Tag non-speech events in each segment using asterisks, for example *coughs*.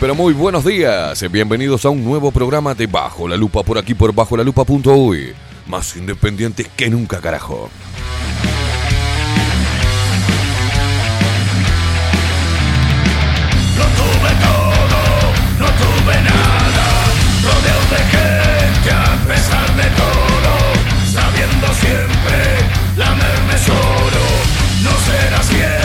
Pero muy buenos días. Bienvenidos a un nuevo programa de Bajo la Lupa por aquí por bajo la lupa.uy. Más independientes que nunca, carajo. No tuve todo, no tuve nada, rodeado de gente a pesar de todo, sabiendo siempre lamerme solo, no será ciencia,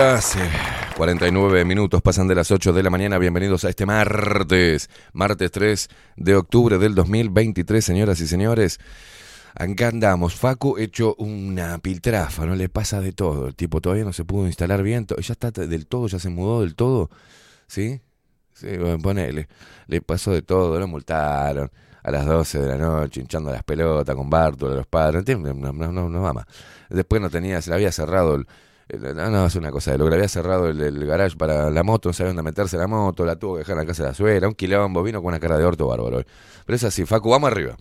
días. Eh, 49 minutos pasan de las 8 de la mañana. Bienvenidos a este martes, martes 3 de octubre del 2023, señoras y señores. Acá andamos, Facu hecho una piltrafa, no le pasa de todo. El tipo todavía no se pudo instalar bien, ya está del todo, ya se mudó del todo, ¿sí? Sí, ponele. Le pasó de todo, lo multaron a las 12 de la noche, hinchando las pelotas con Bartolo, los padres. No, no, no, no. Después no tenía, se le había cerrado el. No, no, es una cosa de lo que había cerrado el, garage para la moto, no sabía dónde meterse la moto, la tuvo que dejar en la casa de la suegra, un quilombo, vino con una cara de orto bárbaro. Pero es así, Facu, vamos arriba.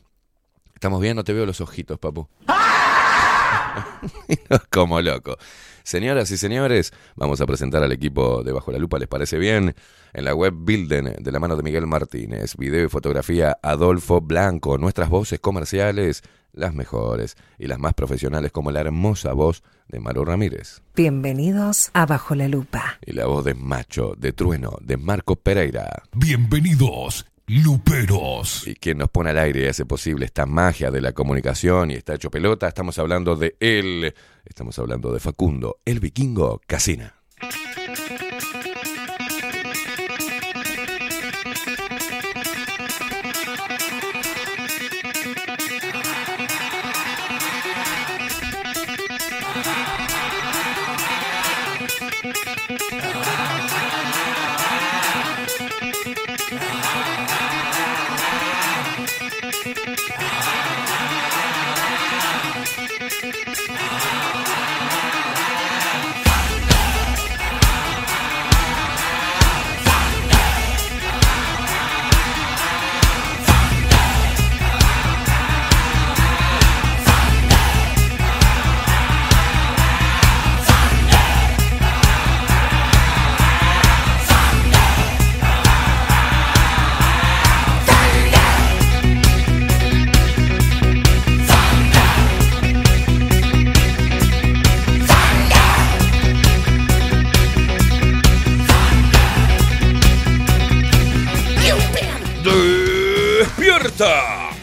¿Estamos bien? No te veo los ojitos, papu. *laughs* Como loco. Señoras y señores, vamos a presentar al equipo de Bajo la Lupa, ¿les parece bien? En la web Bilden, de la mano de Miguel Martínez, video y fotografía Adolfo Blanco, nuestras voces comerciales, las mejores y las más profesionales, como la hermosa voz de Maru Ramírez Bienvenidos a Bajo la Lupa. y la voz de Macho, de Trueno, de Marco Pereira. Bienvenidos, Luperos. Y quien nos pone al aire y hace posible esta magia de la comunicación y está hecho pelota, estamos hablando de él, estamos hablando de Facundo, el vikingo Casina.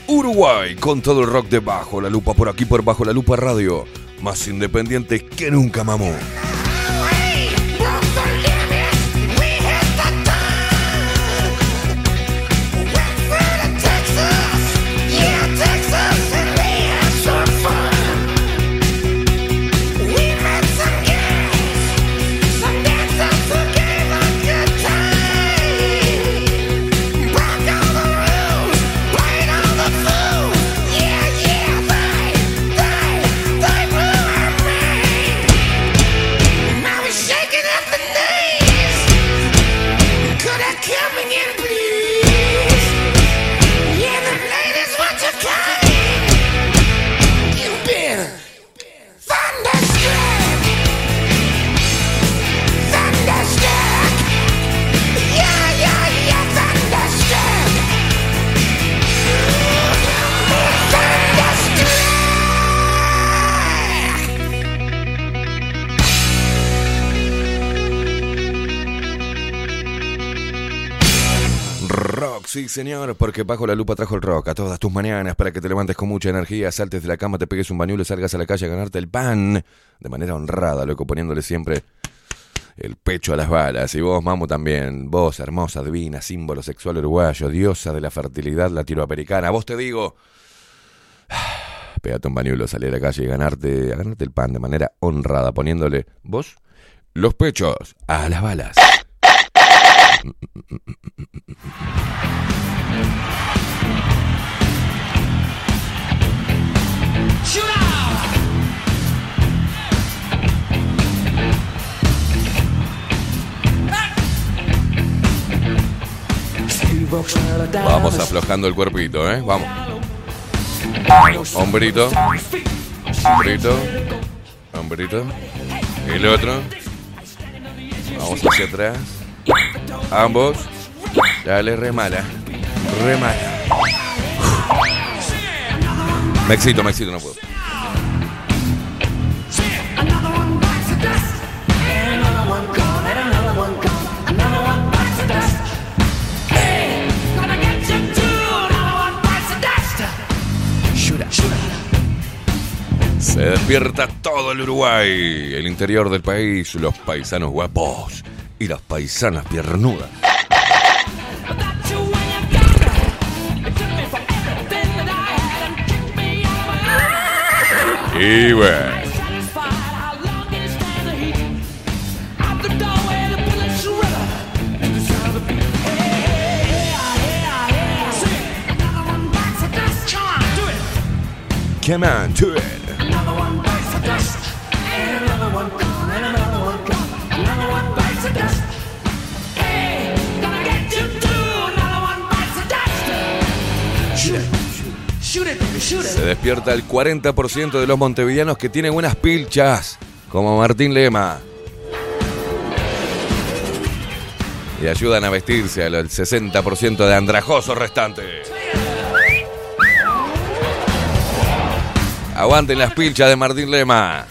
Uruguay con todo el rock de Bajo la Lupa por aquí por Bajo la Lupa Radio. Más independiente que nunca, mamó. Señor, porque bajo la lupa trajo el rock a todas tus mañanas para que te levantes con mucha energía, saltes de la cama, te pegues un bañuelo y salgas a la calle a ganarte el pan de manera honrada, loco, poniéndole siempre el pecho a las balas. Y vos, mamo, también, vos, hermosa, divina, símbolo sexual uruguayo, diosa de la fertilidad latinoamericana, vos te digo, *sighs* pégate un bañuelo, salir a la calle y ganarte, ganarte el pan de manera honrada, poniéndole, vos, los pechos a las balas. Vamos aflojando el cuerpito, ¿eh? Vamos. Hombrito. Hombrito. Hombrito. El otro. Vamos hacia atrás. Ambos. Dale, remala. Remala. Me excito, me excito, no puedo. Se despierta todo el Uruguay, el interior del país, los paisanos guapos y las paisanas piernudas. Y bueno. Come on, do it. Se despierta el 40% de los montevideanos que tienen unas pilchas, como Martín Lema. Y ayudan a vestirse al 60% de andrajosos restantes. Aguanten las pilchas de Martín Lema.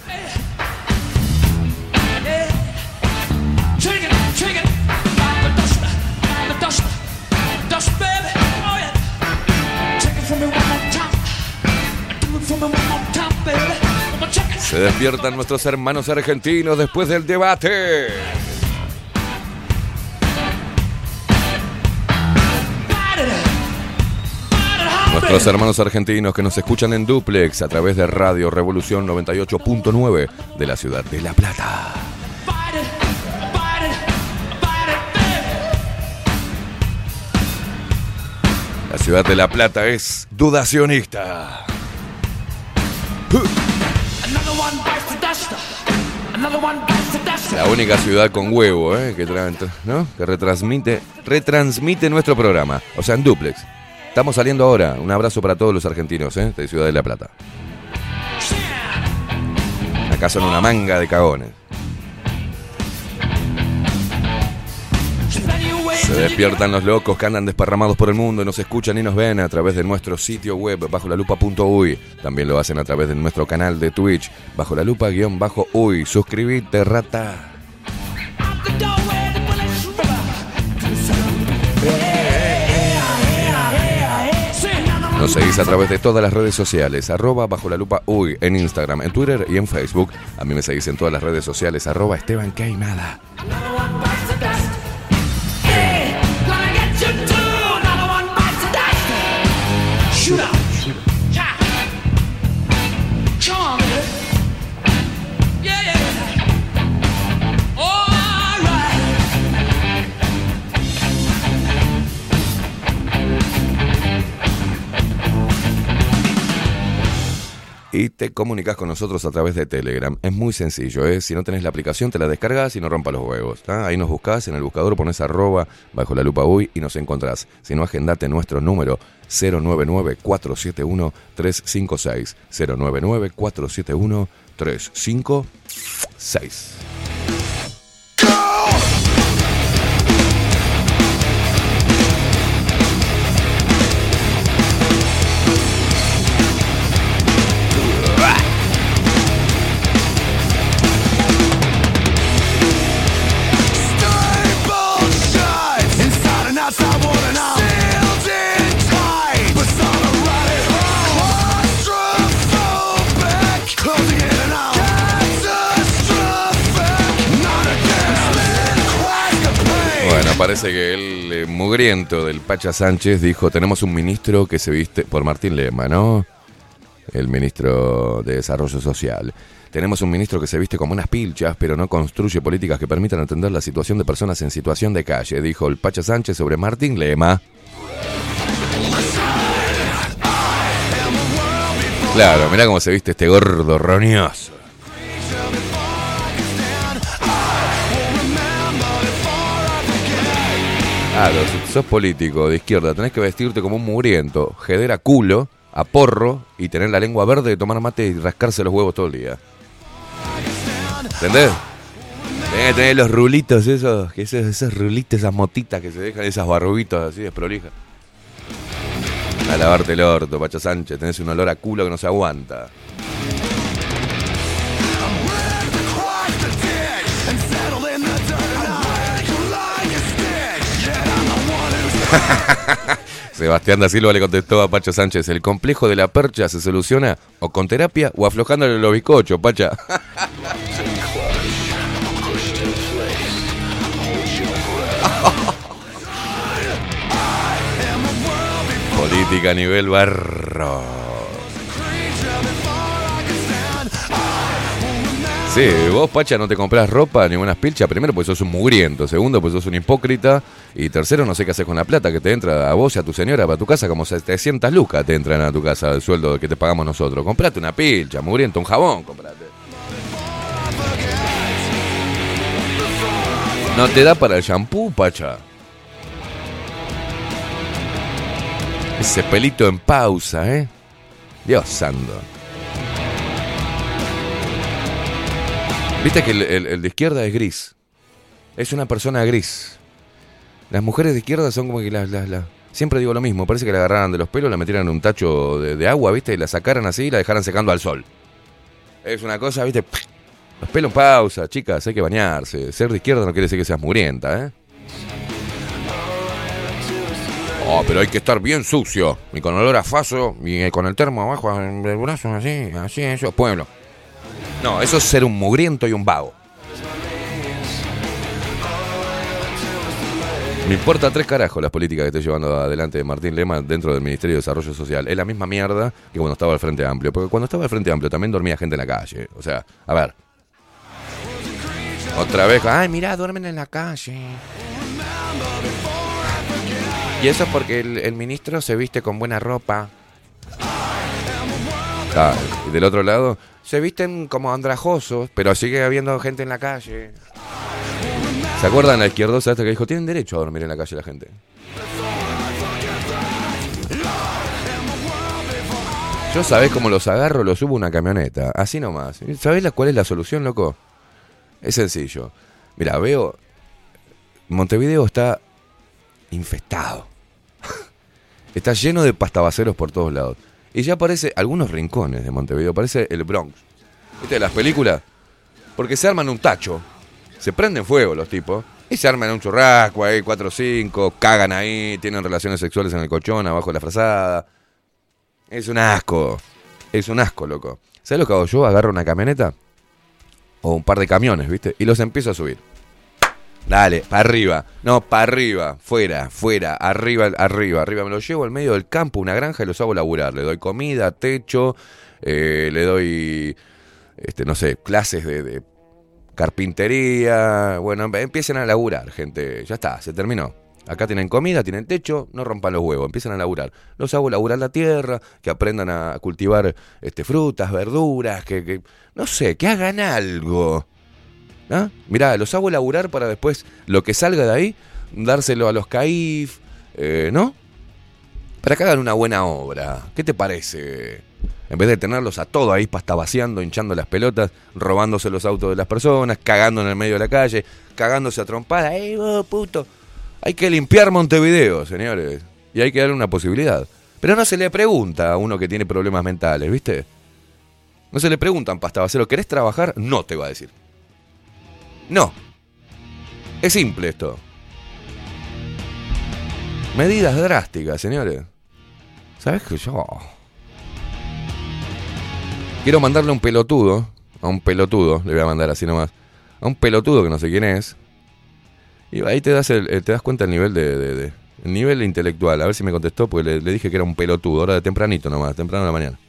Se despiertan nuestros hermanos argentinos después del debate. Nuestros hermanos argentinos que nos escuchan en duplex a través de Radio Revolución 98.9 de la ciudad de La Plata. La ciudad de La Plata es dudacionista. La única ciudad con huevo, ¿eh? que, retransmite nuestro programa. O sea, en duplex. Estamos saliendo ahora. Un abrazo para todos los argentinos ¿eh? de Ciudad de La Plata. Acá son una manga de cagones. Se despiertan los locos que andan desparramados por el mundo y nos escuchan y nos ven a través de nuestro sitio web bajo la lupa.uy. También lo hacen a través de nuestro canal de Twitch bajo la lupa guion bajo uy. Suscribite, rata. Nos seguís a través de todas las redes sociales, arroba bajo la lupa uy, en Instagram, en Twitter y en Facebook. A mí me seguís en todas las redes sociales, arroba Esteban. Y te comunicas con nosotros a través de Telegram. Es muy sencillo, ¿eh? si no tenés la aplicación te la descargas y no rompa los huevos. ¿tá? Ahí nos buscás, en el buscador pones arroba bajo la lupa uy y nos encontrás. Si no, agendate nuestro número 099-471-356. 099-471-356. Parece que el eh, mugriento del Pacha Sánchez dijo, tenemos un ministro que se viste, por Martín Lema, ¿no? El ministro de Desarrollo Social. Tenemos un ministro que se viste como unas pilchas, pero no construye políticas que permitan atender la situación de personas en situación de calle, dijo el Pacha Sánchez sobre Martín Lema. Claro, mirá cómo se viste este gordo roñoso. Claro, si sos político de izquierda, tenés que vestirte como un mugriento, jeder a culo, a porro y tener la lengua verde, tomar mate y rascarse los huevos todo el día. ¿Entendés? Tenés que tener los rulitos esos, esos, esos rulitos, esas motitas que se dejan, esas barrubitas así desprolijas. A lavarte el orto, Pacho Sánchez, tenés un olor a culo que no se aguanta. *laughs* Sebastián da Silva le contestó a Pacho Sánchez, el complejo de la percha se soluciona o con terapia o aflojándole los bizcochos, Pacha. *laughs* Política a nivel barro. Sí, vos, Pacha, no te compras ropa ni buenas pilchas. Primero, pues sos un mugriento. Segundo, pues sos un hipócrita. Y tercero, no sé qué haces con la plata que te entra a vos y a tu señora para tu casa. Como 700 lucas te entran a tu casa el sueldo que te pagamos nosotros. Comprate una pilcha, mugriento, un jabón, comprate. No te da para el shampoo, Pacha. Ese pelito en pausa, ¿eh? Dios santo. Viste que el, el- el de izquierda es gris. Es una persona gris. Las mujeres de izquierda son como que las... las, Siempre digo lo mismo. Parece que la agarraran de los pelos, la metieran en un tacho de, agua, ¿viste? Y la sacaran así y la dejaran secando al sol. Es una cosa, ¿viste? Los pelos en pausa, chicas, hay que bañarse. Ser de izquierda no quiere decir que seas mugrienta, ¿eh? Oh, pero hay que estar bien sucio. Y con olor a faso. Y con el termo abajo del brazo, así, así, eso, pueblo. No, eso es ser un mugriento y un vago. Me importa tres carajos las políticas que esté llevando adelante Martín Lema dentro del Ministerio de Desarrollo Social. Es la misma mierda que cuando estaba al Frente Amplio. Porque cuando estaba al Frente Amplio también dormía gente en la calle. O sea, a ver. Otra vez, ay, mirá, duermen en la calle. Y eso porque el, el ministro se viste con buena ropa. Ah, y del otro lado, se visten como andrajosos, pero sigue habiendo gente en la calle. ¿Se acuerdan la izquierdosa esta que dijo, tienen derecho a dormir en la calle la gente? Yo sabés cómo los agarro, los subo a una camioneta, así nomás. ¿Sabés la, cuál es la solución, loco? Es sencillo. Mira, veo. Montevideo está infestado. *laughs* está lleno de pastabaceros por todos lados. Y ya aparece algunos rincones de Montevideo, parece el Bronx. ¿Viste las películas? Porque se arman un tacho, se prenden fuego los tipos, y se arman un churrasco ahí, cuatro o cinco, cagan ahí, tienen relaciones sexuales en el colchón, abajo de la frazada. Es un asco, es un asco, loco. ¿Sabes lo que hago yo? Agarro una camioneta o un par de camiones, ¿viste? Y los empiezo a subir. Dale, para arriba. No, para arriba. Fuera, fuera. Arriba, arriba, arriba. Me los llevo al medio del campo, una granja y los hago laburar. Le doy comida, techo, eh, le doy, este, no sé, clases de, de carpintería. Bueno, empiecen a laburar, gente. Ya está, se terminó. Acá tienen comida, tienen techo, no rompan los huevos, empiezan a laburar. Los hago laburar la tierra, que aprendan a cultivar este, frutas, verduras, que, que no sé, que hagan algo. ¿Ah? Mirá, los hago laburar para después lo que salga de ahí, dárselo a los CAIF, eh, ¿no? Para que hagan una buena obra. ¿Qué te parece? En vez de tenerlos a todos ahí pastabaseando, hinchando las pelotas, robándose los autos de las personas, cagando en el medio de la calle, cagándose a trompada. ¡Ey, vos, puto! Hay que limpiar Montevideo, señores. Y hay que darle una posibilidad. Pero no se le pregunta a uno que tiene problemas mentales, ¿viste? No se le preguntan, pastabacero, ¿querés trabajar? No te va a decir. No. Es simple esto. Medidas drásticas, señores. ¿Sabes que yo? Quiero mandarle un pelotudo. A un pelotudo, le voy a mandar así nomás. A un pelotudo que no sé quién es. Y ahí te das, el, te das cuenta el nivel de, de- de- el nivel intelectual. A ver si me contestó, porque le, le dije que era un pelotudo, ahora de tempranito nomás, temprano en la mañana.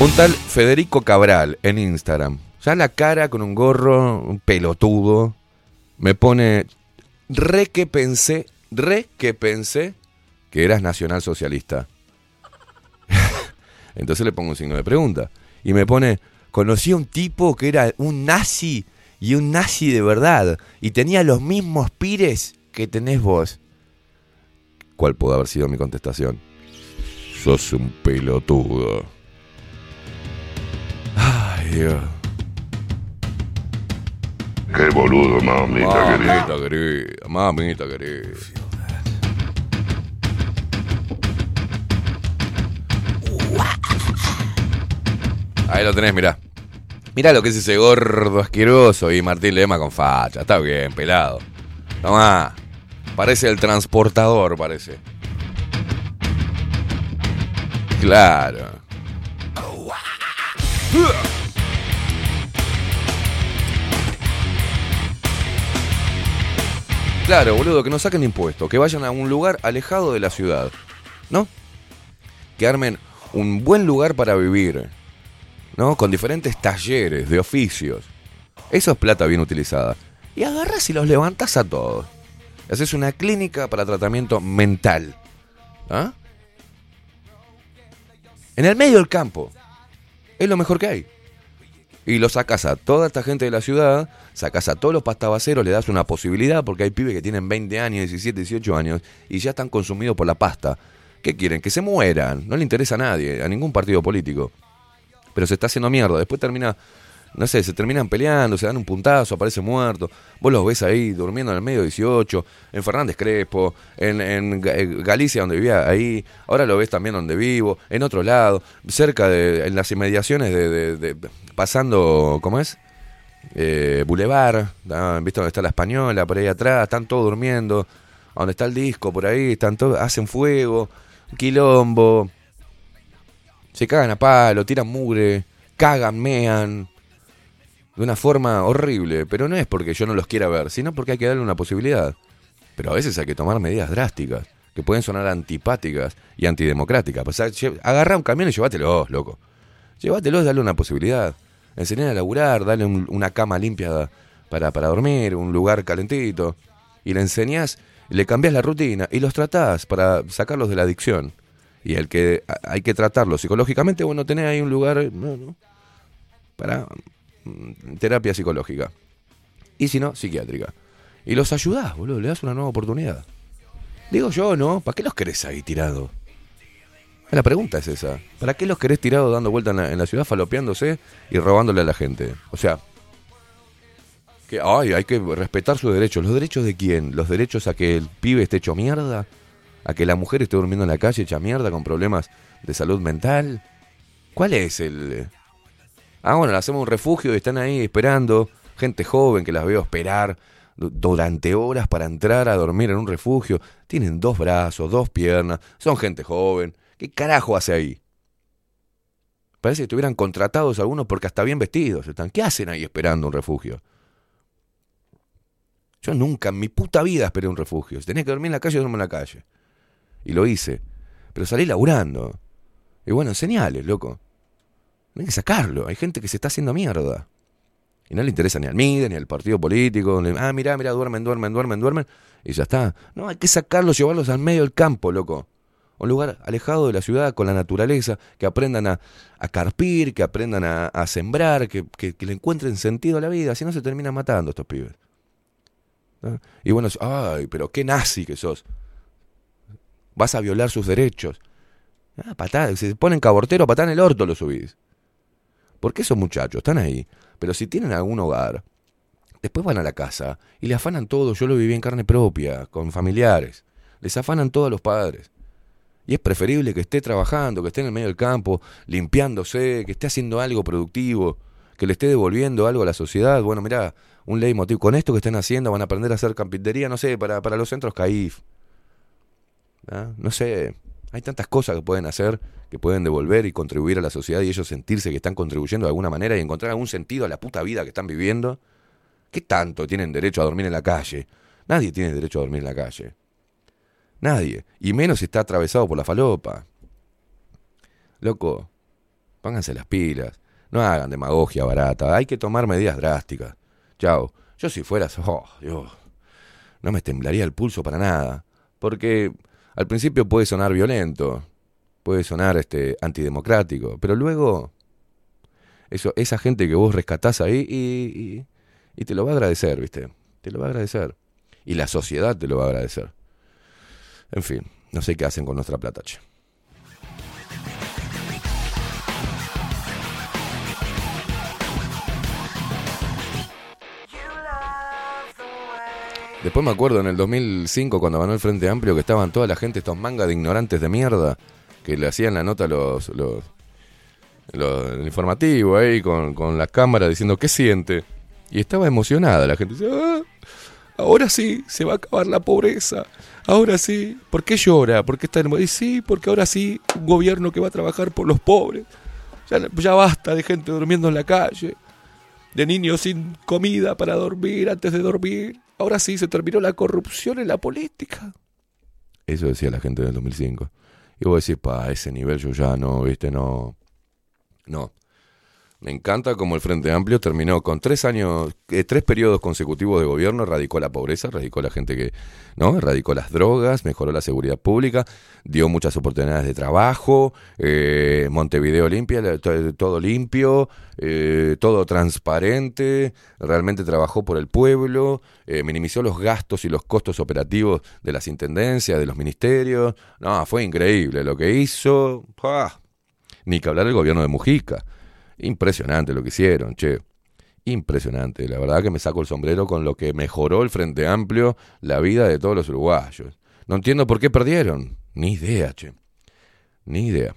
Un tal Federico Cabral en Instagram. Ya la cara con un gorro, un pelotudo. Me pone. Re que pensé, re que pensé que eras nacionalsocialista. *laughs* Entonces le pongo un signo de pregunta. Y me pone, conocí a un tipo que era un nazi y un nazi de verdad. Y tenía los mismos pires que tenés vos. ¿Cuál puede haber sido mi contestación? Sos un pelotudo. Ay, Dios. Qué boludo, mamita querida. Mamita querida, mamita querida. Ahí lo tenés, mirá. Mirá lo que es ese gordo asqueroso y Martín Lema con facha. Está bien, pelado. Tomá. Parece el transportador, parece. Claro. Claro, boludo, que no saquen impuestos, que vayan a un lugar alejado de la ciudad, ¿no? Que armen un buen lugar para vivir, ¿no? Con diferentes talleres de oficios. Eso es plata bien utilizada. Y agarras y los levantas a todos. Haces una clínica para tratamiento mental. ¿Ah? En el medio del campo. Es lo mejor que hay. Y lo sacas a toda esta gente de la ciudad, sacas a todos los pastabaceros, le das una posibilidad, porque hay pibes que tienen 20 años, 17, 18 años, y ya están consumidos por la pasta. ¿Qué quieren? Que se mueran. No le interesa a nadie, a ningún partido político. Pero se está haciendo mierda. Después termina, no sé, se terminan peleando, se dan un puntazo, aparece muerto. Vos los ves ahí durmiendo en el medio 18, en Fernández Crespo, en, en eh, Galicia donde vivía ahí, ahora lo ves también donde vivo, en otro lado, cerca de, en las inmediaciones de, de- de- pasando, ¿cómo es? Eh, Boulevard. ¿viste donde está la española? Por ahí atrás, están todos durmiendo, donde está el disco, por ahí, están todos, hacen fuego, quilombo, se cagan a palo, tiran mugre, cagan, mean, de una forma horrible, pero no es porque yo no los quiera ver, sino porque hay que darle una posibilidad. Pero a veces hay que tomar medidas drásticas, que pueden sonar antipáticas y antidemocráticas. O agarrá un camión y llévatelos, loco. Llévatelos, dale una posibilidad. Enseñar a laburar, dale un- una cama limpia para, para dormir, un lugar calentito. Y le enseñás, le cambias la rutina y los tratás para sacarlos de la adicción. Y el que hay que tratarlo psicológicamente, bueno, tenés ahí un lugar para mm, terapia psicológica. Y si no, psiquiátrica. Y los ayudás, boludo, le das una nueva oportunidad. Digo yo, ¿no? ¿Para qué los querés ahí tirados? La pregunta es esa. ¿Para qué los querés tirados dando vuelta en la, ciudad, falopeándose y robándole a la gente? O sea, que ay, hay que respetar sus derechos. ¿Los derechos de quién? ¿Los derechos a que el pibe esté hecho mierda? ¿A que la mujer esté durmiendo en la calle hecha mierda con problemas de salud mental? ¿Cuál es el...? Ah, bueno, le hacemos un refugio y están ahí esperando. Gente joven que las veo esperar du- durante horas para entrar a dormir en un refugio. Tienen dos brazos, dos piernas, son gente joven. ¿Qué carajo hace ahí? Parece que estuvieran contratados algunos porque hasta bien vestidos están. ¿Qué hacen ahí esperando un refugio? Yo nunca en mi puta vida esperé un refugio. Si tenía que dormir en la calle, duermo en la calle. Y lo hice. Pero salí laburando. Y bueno, señales, loco. No que sacarlo. Hay gente que se está haciendo mierda. Y no le interesa ni al MIDE, ni al partido político. Le- ah, mirá, mirá, duermen, duermen, duermen, duermen. Y ya está. No, hay que sacarlos, llevarlos al medio del campo, loco. Un lugar alejado de la ciudad, con la naturaleza, que aprendan a, a carpir, que aprendan a, a sembrar, que, que- le encuentren sentido a la vida. Si no, se terminan matando estos pibes. Y bueno, ay, pero qué nazi que sos. Vas a violar sus derechos. Ah, patá, se ponen cabortero, patá en el orto lo subís. Porque esos muchachos están ahí, pero si tienen algún hogar, después van a la casa y le afanan todo. Yo lo viví en carne propia, con familiares. Les afanan todo a los padres. Y es preferible que esté trabajando, que esté en el medio del campo, limpiándose, que esté haciendo algo productivo, que le esté devolviendo algo a la sociedad. Bueno, mirá, un leitmotiv. Con esto que estén haciendo van a aprender a hacer carpintería, no sé, para, para los centros CAIF. ¿Ah? No sé, hay tantas cosas que pueden hacer, que pueden devolver y contribuir a la sociedad y ellos sentirse que están contribuyendo de alguna manera y encontrar algún sentido a la puta vida que están viviendo. ¿Qué tanto tienen derecho a dormir en la calle? Nadie tiene derecho a dormir en la calle. Nadie. Y menos si está atravesado por la falopa. Loco, pónganse las pilas. No hagan demagogia barata. Hay que tomar medidas drásticas. Chao. Yo si fueras, oh, Dios, no me temblaría el pulso para nada. Porque al principio puede sonar violento, puede sonar este, antidemocrático, pero luego eso, esa gente que vos rescatás ahí y, y te lo va a agradecer, ¿viste? Te lo va a agradecer. Y la sociedad te lo va a agradecer. En fin, no sé qué hacen con nuestra plata, che. Después me acuerdo en el 2005 cuando ganó el Frente Amplio que estaban toda la gente, estos mangas de ignorantes de mierda, que le hacían la nota a los, los, el informativo ahí con, con la cámara diciendo qué siente. Y estaba emocionada la gente. Dice, ah, ahora sí, se va a acabar la pobreza. Ahora sí. ¿Por qué llora? ¿Por qué está en... Y sí, porque ahora sí, un gobierno que va a trabajar por los pobres. Ya, basta de gente durmiendo en la calle. De niños sin comida para dormir antes de dormir. Ahora sí, se terminó la corrupción en la política. Eso decía la gente del 2005. Y vos decís, pa, a ese nivel yo ya no, viste, no. No. Me encanta como el Frente Amplio terminó con tres años, eh, tres periodos consecutivos de gobierno, erradicó la pobreza, erradicó la gente que, ¿no? Erradicó las drogas, mejoró la seguridad pública, dio muchas oportunidades de trabajo, eh, Montevideo limpia, todo limpio, eh, todo transparente, realmente trabajó por el pueblo, minimizó los gastos y los costos operativos de las intendencias, de los ministerios. No, fue increíble lo que hizo. Ni que hablar del gobierno de Mujica Impresionante lo que hicieron, che. Impresionante. La verdad que me saco el sombrero con lo que mejoró el Frente Amplio la vida de todos los uruguayos. No entiendo por qué perdieron. Ni idea, che. Ni idea.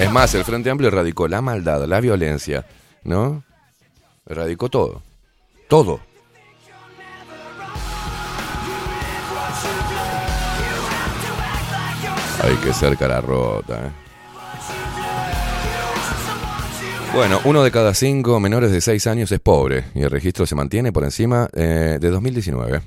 Es más, el Frente Amplio erradicó la maldad, la violencia, ¿no? Erradicó todo. Todo. Hay que ser cara rota. ¿eh? Bueno, uno de cada cinco menores de seis años es pobre y el registro se mantiene por encima eh, de 2019.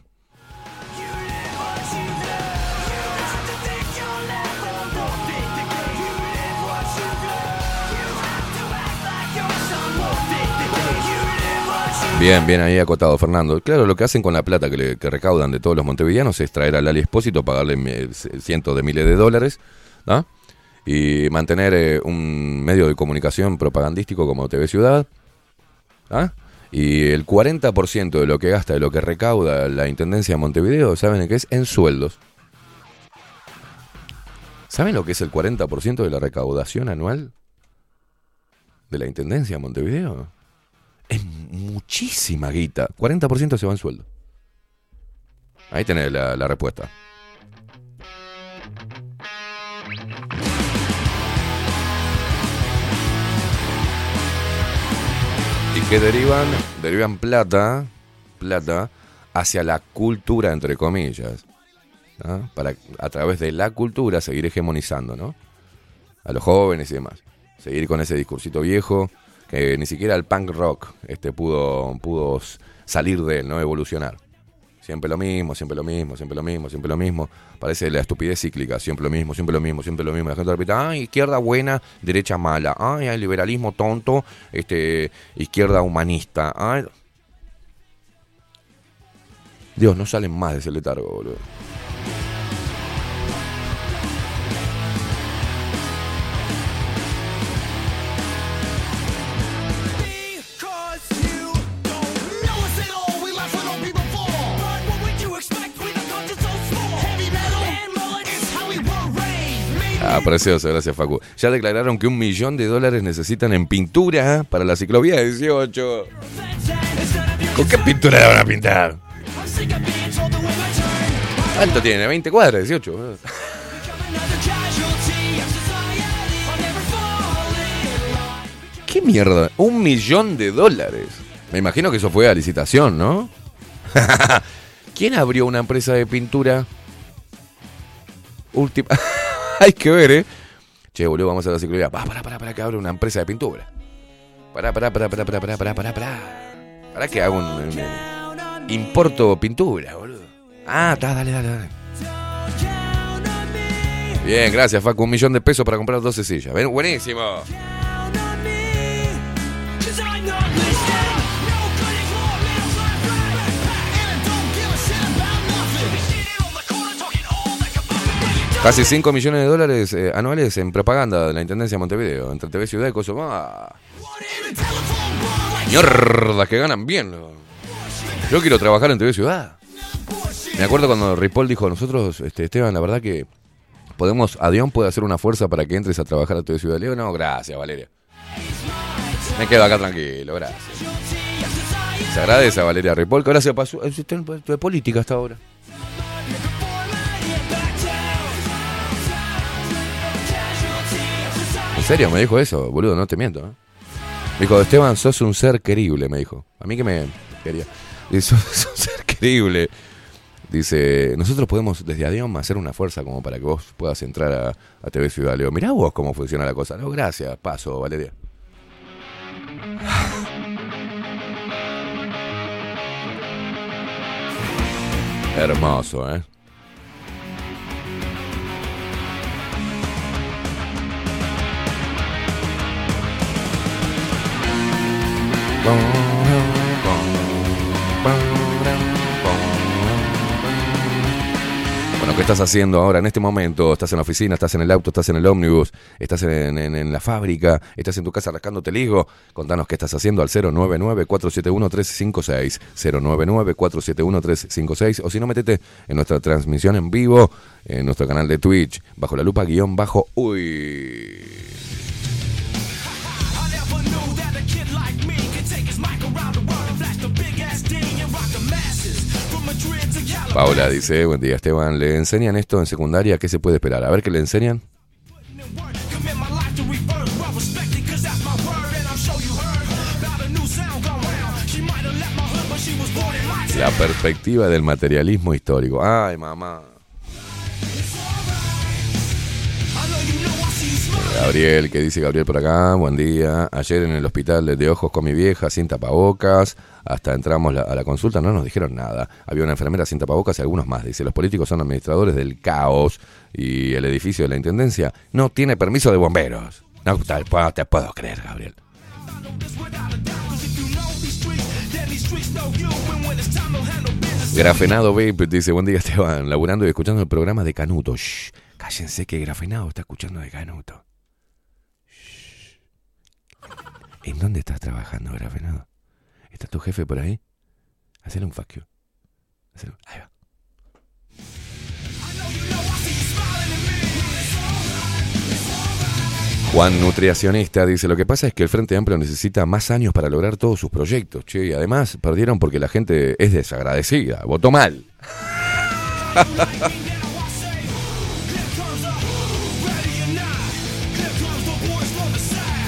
Bien, bien ahí acotado, Fernando. Claro, lo que hacen con la plata que, recaudan de todos los montevideanos es traer al Ali Espósito, pagarle cientos de miles de dólares. Y mantener eh, un medio de comunicación propagandístico como TV Ciudad, ¿ah? Y el 40% de lo que gasta, de lo que recauda la Intendencia de Montevideo, ¿saben qué es? En sueldos. ¿Saben lo que es el 40% de la recaudación anual de la Intendencia de Montevideo? Es muchísima guita. 40% se va en sueldo. Ahí tenés la, respuesta. Y que derivan, derivan plata, plata, hacia la cultura, entre comillas. Para a través de la cultura seguir hegemonizando, ¿no? A los jóvenes y demás. Seguir con ese discursito viejo ni siquiera el punk rock este, pudo, pudo salir de él, ¿no? Evolucionar. Siempre lo mismo, siempre lo mismo, siempre lo mismo, siempre lo mismo. Parece la estupidez cíclica, siempre lo mismo, siempre lo mismo, siempre lo mismo. La gente repite, ah, izquierda buena, derecha mala. Ay, liberalismo tonto, este, izquierda humanista. Ay. Dios, no salen más de ese letargo, boludo. Ah, precioso, gracias Facu. Ya declararon que un millón de dólares necesitan en pintura para la ciclovía 18. ¿Con qué pintura la van a pintar? ¿Cuánto tiene? ¿20 cuadras? 18. ¿Qué mierda? Un millón de dólares. Me imagino que eso fue a licitación, ¿no? *laughs* ¿Quién abrió una empresa de pintura? Última. *laughs* *laughs* Hay que ver, ¿eh? Che, boludo, vamos a la ciclovía. Va, pará, pará, pará, que abre una empresa de pintura. Pará, pará, pará, pará, pará, pará, pará, pará, pará. Pará que hago un- Importo pintura, boludo. Ah, está, dale, dale, dale. Bien, gracias, Facu. Un millón de pesos para comprar 12 sillas. Ven, buenísimo. Casi 5 millones de dólares eh, anuales en propaganda de la Intendencia de Montevideo, entre TV Ciudad y Kosovo. Ah. Que ganan bien. Yo quiero trabajar en TV Ciudad. Me acuerdo cuando Ripoll dijo, nosotros, este, Esteban, la verdad que podemos, Adión puede hacer una fuerza para que entres a trabajar a TV Ciudad. Le digo, no, gracias, Valeria. Me quedo acá tranquilo, gracias. Se agradece a Valeria Ripoll, que ahora se pasó, es está en de política hasta ahora. ¿En serio? Me dijo eso, boludo, no te miento. ¿eh? Me dijo, Esteban, sos un ser querible, me dijo. A mí que me quería. Dice, *laughs* sos un ser querible. Dice, nosotros podemos desde Adión hacer una fuerza como para que vos puedas entrar a, a TV Ciudad. Le digo, mirá vos cómo funciona la cosa. No, gracias, paso, Valeria. *sighs* Hermoso, ¿eh? Bueno, ¿qué estás haciendo ahora en este momento? ¿Estás en la oficina? ¿Estás en el auto? ¿Estás en el ómnibus? ¿Estás en, la fábrica? ¿Estás en tu casa rascándote el higo? Contanos qué estás haciendo al 099-471-356. 099-471-356. O si no, metete en nuestra transmisión en vivo, en nuestro canal de Twitch, bajo la lupa guion bajo uy. Paula dice, buen día Esteban, ¿le enseñan esto en secundaria? ¿Qué se puede esperar? A ver qué le enseñan. La perspectiva del materialismo histórico. Ay, mamá. Gabriel, que dice Gabriel por acá, buen día. Ayer en el hospital de ojos con mi vieja sin tapabocas, hasta entramos a la consulta, no nos dijeron nada. Había una enfermera sin tapabocas y algunos más. Dice, los políticos son administradores del caos y el edificio de la Intendencia no tiene permiso de bomberos. No te, puedo- te puedo creer, Gabriel. Grafenado Vape dice, buen día Esteban, laburando y escuchando el programa de Canuto. Shh, cállense que Grafenado está escuchando de Canuto. Shh. ¿En dónde estás trabajando, Grafenado? ¿Está tu jefe por ahí? Hacele un fuck Ahí va. Juan Nutriacionista dice, lo que pasa es que el Frente Amplio necesita más años para lograr todos sus proyectos, che, y además perdieron porque la gente es desagradecida, votó mal. *laughs*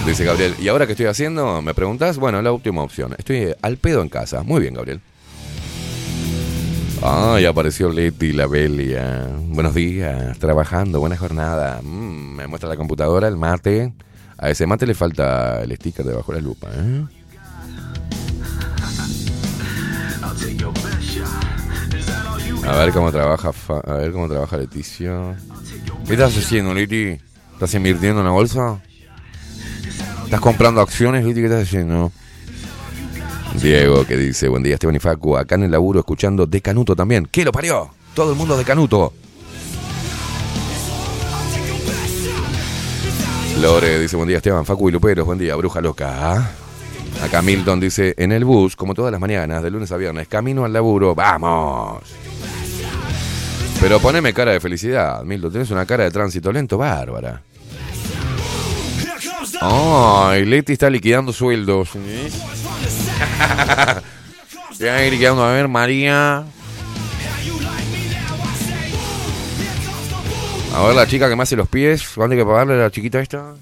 Dice Gabriel, ¿y ahora qué estoy haciendo? ¿Me preguntas? Bueno, la última opción. Estoy al pedo en casa. Muy bien, Gabriel. Ay, apareció Leti, la Belia. Buenos días, trabajando, buena jornada. Mm, me muestra la computadora, el mate. A ese mate le falta el sticker debajo de la lupa, ¿eh? A ver cómo trabaja, a ver cómo trabaja Leticia. ¿Qué estás haciendo, Leti? ¿Estás invirtiendo en la bolsa? ¿Estás comprando acciones, Leti? ¿Qué estás haciendo? Diego que dice, buen día Esteban y Facu, acá en el laburo escuchando de Canuto también. ¿Qué lo parió? Todo el mundo de Canuto. Lore dice, buen día Esteban, Facu y Luperos, buen día, bruja loca. Acá Milton dice, en el bus, como todas las mañanas, de lunes a viernes, camino al laburo, vamos. Pero poneme cara de felicidad, Milton, tienes una cara de tránsito lento, bárbara. Ay, Leti está liquidando sueldos. *laughs* Ya liquidando, a ver, María. A ver, la chica que me hace los pies. ¿Cuánto hay que pagarle a la chiquita esta?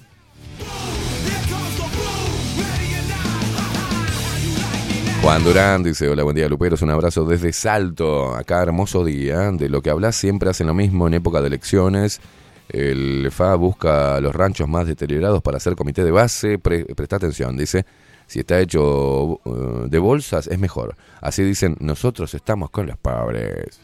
Juan Durán dice, hola, buen día Luperos, un abrazo desde Salto, acá hermoso día, de lo que hablas siempre hacen lo mismo en época de elecciones, el FA busca los ranchos más deteriorados para hacer comité de base, presta atención, dice, si está hecho uh, de bolsas es mejor, así dicen, nosotros estamos con los pobres.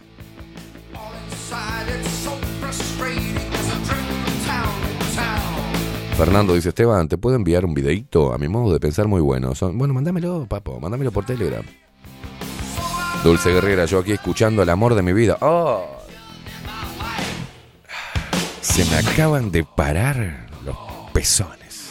Fernando dice, Esteban, ¿te puedo enviar un videito? A mi modo de pensar muy bueno. bueno, mándamelo, papo, mándamelo por Telegram. Dulce Guerrera, yo aquí escuchando el amor de mi vida. ¡Oh! Se me acaban de parar los pezones.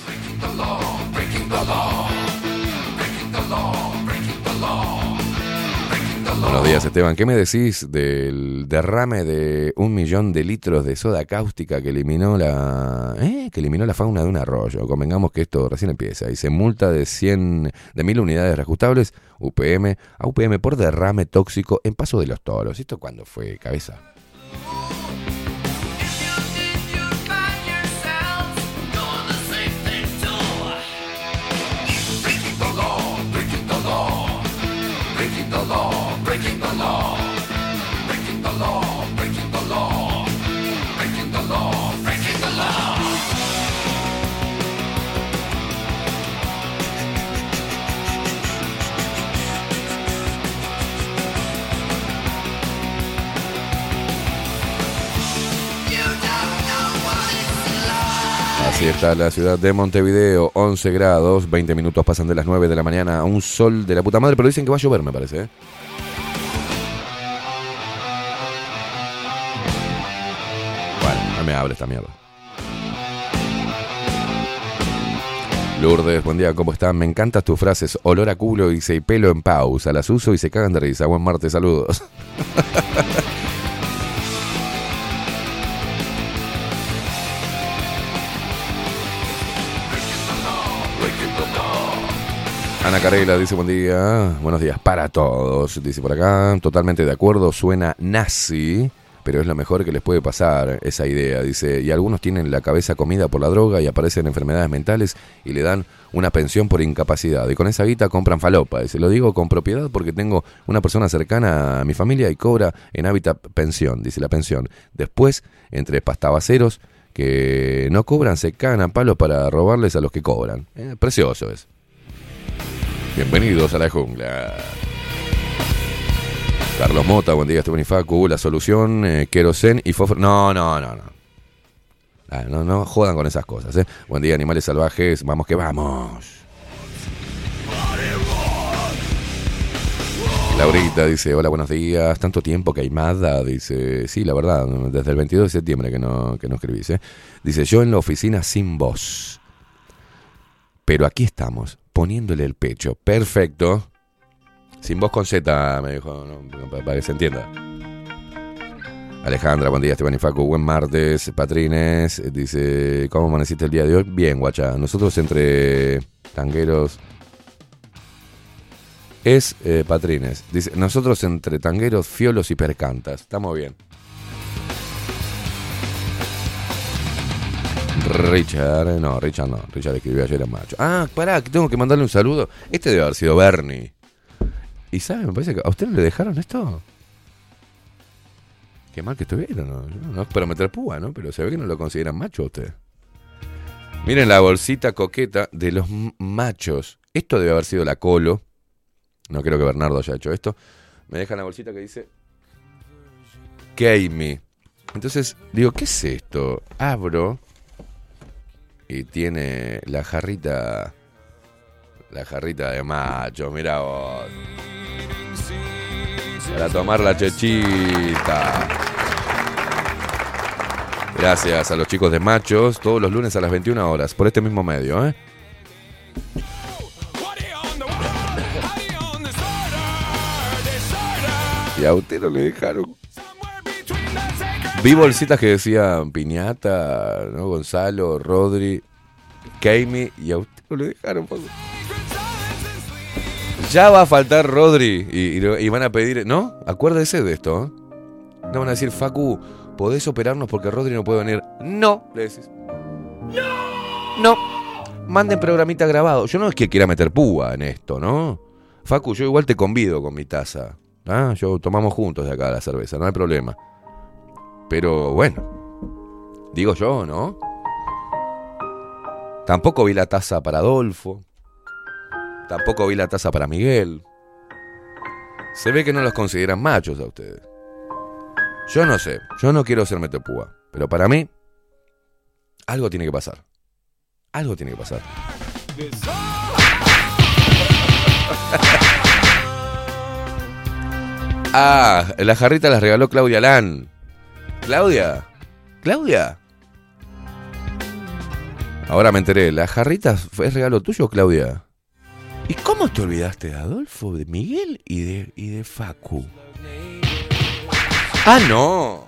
Buenos días, Esteban. ¿Qué me decís del derrame de un millón de litros de soda cáustica que eliminó la ¿eh? que eliminó la fauna de un arroyo? Convengamos que esto recién empieza y se multa de 100 de mil unidades reajustables UPM a UPM por derrame tóxico en Paso de los Toros. ¿Esto cuándo fue, cabeza? the law, breaking the law, breaking the law. Así está la ciudad de Montevideo, 11 grados, 20 minutos pasan de las 9 de la mañana, un sol de la puta madre, pero dicen que va a llover, me parece. ¿eh? Bueno, no me abre esta mierda. Lourdes, buen día, ¿cómo están? Me encantan tus frases. Olor a culo, dice, y pelo en pausa. Las uso y se cagan de risa. Buen martes, saludos. *laughs* Ana Carela dice buen día, buenos días para todos, dice por acá, totalmente de acuerdo, suena nazi, pero es lo mejor que les puede pasar esa idea, dice, y algunos tienen la cabeza comida por la droga y aparecen enfermedades mentales y le dan una pensión por incapacidad, y con esa guita compran falopa, dice, lo digo con propiedad porque tengo una persona cercana a mi familia y cobra en hábitat pensión, dice la pensión, después, entre pastabaceros que no cobran, se cagan a palos para robarles a los que cobran, eh, precioso es. Bienvenidos a la jungla. Carlos Mota, buen día, Esteban y Facu. La solución, eh, y fósforo. No, no, no, no. Ah, no, no jodan con esas cosas, ¿eh? Buen día, animales salvajes. Vamos que vamos. Laurita dice, hola, buenos días. Tanto tiempo que hay Mada. Dice, sí, la verdad, desde el 22 de septiembre que no, que no escribís. ¿eh? Dice, yo en la oficina sin voz. Pero aquí estamos, poniéndole el pecho. Perfecto. Sin voz con Z, me dijo, para que se entienda. Alejandra, buen día, Esteban y Facu, buen martes, Patrines, dice, ¿cómo amaneciste el día de hoy? Bien, guacha, nosotros entre tangueros... Es eh, Patrines, dice, nosotros entre tangueros, fiolos y percantas, estamos bien. Richard, no, Richard no, Richard escribió ayer en macho. Ah, pará, que tengo que mandarle un saludo. Este debe haber sido Bernie. Y sabe, me parece que a ustedes le dejaron esto. Qué mal que estuvieron, ¿no? no espero meter púa, ¿no? Pero se ve que no lo consideran macho usted. Miren la bolsita coqueta de los machos. Esto debe haber sido la colo. No creo que Bernardo haya hecho esto. Me dejan la bolsita que dice Kame. Entonces digo, ¿qué es esto? Abro y tiene la jarrita, la jarrita de macho, mira vos. Para tomar la chechita. Gracias a los chicos de Machos, todos los lunes a las 21 horas, por este mismo medio, ¿eh? *laughs* Y a usted no le dejaron Vi bolsitas que decían Piñata, ¿no? Gonzalo, Rodri, Keimi y a usted lo dejaron. Ya va a faltar Rodri y, van a pedir, ¿no? Acuérdese de esto. ¿eh? No van a decir, Facu, ¿podés operarnos porque Rodri no puede venir? No, le decís. No. No. Manden programita grabado. Yo no es que quiera meter púa en esto, ¿no? Facu, yo igual te convido con mi taza. ¿ah? Yo tomamos juntos de acá la cerveza, no hay problema. Pero bueno, digo yo, ¿no? Tampoco vi la taza para Adolfo. Tampoco vi la taza para Miguel. Se ve que no los consideran machos a ustedes. Yo no sé, yo no quiero ser metepúa, pero para mí algo tiene que pasar. Algo tiene que pasar. ah, la jarrita la regaló Claudia Lan. Claudia, Claudia. Ahora me enteré, ¿la jarrita fue regalo tuyo, Claudia? ¿Y cómo te olvidaste de Adolfo, de Miguel y de, y de Facu? Ah, no.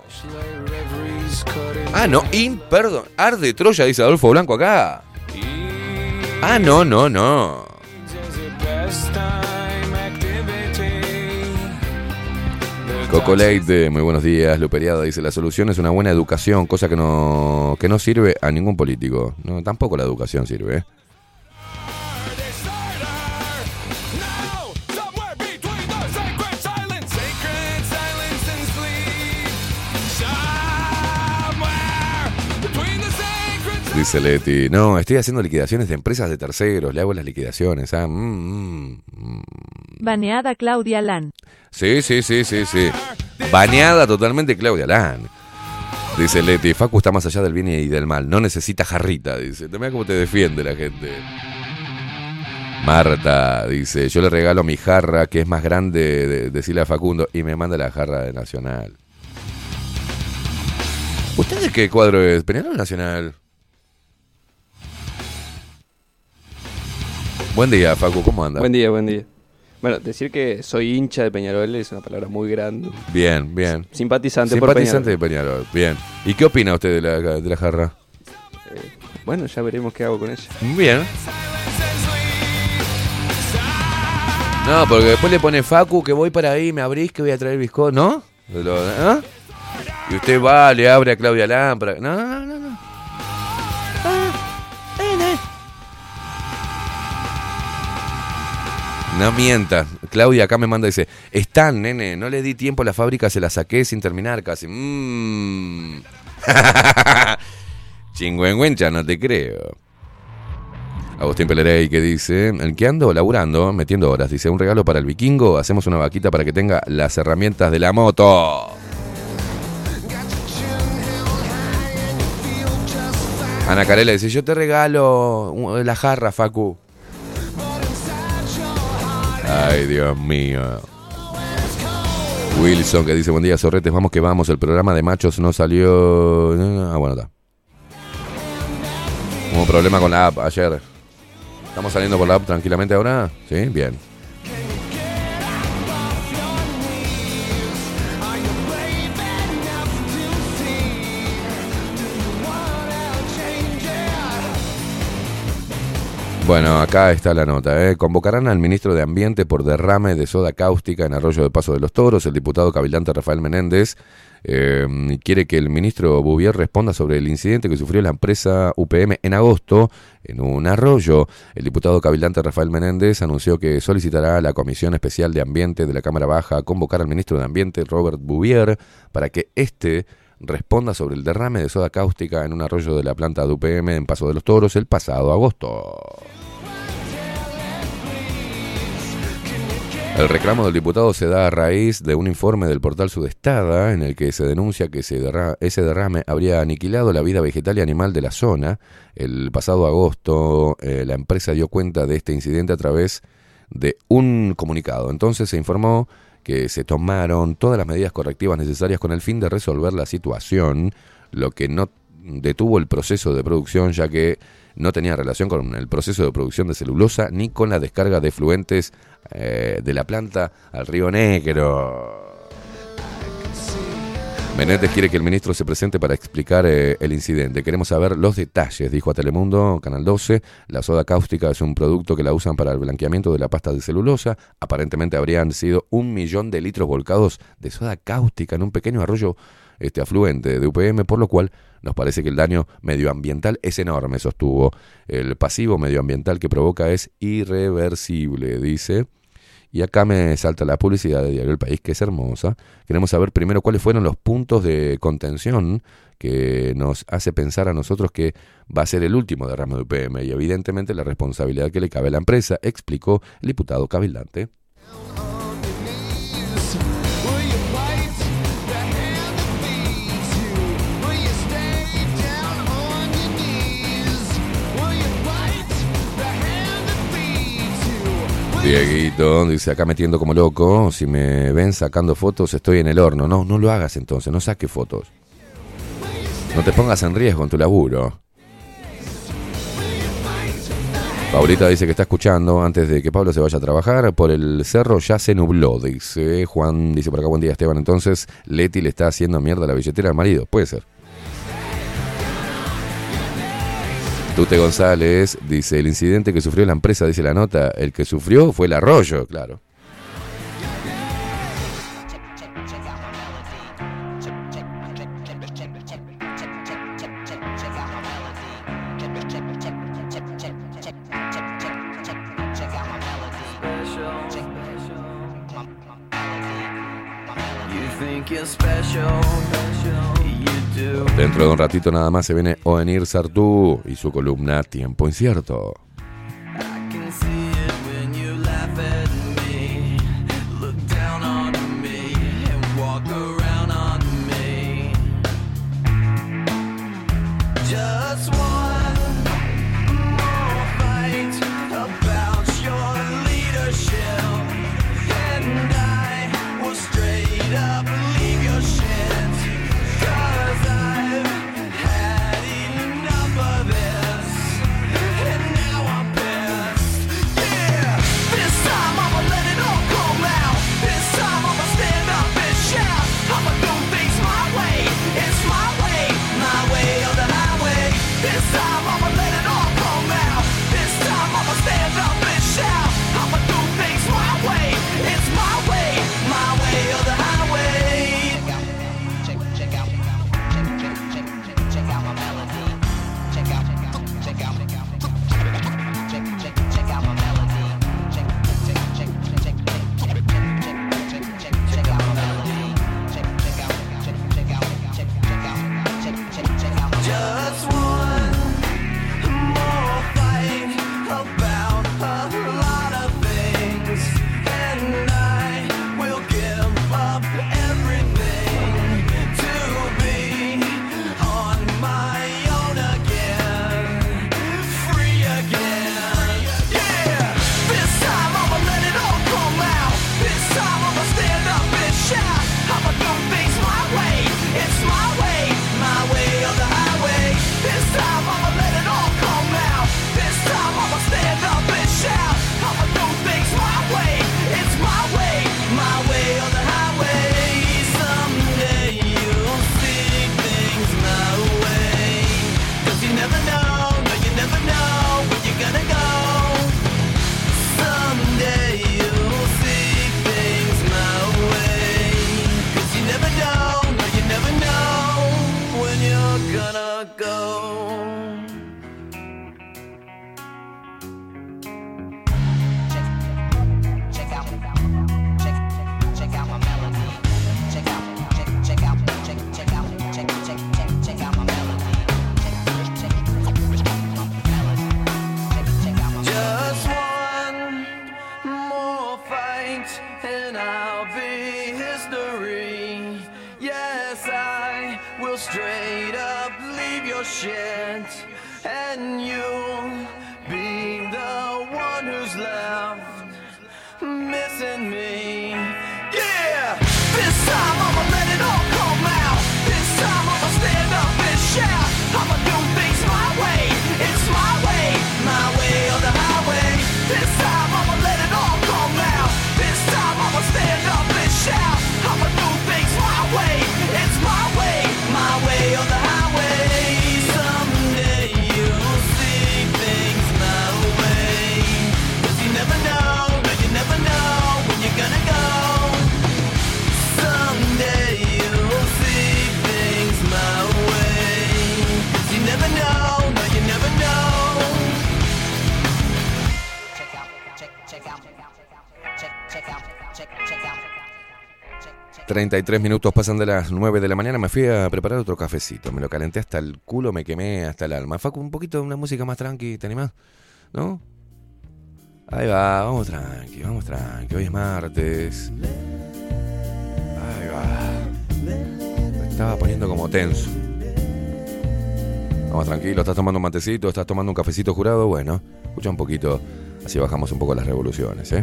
Ah, no. In, perdón. Arde Troya, dice Adolfo Blanco acá. Ah, no, no, no. Coco Leite, muy buenos días. Luperiada dice, la solución es una buena educación, cosa que no, que no sirve a ningún político. No, tampoco la educación sirve. ¿eh? Dice Leti, no, estoy haciendo liquidaciones de empresas de terceros, le hago las liquidaciones. Ah, mm, mm, mm. Baneada Claudia Lan. Sí, sí, sí, sí, sí. Baneada totalmente Claudia Lan. Dice Leti, Facu está más allá del bien y del mal, no necesita jarrita, dice. Mira cómo te defiende la gente. Marta dice, yo le regalo mi jarra, que es más grande, de, decirle a Facundo, y me manda la jarra de Nacional. ¿Usted de qué cuadro es? ¿Peñarol Nacional? Buen día, Facu, ¿cómo anda? Buen día, buen día. Bueno, decir que soy hincha de Peñarol es una palabra muy grande. Bien, bien. Simpatizante, Simpatizante de Peñarol, bien. ¿Y qué opina usted de la, de la jarra? Eh, bueno, ya veremos qué hago con ella. Bien. No, porque después le pone Facu que voy para ahí, me abrís que voy a traer bizcocho, ¿no? ¿Ah? Y usted va, le abre a Claudia Lámpara. No, no, no. No. No mienta. Claudia acá me manda y dice, están, nene, no le di tiempo a la fábrica, se la saqué sin terminar casi. Mmm. *laughs* Chingüengüencha, no te creo. Agustín Pelerey que dice, el que ando laburando, metiendo horas, dice, un regalo para el vikingo, hacemos una vaquita para que tenga las herramientas de la moto. Ana Carela dice, yo te regalo la jarra, Facu. Ay, Dios mío. Wilson que dice, buen día, Sorretes, vamos que vamos, el programa de machos no salió... Ah, bueno, está. Hubo un problema con la app ayer. ¿Estamos saliendo por la app tranquilamente ahora? Sí, bien. Bueno, acá está la nota. ¿eh? Convocarán al ministro de Ambiente por derrame de soda cáustica en Arroyo de Paso de los Toros. El diputado cabilante Rafael Menéndez eh, quiere que el ministro Bouvier responda sobre el incidente que sufrió la empresa UPM en agosto en un arroyo. El diputado cabilante Rafael Menéndez anunció que solicitará a la Comisión Especial de Ambiente de la Cámara Baja convocar al ministro de Ambiente Robert Bouvier para que éste responda sobre el derrame de soda cáustica en un arroyo de la planta de UPM en Paso de los Toros el pasado agosto. El reclamo del diputado se da a raíz de un informe del portal Sudestada en el que se denuncia que ese derrame, habría aniquilado la vida vegetal y animal de la zona. El pasado agosto eh, la empresa dio cuenta de este incidente a través de un comunicado. Entonces se informó que se tomaron todas las medidas correctivas necesarias con el fin de resolver la situación, lo que no detuvo el proceso de producción ya que no tenía relación con el proceso de producción de celulosa ni con la descarga de fluentes eh, de la planta al río Negro. Menéndez quiere que el ministro se presente para explicar eh, el incidente. Queremos saber los detalles, dijo a Telemundo, Canal 12. La soda cáustica es un producto que la usan para el blanqueamiento de la pasta de celulosa. Aparentemente habrían sido un millón de litros volcados de soda cáustica en un pequeño arroyo este afluente de UPM, por lo cual nos parece que el daño medioambiental es enorme, sostuvo. El pasivo medioambiental que provoca es irreversible, dice. Y acá me salta la publicidad de Diario El País, que es hermosa. Queremos saber primero cuáles fueron los puntos de contención que nos hace pensar a nosotros que va a ser el último derrame de UPM y evidentemente la responsabilidad que le cabe a la empresa, explicó el diputado cabildante. Dieguito dice acá metiendo como loco, si me ven sacando fotos estoy en el horno. No, no lo hagas entonces, no saques fotos. No te pongas en riesgo en tu laburo. Paulita dice que está escuchando antes de que Pablo se vaya a trabajar. Por el cerro ya se nubló, dice. Juan dice por acá, buen día Esteban. Entonces, Leti le está haciendo mierda a la billetera al marido. Puede ser. Tute González dice, el incidente que sufrió la empresa, dice la nota, el que sufrió fue el arroyo, claro. Dentro de un ratito nada más se viene Oenir Sartú y su columna Tiempo Incierto. 33 minutos pasan de las 9 de la mañana. Me fui a preparar otro cafecito. Me lo calenté hasta el culo, me quemé hasta el alma. Facu, un poquito de una música más tranqui, ¿te animás? ¿No? Ahí va, vamos tranqui, vamos tranqui. Hoy es martes. Ahí va. Me estaba poniendo como tenso. Vamos tranquilo, estás tomando un matecito, estás tomando un cafecito jurado. Bueno, escucha un poquito, así bajamos un poco las revoluciones, ¿eh?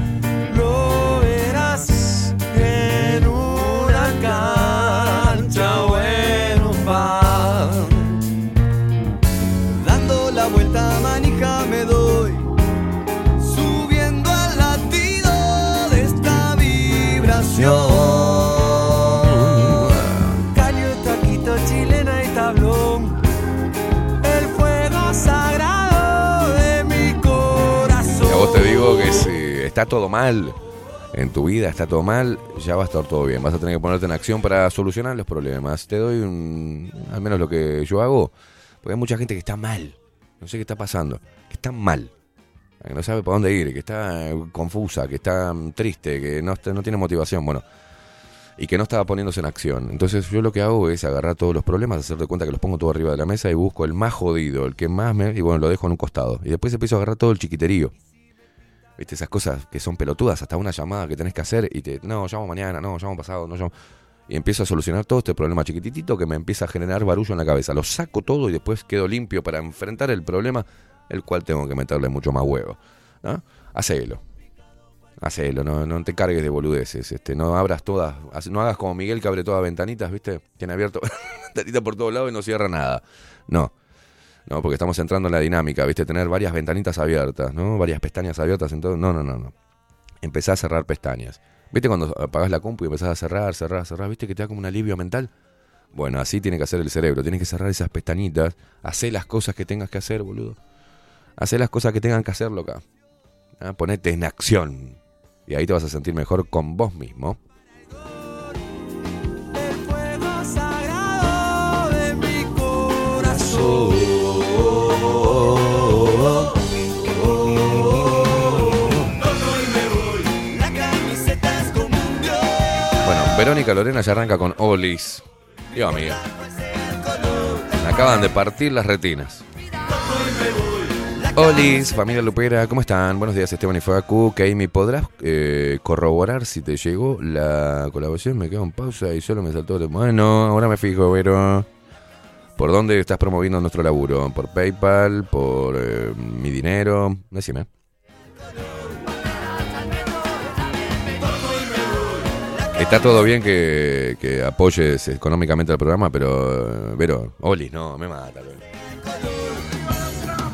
está todo mal en tu vida, está todo mal, ya va a estar todo bien. Vas a tener que ponerte en acción para solucionar los problemas. Te doy un, al menos lo que yo hago, porque hay mucha gente que está mal. No sé qué está pasando, que está mal. Que no sabe por dónde ir, que está confusa, que está mm, triste, que no, no tiene motivación. Bueno, y que no estaba poniéndose en acción. Entonces yo lo que hago es agarrar todos los problemas, hacer de cuenta que los pongo todo arriba de la mesa y busco el más jodido, el que más me... Y bueno, lo dejo en un costado. Y después empiezo a agarrar todo el chiquiterío. Esas cosas que son pelotudas, hasta una llamada que tenés que hacer y te... No, llamo mañana, no, llamo pasado, no llamo... Y empiezo a solucionar todo este problema chiquititito que me empieza a generar barullo en la cabeza. Lo saco todo y después quedo limpio para enfrentar el problema, el cual tengo que meterle mucho más huevo. ¿no? Hacelo. Hacelo, no, no te cargues de boludeces, este, no abras todas, no hagas como Miguel que abre todas ventanitas, ¿viste? Tiene abierto *laughs* ventanitas por todos lados y no cierra nada. No. No, porque estamos entrando en la dinámica, ¿viste? Tener varias ventanitas abiertas, ¿no? Varias pestañas abiertas en todo. No, no, no, no. Empezá a cerrar pestañas. ¿Viste cuando apagás la compu y empezás a cerrar, cerrar, cerrar? ¿Viste que te da como un alivio mental? Bueno, así tiene que hacer el cerebro. Tienes que cerrar esas pestañitas. Hacé las cosas que tengas que hacer, boludo. Hacé las cosas que tengan que hacer, loca. ¿Ah? Ponete en acción. Y ahí te vas a sentir mejor con vos mismo. El fuego sagrado de mi corazón. Verónica Lorena ya arranca con Olis. Dios amiga. Me acaban de partir las retinas. Olis, familia Lupera, ¿cómo están? Buenos días, Esteban y Facu. Amy, ¿podrás eh, corroborar si te llegó la colaboración? Me quedo en pausa y solo me saltó. de- Bueno, ahora me fijo, Vero. ¿Por dónde estás promoviendo nuestro laburo? ¿Por PayPal? ¿Por eh, mi dinero? Decime. Está todo bien que, apoyes económicamente al programa, pero, eh, Vero, Olis, no, me mata. Vero.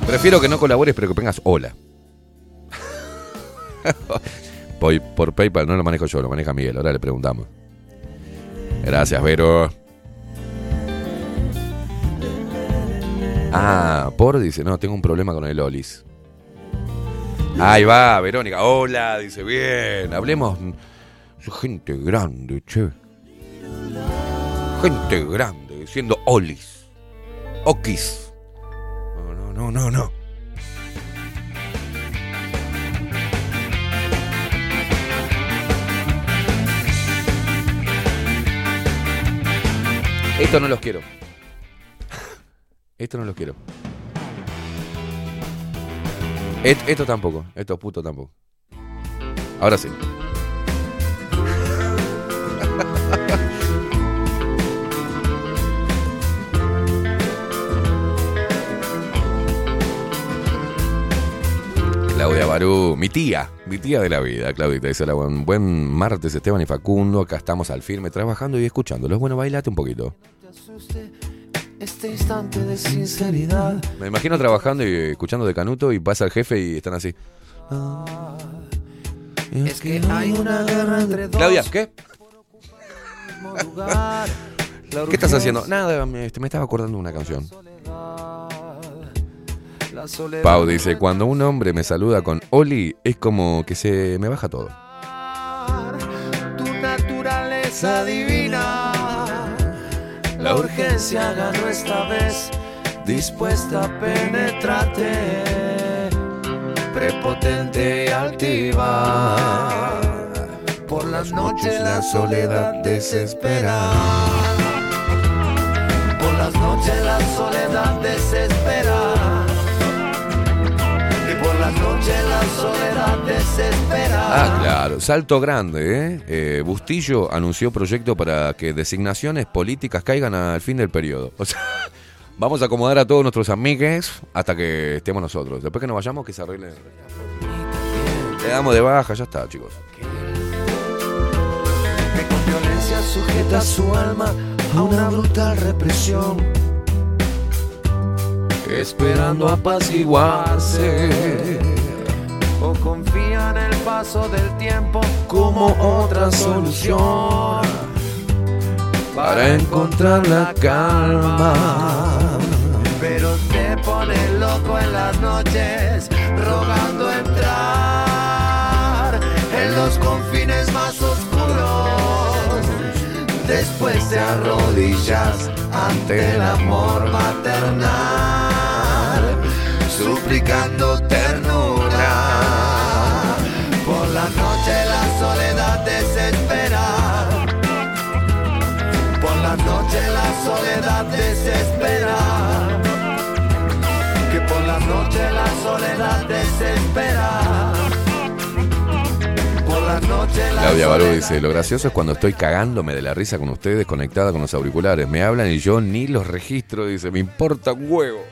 Prefiero que no colabores, pero que pongas hola. *laughs* Por, por PayPal no lo manejo yo, lo maneja Miguel. Ahora le preguntamos. Gracias, Vero. Ah, por dice, no, tengo un problema con el Olis. Ahí va, Verónica. Hola, dice, bien. Hablemos. Gente grande, che. Gente grande, diciendo Olis. Okis. No, no, no, no, no. Esto no los quiero. Esto no los quiero. Esto tampoco. Esto puto tampoco. Ahora sí. Claudia Barú, mi tía, mi tía de la vida, Claudita, dice la buen, buen martes Esteban y Facundo, acá estamos al firme trabajando y escuchándolos. Bueno, bailate un poquito. este instante de sinceridad. Me imagino trabajando y escuchando de Canuto y pasa el jefe y están así. Es que hay una guerra entre dos. Claudia, ¿qué? *laughs* ¿Qué estás haciendo? Nada, me, este, me estaba acordando de una canción. Pau dice, cuando un hombre me saluda con Oli, es como que se me baja todo. Tu naturaleza divina. La urgencia ganó esta vez, dispuesta a penetrarte, prepotente y altiva. Por las noches la soledad desespera. Ah, claro, salto grande, ¿eh? Eh, Bustillo anunció proyecto para que designaciones políticas caigan al fin del periodo. O sea, *laughs* vamos a acomodar a todos nuestros amigues hasta que estemos nosotros. Después que nos vayamos, que se arregle. Le damos de baja, ya está, chicos. que con violencia sujeta su alma a una brutal represión. Esperando apaciguarse. O confía en el paso del tiempo como otra solución para encontrar la calma. Pero te pone loco en las noches, rogando entrar en los confines más oscuros. Después te arrodillas ante el amor maternal, suplicando soledad desespera. Que por la noche la soledad desespera. Por la noche la Claudia Barú dice, lo gracioso es cuando estoy cagándome de la risa con ustedes conectada con los auriculares. Me hablan y yo ni los registro, dice, me importa un huevo.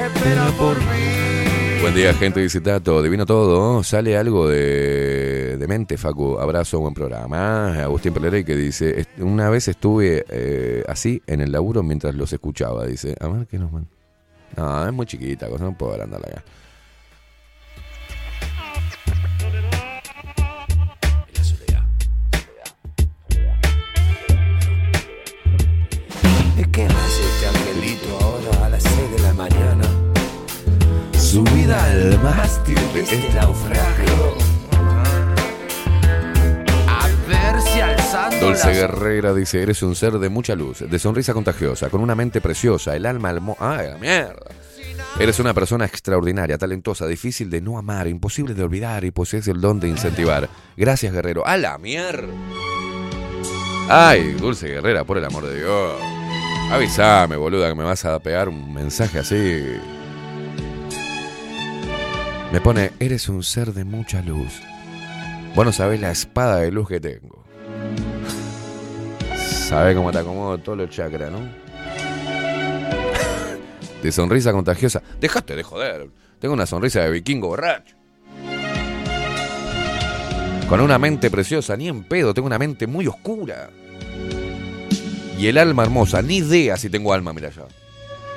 espera por mí. Buen día, gente, dice Tato. Divino todo. Sale algo de, de mente, Facu. Abrazo, buen programa. Agustín Pelerey que dice: "Est- Una vez estuve eh, así en el laburo mientras los escuchaba. Dice: A ver, ¿qué nos man? No, es muy chiquita, cosa, no puedo andar acá. Subida al mástil de este naufragio. A ver si alzando Dulce las- Guerrera dice: Eres un ser de mucha luz, de sonrisa contagiosa, con una mente preciosa, el alma almo. ¡Ay, la mierda! Eres una persona extraordinaria, talentosa, difícil de no amar, imposible de olvidar y posees el don de incentivar. Gracias, guerrero. ¡A la mierda! Ay, Dulce Guerrera, por el amor de Dios. Avísame, boluda, que me vas a pegar un mensaje así. Me pone, eres un ser de mucha luz. Vos no sabés la espada de luz que tengo. Sabés cómo te acomodo todos los chakras, ¿no? De sonrisa contagiosa. Dejaste de joder. Tengo una sonrisa de vikingo borracho. Con una mente preciosa, ni en pedo, tengo una mente muy oscura. Y el alma hermosa, ni idea si tengo alma, mira allá.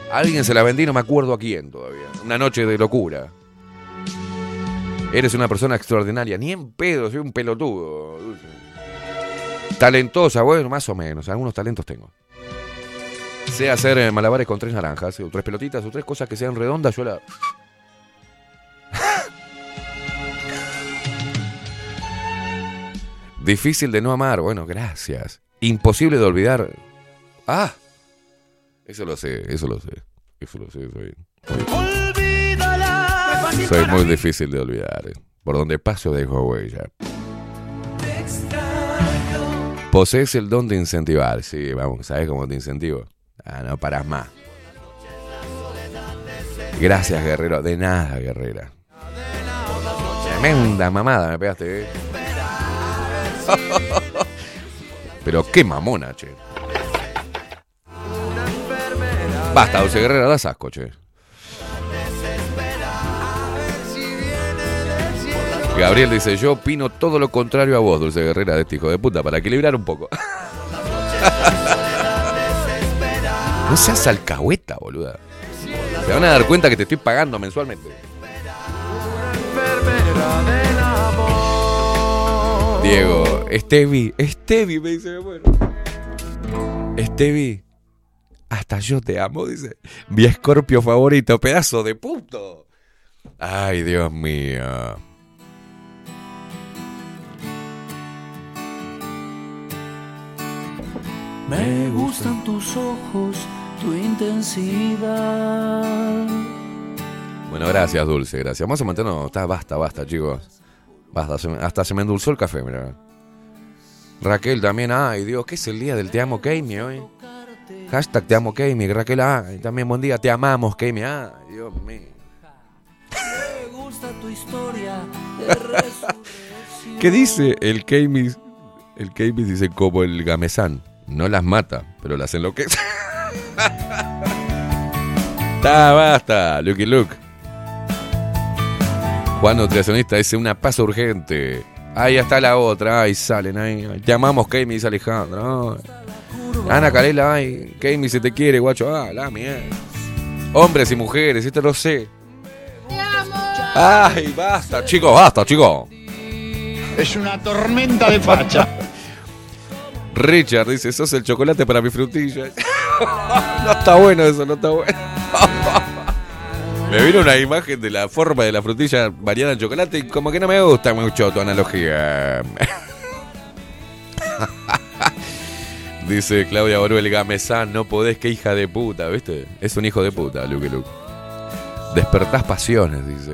A alguien se la vendí, no me acuerdo a quién todavía. Una noche de locura. Eres una persona extraordinaria, ni en pedo, soy un pelotudo. Talentosa, bueno, más o menos, algunos talentos tengo. Sé hacer eh, malabares con tres naranjas, o tres pelotitas, o tres cosas que sean redondas, yo la... *laughs* Difícil de no amar, bueno, gracias. Imposible de olvidar. Ah, eso lo sé, eso lo sé. Eso lo sé, soy. Soy muy difícil de olvidar. eh. Por donde paso dejo huella. Posees el don de incentivar. Sí, vamos, ¿sabes cómo te incentivo? Ah, no paras más. Gracias, guerrero. De nada, guerrera. Tremenda mamada me pegaste, ¿eh? *laughs* Pero qué mamona, che. Basta, Dulce Guerrera, das asco, che. Gabriel dice, yo opino todo lo contrario a vos, Dulce Guerrera, de este hijo de puta, para equilibrar un poco. *laughs* No seas alcahueta, boluda. Se van a dar cuenta que te estoy pagando mensualmente. Diego, Estevi, Estevi, me dice, bueno. Estevi, hasta yo te amo, dice. Mi escorpio favorito, pedazo de puto. Ay, Dios mío. Me gustan tus ojos, tu intensidad. Bueno, gracias, Dulce, gracias. Vamos a mantenernos. Basta, basta, chicos. Basta, hasta se me endulzó el café, mira. Raquel también, ay Dios, ¿qué es el día del Te amo, Kami hoy? Hashtag Te amo, Kami. Raquel, ay, también buen día, Te amamos, Kami. Ay, Dios mío. Me gusta tu historia. ¿Qué dice el Kami? El Kami dice como el Gamesán. No las mata, pero las enloquece. *laughs* Está, basta, Lucky Luke. Juan Nutricionista dice una paz urgente. Ahí está la otra, ahí salen, ahí. Te amamos, Kami, dice Alejandro. Ay. Ana Calela, ay, Kami se te quiere, guacho. Ah, la mierda. Hombres y mujeres, esto lo sé. Ay, basta, chicos, basta, chicos. Es una tormenta de facha. *laughs* Richard dice, sos el chocolate para mi frutilla. *laughs* no está bueno eso, no está bueno. *laughs* me vino una imagen de la forma de la frutilla variada en chocolate y como que no me gusta mucho tu analogía. *laughs* dice Claudia Boruel Gamesán, no podés, que hija de puta, ¿viste? Es un hijo de puta, Luke Luke. Despertás pasiones, dice.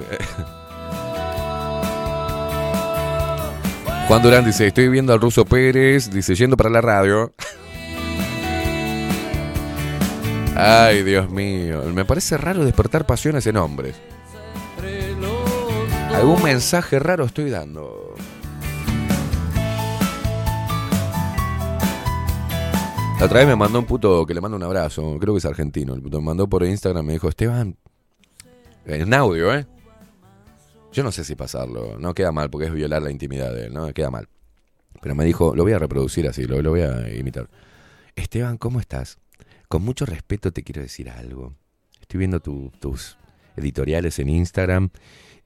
Juan Durán dice, estoy viendo al ruso Pérez, dice, yendo para la radio. Ay, Dios mío, me parece raro despertar pasiones en hombres. Algún mensaje raro estoy dando. La otra vez me mandó un puto que le mando un abrazo, creo que es argentino. Me mandó por Instagram, me dijo, Esteban, en audio, ¿eh? Yo no sé si pasarlo, no queda mal porque es violar la intimidad de él, no queda mal. Pero me dijo, lo voy a reproducir así, lo, voy a imitar. Esteban, ¿cómo estás? Con mucho respeto te quiero decir algo. Estoy viendo tu- tus editoriales en Instagram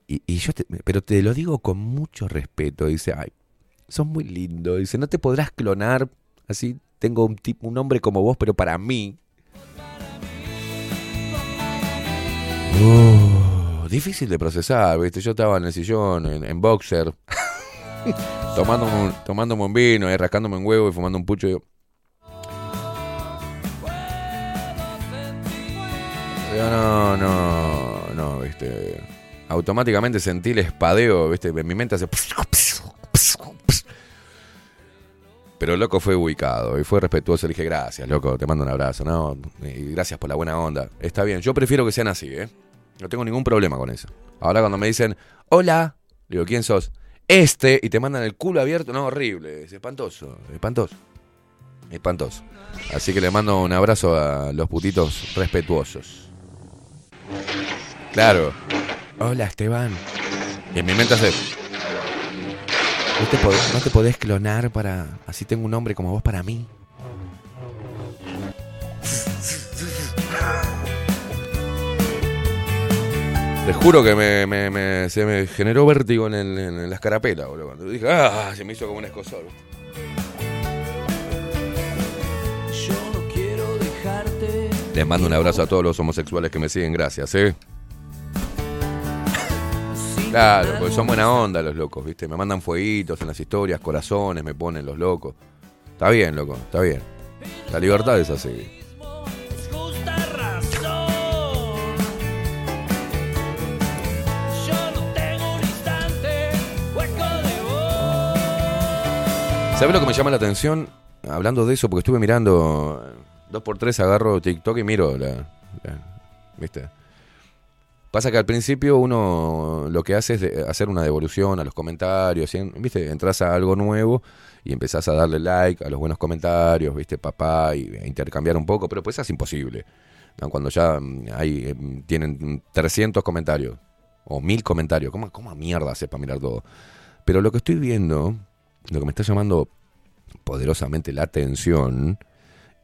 y, y yo, te- pero te lo digo con mucho respeto. Dice, ay, sos muy lindo. Dice, no te podrás clonar así. Tengo un tipo, un hombre como vos, pero para mí. Oh, difícil de procesar, ¿viste? Yo estaba en el sillón, en, en boxer, *laughs* tomándome, un- tomándome un vino, eh, rascándome un huevo y fumando un pucho. Y yo, Yo no, no, no, viste. Automáticamente sentí el espadeo, viste. En mi mente hace. Pero el loco fue ubicado y fue respetuoso. Le dije, gracias, loco, te mando un abrazo, ¿no? Y gracias por la buena onda. Está bien, yo prefiero que sean así, ¿eh? No tengo ningún problema con eso. Ahora cuando me dicen, hola, digo, ¿quién sos? Este, y te mandan el culo abierto, no, horrible, es espantoso, espantoso. Espantoso. Así que le mando un abrazo a los putitos respetuosos. Claro. Hola, Esteban. Y en mi mente hace. ¿No te, no te podés clonar para. Así tengo un hombre como vos para mí? Te juro que me, me- me- se me generó vértigo en, el- en la escarapela, boludo. Cuando dije, ah, se me hizo como un escosor. Yo no quiero dejarte. Les mando un abrazo a todos los homosexuales que me siguen, gracias, ¿eh? Claro, porque son buena onda los locos, ¿viste? Me mandan fueguitos en las historias, corazones, me ponen los locos. Está bien, loco, está bien. La libertad es así. ¿Sabes lo que me llama la atención? Hablando de eso, porque estuve mirando eh, dos por tres, agarro TikTok y miro la, ¿Viste? Pasa que al principio uno lo que hace es hacer una devolución a los comentarios, ¿viste? Entras a algo nuevo y empezás a darle like a los buenos comentarios, ¿viste? Papá, y a intercambiar un poco, pero pues es imposible. Cuando ya mm, hay, eh, tienen 300 comentarios o 1000 comentarios, ¿cómo, cómo mierda hace para mirar todo? Pero lo que estoy viendo, lo que me está llamando poderosamente la atención,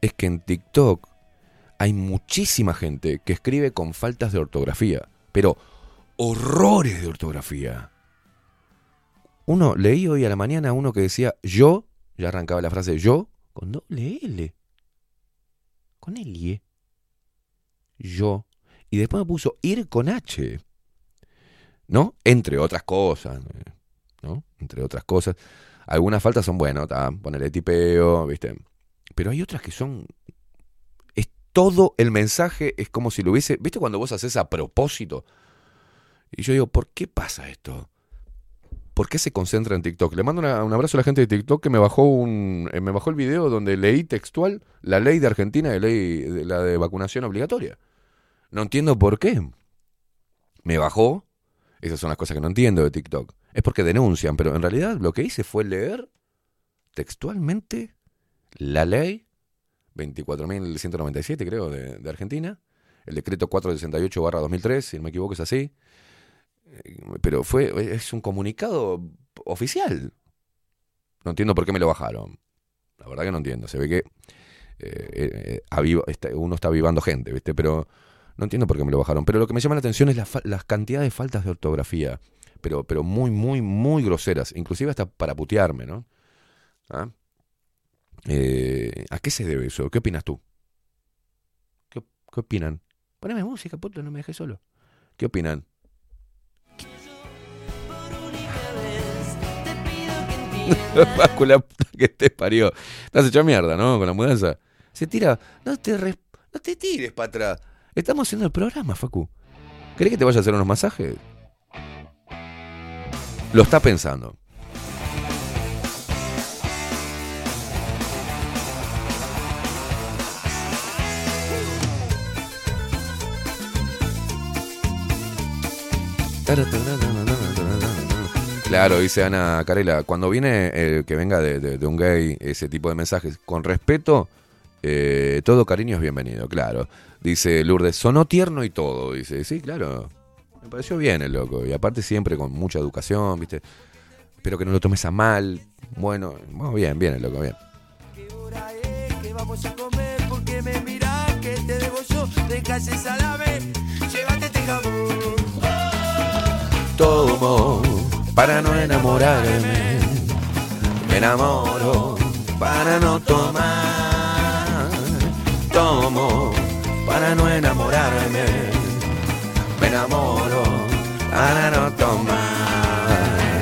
es que en TikTok hay muchísima gente que escribe con faltas de ortografía, pero horrores de ortografía. Uno, leí hoy a la mañana uno que decía yo, ya arrancaba la frase yo, con doble L. Con L. Yo. Y después me puso ir con H. ¿No? Entre otras cosas. ¿No? Entre otras cosas. Algunas faltas son, bueno, ta, ponerle tipeo, ¿viste? Pero hay otras que son. Es todo el mensaje, es como si lo hubiese. ¿Viste cuando vos haces a propósito? Y yo digo, ¿por qué pasa esto? ¿Por qué se concentra en TikTok? Le mando un abrazo a la gente de TikTok que me bajó un eh, me bajó el video donde leí textual la ley de Argentina de ley de la de vacunación obligatoria. No entiendo por qué. Me bajó. Esas son las cosas que no entiendo de TikTok. Es porque denuncian, pero en realidad lo que hice fue leer textualmente la ley 24.197, creo, de, de Argentina, el decreto 468-2003, si no me equivoco es así, Eh, pero fue es un comunicado oficial. No entiendo por qué me lo bajaron. La verdad que no entiendo. Se ve que eh, eh, uno está avivando gente, ¿viste? Pero no entiendo por qué me lo bajaron. Pero lo que me llama la atención es la, las cantidades de faltas de ortografía. Pero, pero muy, muy, muy groseras. Inclusive hasta para putearme, ¿no? ¿Ah? Eh, ¿A qué se debe eso? ¿Qué opinas tú? ¿Qué, qué opinan? Poneme música, puto, no me dejes solo. ¿Qué opinan? *laughs* Puta que te parió. Estás hecho mierda, ¿no? Con la mudanza. Se tira. No te, res- no te tires para atrás. Estamos haciendo el programa, Facu. ¿Querés que te vaya a hacer unos masajes? Lo está pensando. Claro, dice Ana Carela, cuando viene eh, que venga de, de- un gay ese tipo de mensajes, con respeto, eh, todo cariño es bienvenido, claro. Dice Lourdes, sonó tierno y todo, dice, sí, claro. Me pareció bien el loco, y aparte siempre con mucha educación, ¿viste? Espero que no lo tomes a mal. Bueno, bueno, bien, bien el loco, bien. que vamos a comer porque me que te debo yo de calle salame llévate este jamón Tomo para no enamorarme. Me enamoro para no tomar. Tomo para no enamorarme. Enamoro para no tomar.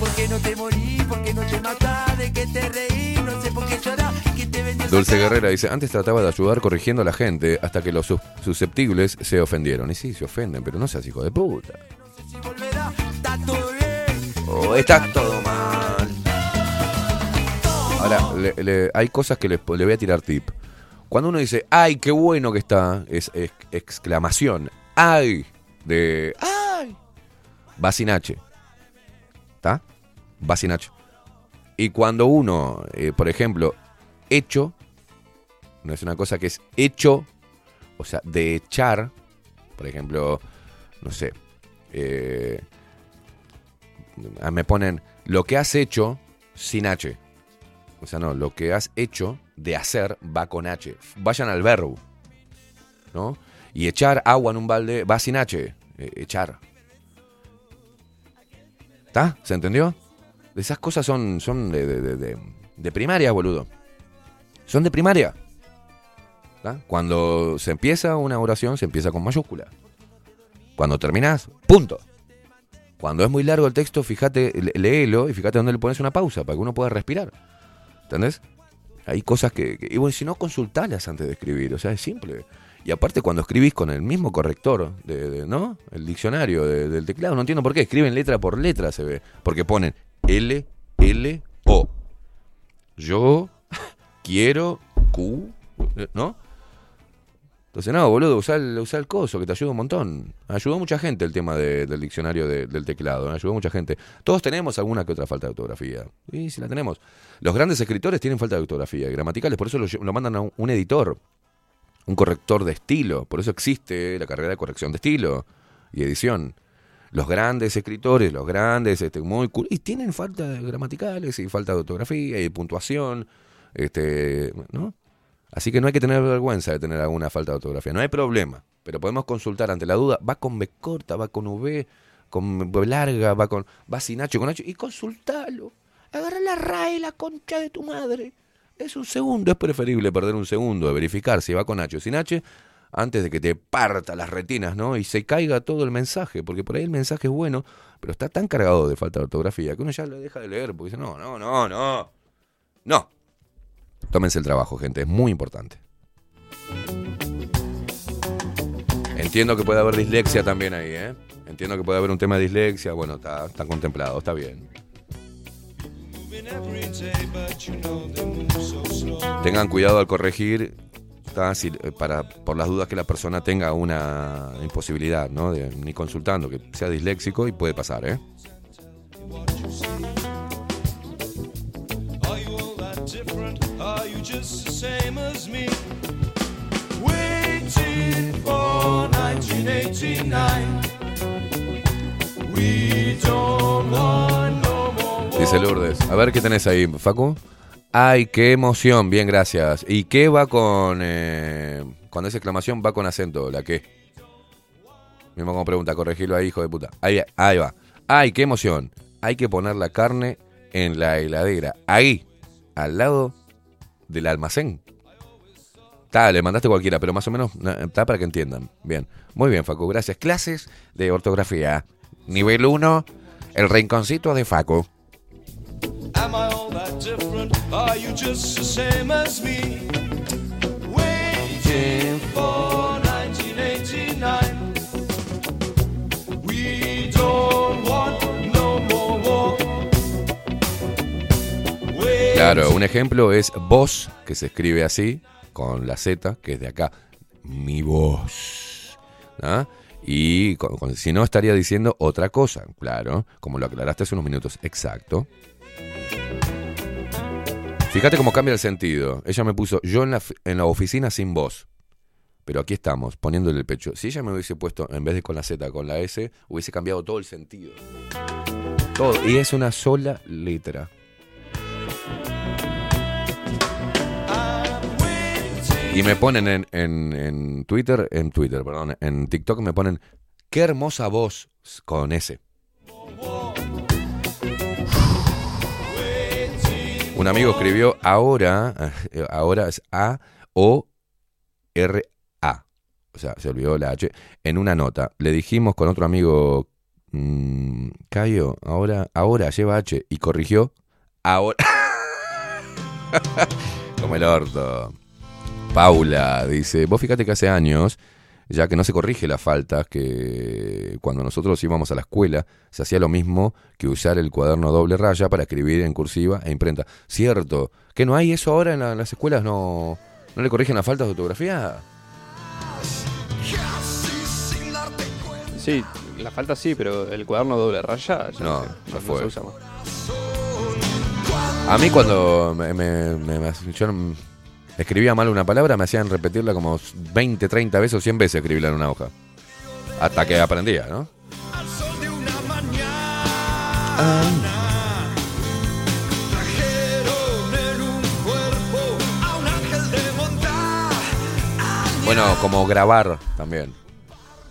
¿Por qué no te morí? ¿Por qué no te matás? ¿De qué te reí? No sé por qué llorás ¿Quién te vendió esa Dulce? Guerrera dice, antes trataba de ayudar corrigiendo a la gente hasta que los sus- susceptibles se ofendieron. Y sí, se ofenden, pero no seas hijo de puta. Si volverá, está todo bien O está todo mal. Ahora, le- le- hay cosas que le, le voy a tirar tip. Cuando uno dice, ay, qué bueno que está, es, es- exclamación, ay, de, ay, va sin H. ¿Está? Va sin H. Y cuando uno, eh, por ejemplo, hecho, no es una cosa que es hecho, o sea, de echar, por ejemplo, no sé, eh, me ponen lo que has hecho sin H. O sea, no, lo que has hecho de hacer va con H. Vayan al verbo. ¿No? Y echar agua en un balde va sin H. eh, echar. ¿Está? ¿Se entendió? Esas cosas son, son de, de- primaria, boludo. Son de primaria. ¿Tá? Cuando se empieza una oración, se empieza con mayúscula. Cuando terminas, punto. Cuando es muy largo el texto, fíjate, lé- léelo y fíjate dónde le pones una pausa para que uno pueda respirar. ¿Entendés? Hay cosas que, que- y bueno, si no, consultalas antes de escribir, o sea, es simple. Y aparte cuando escribís con el mismo corrector, de, ¿no? El diccionario de- del teclado, no entiendo por qué, escriben letra por letra, se ve. Porque ponen L, L, O. Yo *laughs* quiero Q, ¿no? Entonces, no, boludo, usá el, usá el coso, que te ayuda un montón. Ayudó mucha gente el tema de- del diccionario de- del teclado, ¿eh? ayudó mucha gente. Todos tenemos alguna que otra falta de ortografía. Y si la tenemos. Los grandes escritores tienen falta de ortografía y gramaticales, por eso lo, mandan a un editor, un corrector de estilo. Por eso existe la carrera de corrección de estilo y edición. Los grandes escritores, los grandes, este, muy y tienen falta de gramaticales y falta de ortografía y puntuación, este, ¿no? Así que no hay que tener vergüenza de tener alguna falta de ortografía. No hay problema. Pero podemos consultar ante la duda. Va con B corta, va con V, con B larga, va con. Va sin H, con H. Y consultalo. Agarra la RAE, la concha de tu madre. Es un segundo. Es preferible perder un segundo de verificar si va con H o sin H antes de que te parta las retinas, ¿no? Y se caiga todo el mensaje. Porque por ahí el mensaje es bueno, pero está tan cargado de falta de ortografía que uno ya lo deja de leer porque dice, no, no, no, no. No. Tómense el trabajo, gente, es muy importante. Entiendo que puede haber dislexia también ahí, ¿eh? Entiendo que puede haber un tema de dislexia, bueno, está, está contemplado, está bien. Tengan cuidado al corregir, eh, para, por las dudas que la persona tenga una imposibilidad, ¿no? De, ni consultando, que sea disléxico y puede pasar, ¿eh? Are you all that different? Are you just the same as me? Waiting for 1989. We don't want no more Dice Lourdes. A ver qué tenés ahí, Facu. Ay, qué emoción. Bien, gracias. ¿Y qué va con. eh, cuando es exclamación, va con acento? ¿La qué? Mismo como pregunta, corregilo ahí, hijo de puta. Ahí, ahí va. Ay, qué emoción. Hay que poner la carne en la heladera. Ahí, al lado del almacén. Está, le mandaste cualquiera, pero más o menos está para que entiendan. Bien. Muy bien, Facu. Gracias. Clases de ortografía. Nivel 1, el rinconcito de Facu. Am I all that different? Are you just the same as me? Waiting for 1989. We don't want no more war. Waiting Claro, un ejemplo es voz, que se escribe así, con la Z, que es de acá. Mi voz. ¿Ah? Y si no, estaría diciendo otra cosa, claro, como lo aclaraste hace unos minutos. Exacto. Fíjate cómo cambia el sentido. Ella me puso yo en la, oficina sin voz. Pero aquí estamos, poniéndole el pecho. Si ella me hubiese puesto, en vez de con la Z, con la S, hubiese cambiado todo el sentido. Todo. Y es una sola letra. Y me ponen en, en- en Twitter, en Twitter, perdón, en TikTok me ponen, qué hermosa voz con S. Un amigo escribió ahora, eh, ahora es A O R A. O sea, se olvidó la H en una nota. Le dijimos con otro amigo, mm, Cayo, ahora, ahora lleva H y corrigió ahora. *laughs* Como el orto. Paula dice, vos fíjate que hace años, ya que no se corrige las faltas, que cuando nosotros íbamos a la escuela se hacía lo mismo que usar el cuaderno doble raya para escribir en cursiva e imprenta. Cierto, que no hay eso ahora en, la- en las escuelas, no, no le corrigen las faltas de ortografía. Sí, la falta sí, pero el cuaderno doble raya ya No, ya fue. se usa más. A mí cuando me, me- me- me- yo no- escribía mal una palabra me hacían repetirla como 20, 30 veces o 100 veces escribirla en una hoja. Hasta que aprendía, ¿no? al sol de una mañana. Trajeron en un cuerpo a un ángel de montar. Bueno, como grabar también.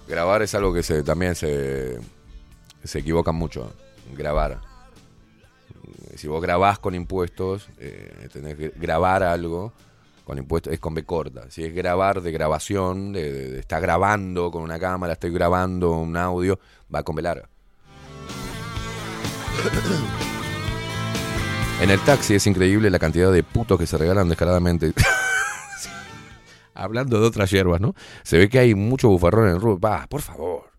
Grabar es algo que se, también se, se equivocan mucho. Grabar. Si vos grabás con impuestos, eh, tenés que grabar algo con impuestos, es con B corta. Si es grabar de grabación, de, estar grabando con una cámara, estoy grabando un audio, va con B larga. En el taxi es increíble la cantidad de putos que se regalan descaradamente. *laughs* Hablando de otras hierbas, ¿no? Se ve que hay mucho bufarrón en el rubro. Va, por favor.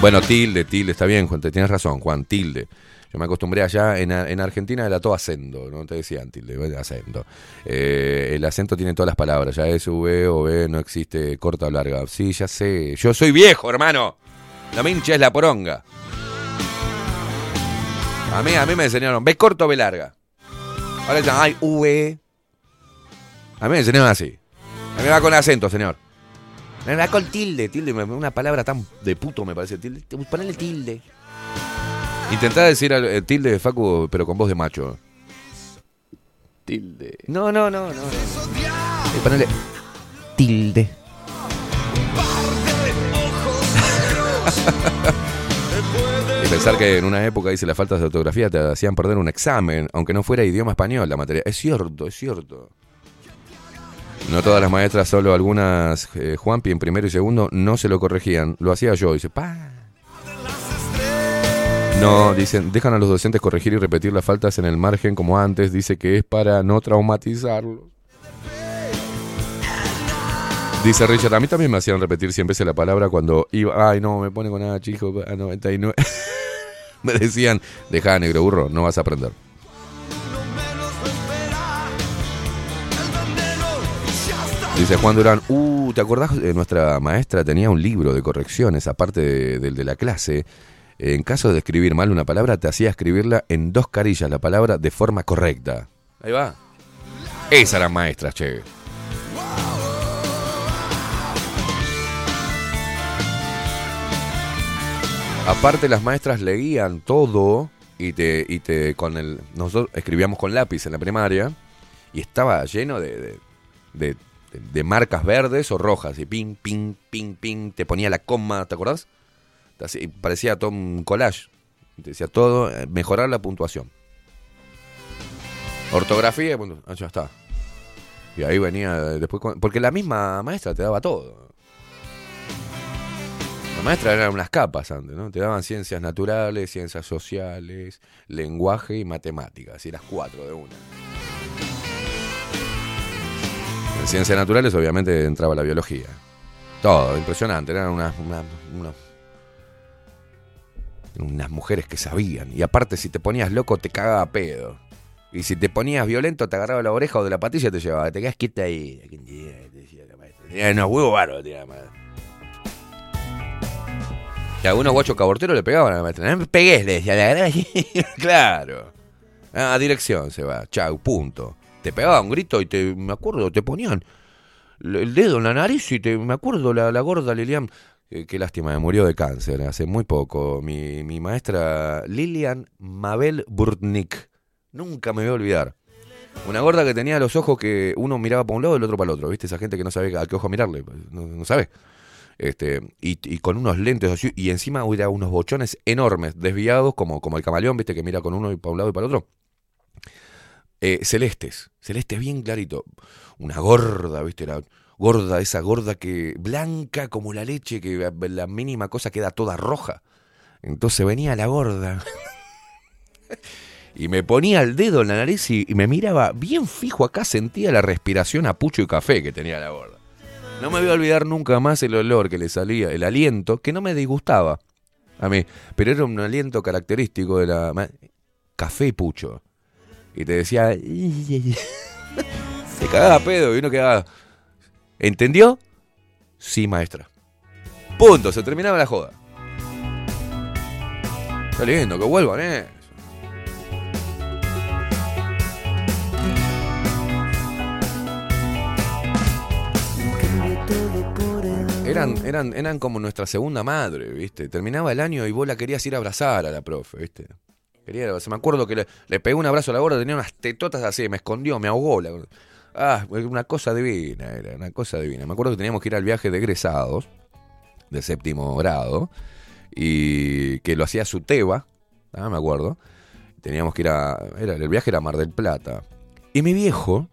Bueno, tilde, tilde, está bien, Juan, te tienes razón, Juan, tilde. Yo me acostumbré allá, en, en Argentina era todo acento, no te decían tilde, acento. Eh, el acento tiene todas las palabras, ya es V o B, no existe corta o larga. Sí, ya sé, yo soy viejo, hermano. La mincha es la poronga. A mí, a mí me enseñaron, B corta o B larga. Ahora dicen, ay, V. A mí me enseñaron así. A mí me va con acento, señor. Me va con tilde, tilde, una palabra tan de puto me parece, tilde. Ponele tilde. Intentá decir al- el tilde de Facu, pero con voz de macho. Tilde. No, no, no, no. no. Eh, ponele tilde. *laughs* Y pensar que en una época, dice, las faltas de ortografía te hacían perder un examen, aunque no fuera idioma español la materia. Es cierto, es cierto. No todas las maestras, solo algunas, eh, Juanpi en primero y segundo, no se lo corregían. Lo hacía yo, dice, pa. No, dicen, dejan a los docentes corregir y repetir las faltas en el margen como antes. Dice que es para no traumatizarlos. Dice Richard, a mí también me hacían repetir 100 veces la palabra cuando iba. Ay, no, me pone con nada, chico, a 99. *laughs* me decían, deja negro burro, no vas a aprender. Dice Juan Durán, uh, ¿te acordás? Nuestra maestra tenía un libro de correcciones, aparte de- del de la clase. En caso de escribir mal una palabra, te hacía escribirla en dos carillas, la palabra de forma correcta. Ahí va. Esa era maestra, che. Aparte las maestras leían todo y te, y te con el nosotros escribíamos con lápiz en la primaria y estaba lleno de, de, de- de marcas verdes o rojas y ping, ping, ping, ping, te ponía la coma, ¿te acordás? Parecía un collage. Decía todo, eh, mejorar la puntuación. Ortografía, bueno, ah, ya está. Y ahí venía eh, después, porque la misma maestra te daba todo. La maestra eran unas capas antes, ¿no? Te daban ciencias naturales, ciencias sociales, lenguaje y matemáticas, y las cuatro de una. En ciencias naturales obviamente entraba la biología. Todo, impresionante, eran unas, unas mujeres que sabían. Y aparte si te ponías loco te cagaba pedo. Y si te ponías violento te agarraba la oreja o de la patilla y te llevaba. Te quedas quieta ahí. Tenía unos huevos tenía la maestra. Y algunos guachos caborteros le pegaban a la maestra. Pegues, le decía. *laughs* claro. A dirección se va. Chau, punto. Te pegaba un grito y te, me acuerdo, te ponían el dedo en la nariz y te, me acuerdo la, la gorda Lilian. Eh, qué lástima, murió de cáncer hace muy poco. Mi, mi maestra Lilian Mabel Burtnik. Nunca me voy a olvidar. Una gorda que tenía los ojos que uno miraba para un lado y el otro para el otro. ¿Viste? Esa gente que no sabe a qué ojo mirarle. No, no sabe. Este, y, y con unos lentes así, y encima hubiera unos bochones enormes, desviados, como, como el camaleón, viste, que mira con uno y para un lado y para el otro. Eh, celestes, celestes bien clarito. Una gorda, viste, la gorda, esa gorda que blanca como la leche, que la mínima cosa queda toda roja. Entonces venía la gorda. *laughs* y me ponía el dedo en la nariz y, me miraba bien fijo acá, sentía la respiración a pucho y café que tenía la gorda. No me voy a olvidar nunca más el olor que le salía, el aliento, que no me disgustaba a mí, pero era un aliento característico de la... Café y pucho. Y te decía... *laughs* *laughs* Se cagaba pedo y uno quedaba... ¿Entendió? Sí, maestra. Punto, se terminaba la joda. Está lindo, que vuelvan, eh. Eran, eran, eran como nuestra segunda madre, ¿viste? Terminaba el año y vos la querías ir a abrazar a la profe, ¿viste? Quería, se me acuerdo que le, pegué un abrazo a la gorda, tenía unas tetotas así, me escondió, me ahogó. La, ah, una cosa divina, era una cosa divina. Me acuerdo que teníamos que ir al viaje de egresados, de séptimo grado, y que lo hacía su teba, ah, me acuerdo. Teníamos que ir a. Era, el viaje era Mar del Plata. Y mi viejo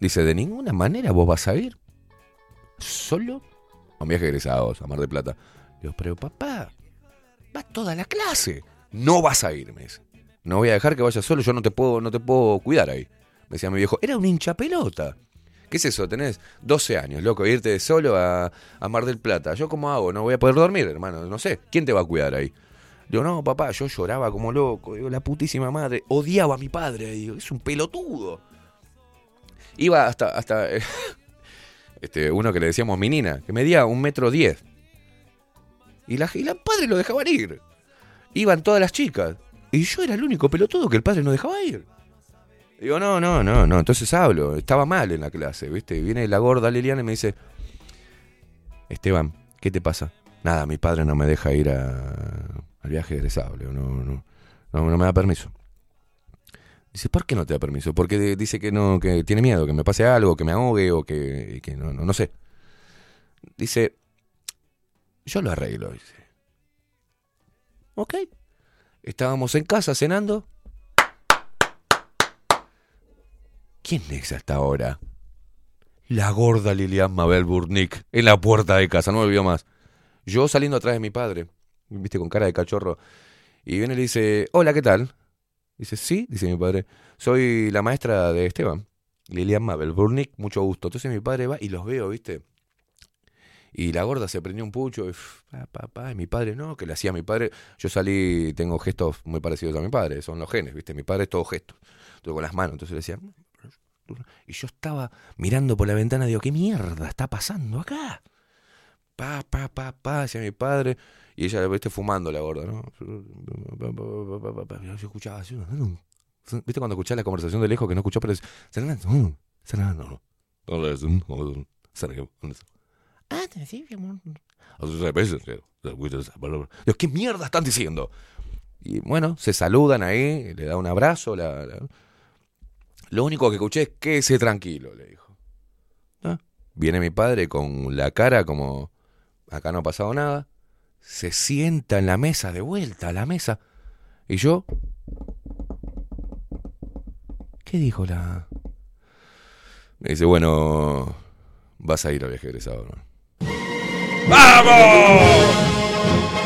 dice: De ninguna manera vos vas a ir solo a un viaje de egresados a Mar del Plata. Digo, pero papá, va toda la clase. No vas a ir, me dice. No voy a dejar que vayas solo, yo no te puedo, no te puedo cuidar ahí. Me decía mi viejo, era un hincha pelota. ¿Qué es eso? Tenés 12 años, loco, irte solo a, a Mar del Plata. ¿Yo cómo hago? No voy a poder dormir, hermano. No sé. ¿Quién te va a cuidar ahí? Digo, no, papá, yo lloraba como loco. Digo, la putísima madre. Odiaba a mi padre. Digo, es un pelotudo. Iba hasta, hasta eh, *laughs* este, uno que le decíamos menina, que medía un metro diez. Y la, y la padre lo dejaban ir. Iban todas las chicas. Y yo era el único pelotudo que el padre no dejaba ir. Digo, no, no, no, no. Entonces hablo. Estaba mal en la clase, ¿viste? Viene la gorda Liliana y me dice, Esteban, ¿qué te pasa? Nada, mi padre no me deja ir a- al viaje de egresado. Le digo, No, no, no, no me da permiso. Dice, ¿por qué no te da permiso? Porque dice que no, que tiene miedo, que me pase algo, que me ahogue o que, que no, no, no sé. Dice, yo lo arreglo, dice. Ok. Estábamos en casa cenando. ¿Quién es hasta ahora? La gorda Lilian Mabel Burnick en la puerta de casa, no me olvido más. Yo saliendo atrás de mi padre, viste, con cara de cachorro. Y viene y le dice, hola, ¿qué tal? Dice, sí, dice mi padre, soy la maestra de Esteban, Lilian Mabel Burnick, mucho gusto. Entonces mi padre va y los veo, viste. Y la gorda se prendió un pucho, y mi padre no, que le hacía a mi padre. Yo salí, tengo gestos muy parecidos a mi padre, son los genes, viste. Mi padre es todo gestos, todo con las manos. Entonces le decía, y yo estaba mirando por la ventana, digo, ¿qué mierda está pasando acá? Pa, pa, pa, pa, decía mi padre. Y ella, viste, fumando la gorda, ¿no? Yo escuchaba así, ¿viste cuando escuchás la conversación de lejos que no escuchó, pero. Ah, sí, amor. Digo, ¿qué mierda están diciendo? Y bueno, se saludan ahí, le da un abrazo. La, la- Lo único que escuché es quédese tranquilo, le dijo. Ah, Viene mi padre con la cara como acá no ha pasado nada. Se sienta en la mesa, de vuelta a la mesa. Y yo. ¿Qué dijo la.? Me dice, bueno, vas a ir al viaje egresado, ¿no? ¡Vamos!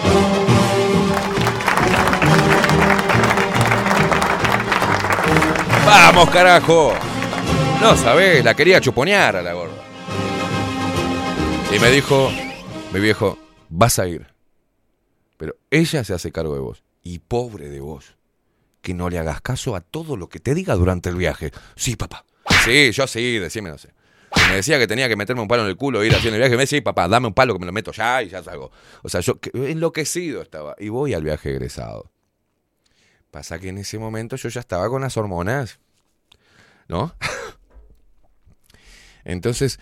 ¡Vamos, carajo! No sabés, la quería chuponear a la gorda. Y me dijo, mi viejo, vas a ir. Pero ella se hace cargo de vos. Y pobre de vos. Que no le hagas caso a todo lo que te diga durante el viaje. Sí, papá. Sí, yo sí, decime, sé. Me decía que tenía que meterme un palo en el culo e ir haciendo el viaje. Me decía, papá, dame un palo que me lo meto ya y ya salgo. O sea, yo que- enloquecido estaba. Y voy al viaje egresado. Pasa que en ese momento yo ya estaba con las hormonas. ¿No? Entonces,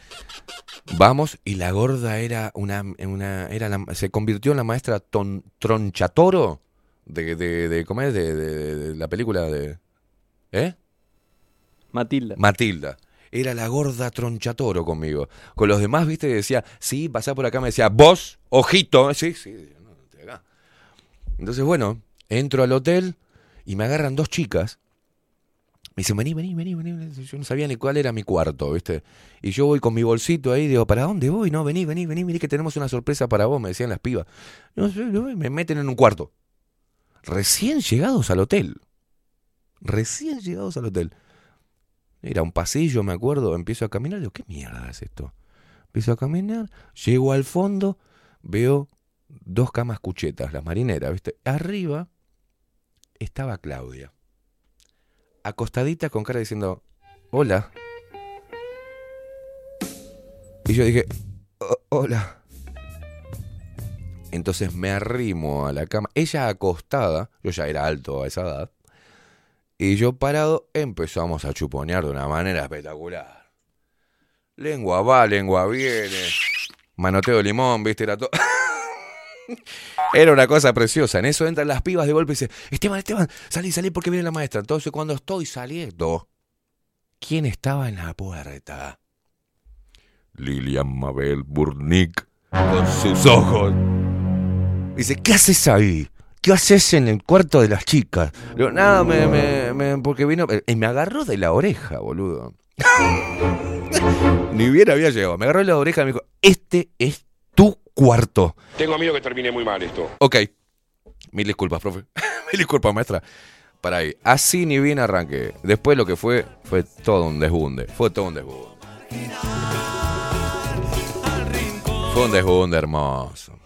vamos y la gorda era una, una era la- se convirtió en la maestra ton- tronchatoro de, de, de, ¿cómo es? De, de- de la película de, ¿eh? Matilda. Matilda. Era la gorda tronchatoro conmigo. Con los demás, viste, decía, sí, pasá por acá, me decía, vos, ojito, sí, sí, no, acá. Entonces, bueno, entro al hotel y me agarran dos chicas. Me dicen, vení, vení, vení, vení. Yo no sabía ni cuál era mi cuarto, ¿viste? Y yo voy con mi bolsito ahí, digo, ¿para dónde voy? No, vení, vení, vení, vení, que tenemos una sorpresa para vos, me decían las pibas. No, me meten en un cuarto. Recién llegados al hotel. Recién llegados al hotel. Era un pasillo, me acuerdo, empiezo a caminar, digo, ¿qué mierda es esto? Empiezo a caminar, llego al fondo, veo dos camas cuchetas, las marineras, ¿viste? Arriba estaba Claudia, acostadita con cara diciendo, hola. Y yo dije, "O- hola. Entonces me arrimo a la cama, ella acostada, yo ya era alto a esa edad, y yo parado empezamos a chuponear de una manera espectacular. Lengua va, lengua viene. Manoteo de limón, viste, era todo. *laughs* Era una cosa preciosa. En eso entran las pibas de golpe y dicen, Esteban, Esteban, salí, salí porque viene la maestra. Entonces cuando estoy saliendo, ¿quién estaba en la puerta? Lilian Mabel Burnick con sus ojos. Dice, ¿qué haces ahí? ¿Qué haces en el cuarto de las chicas? Digo, nada, me, me, me- porque vino... Y me agarró de la oreja, boludo. *laughs* Ni bien había llegado. Me agarró de la oreja y me dijo, este es tu cuarto. Tengo miedo que termine muy mal esto. Ok. Mil disculpas, profe. *laughs* Mil disculpas, maestra. Para ahí. Así ni bien arranqué. Después lo que fue, fue todo un desbunde. Fue todo un desbunde. Fue un desbunde hermoso.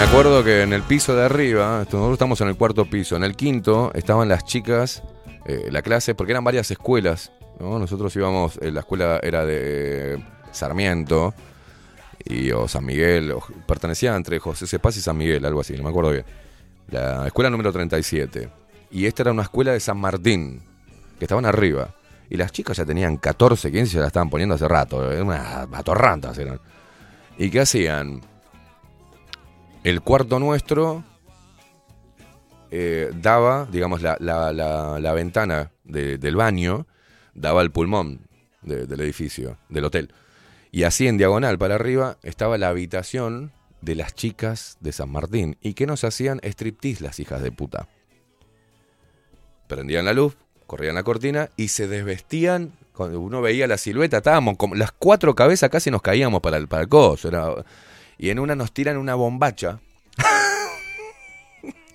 Me acuerdo que en el piso de arriba, nosotros estamos en el cuarto piso, en el quinto estaban las chicas, eh, la clase, porque eran varias escuelas, ¿no? Nosotros íbamos, eh, la escuela era de Sarmiento y o San Miguel, o pertenecía entre José Cepaz y San Miguel, algo así, no me acuerdo bien. La escuela número 37. Y esta era una escuela de San Martín, que estaban arriba. Y las chicas ya tenían 14, 15, ya la estaban poniendo hace rato, eran unas atorrantas eran. ¿Y qué hacían? el cuarto nuestro eh, daba, digamos, la, la- la- ventana de- del baño daba al pulmón de- del edificio, del hotel. Y así en diagonal para arriba estaba la habitación de las chicas de San Martín. ¿Y que nos hacían? Striptease las hijas de puta. Prendían la luz, corrían la cortina y se desvestían. Cuando uno veía la silueta, estábamos como las cuatro cabezas casi nos caíamos para el, para el coso. y en una nos tiran una bombacha.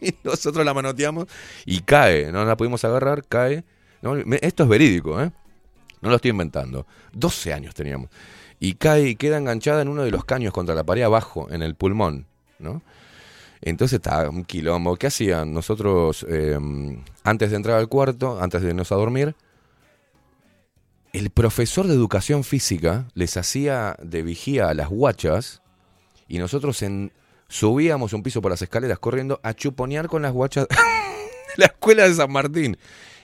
*laughs* nosotros la manoteamos y cae. No la pudimos agarrar, cae. Esto es verídico, ¿eh? No lo estoy inventando. 12 años teníamos. Y cae y queda enganchada en uno de los caños contra la pared abajo, en el pulmón, ¿no? Entonces está un quilombo. ¿Qué hacían? Nosotros, eh, antes de entrar al cuarto, antes de irnos a dormir, el profesor de educación física les hacía de vigía a las guachas y nosotros en, subíamos un piso por las escaleras corriendo a chuponear con las guachas de la escuela de San Martín.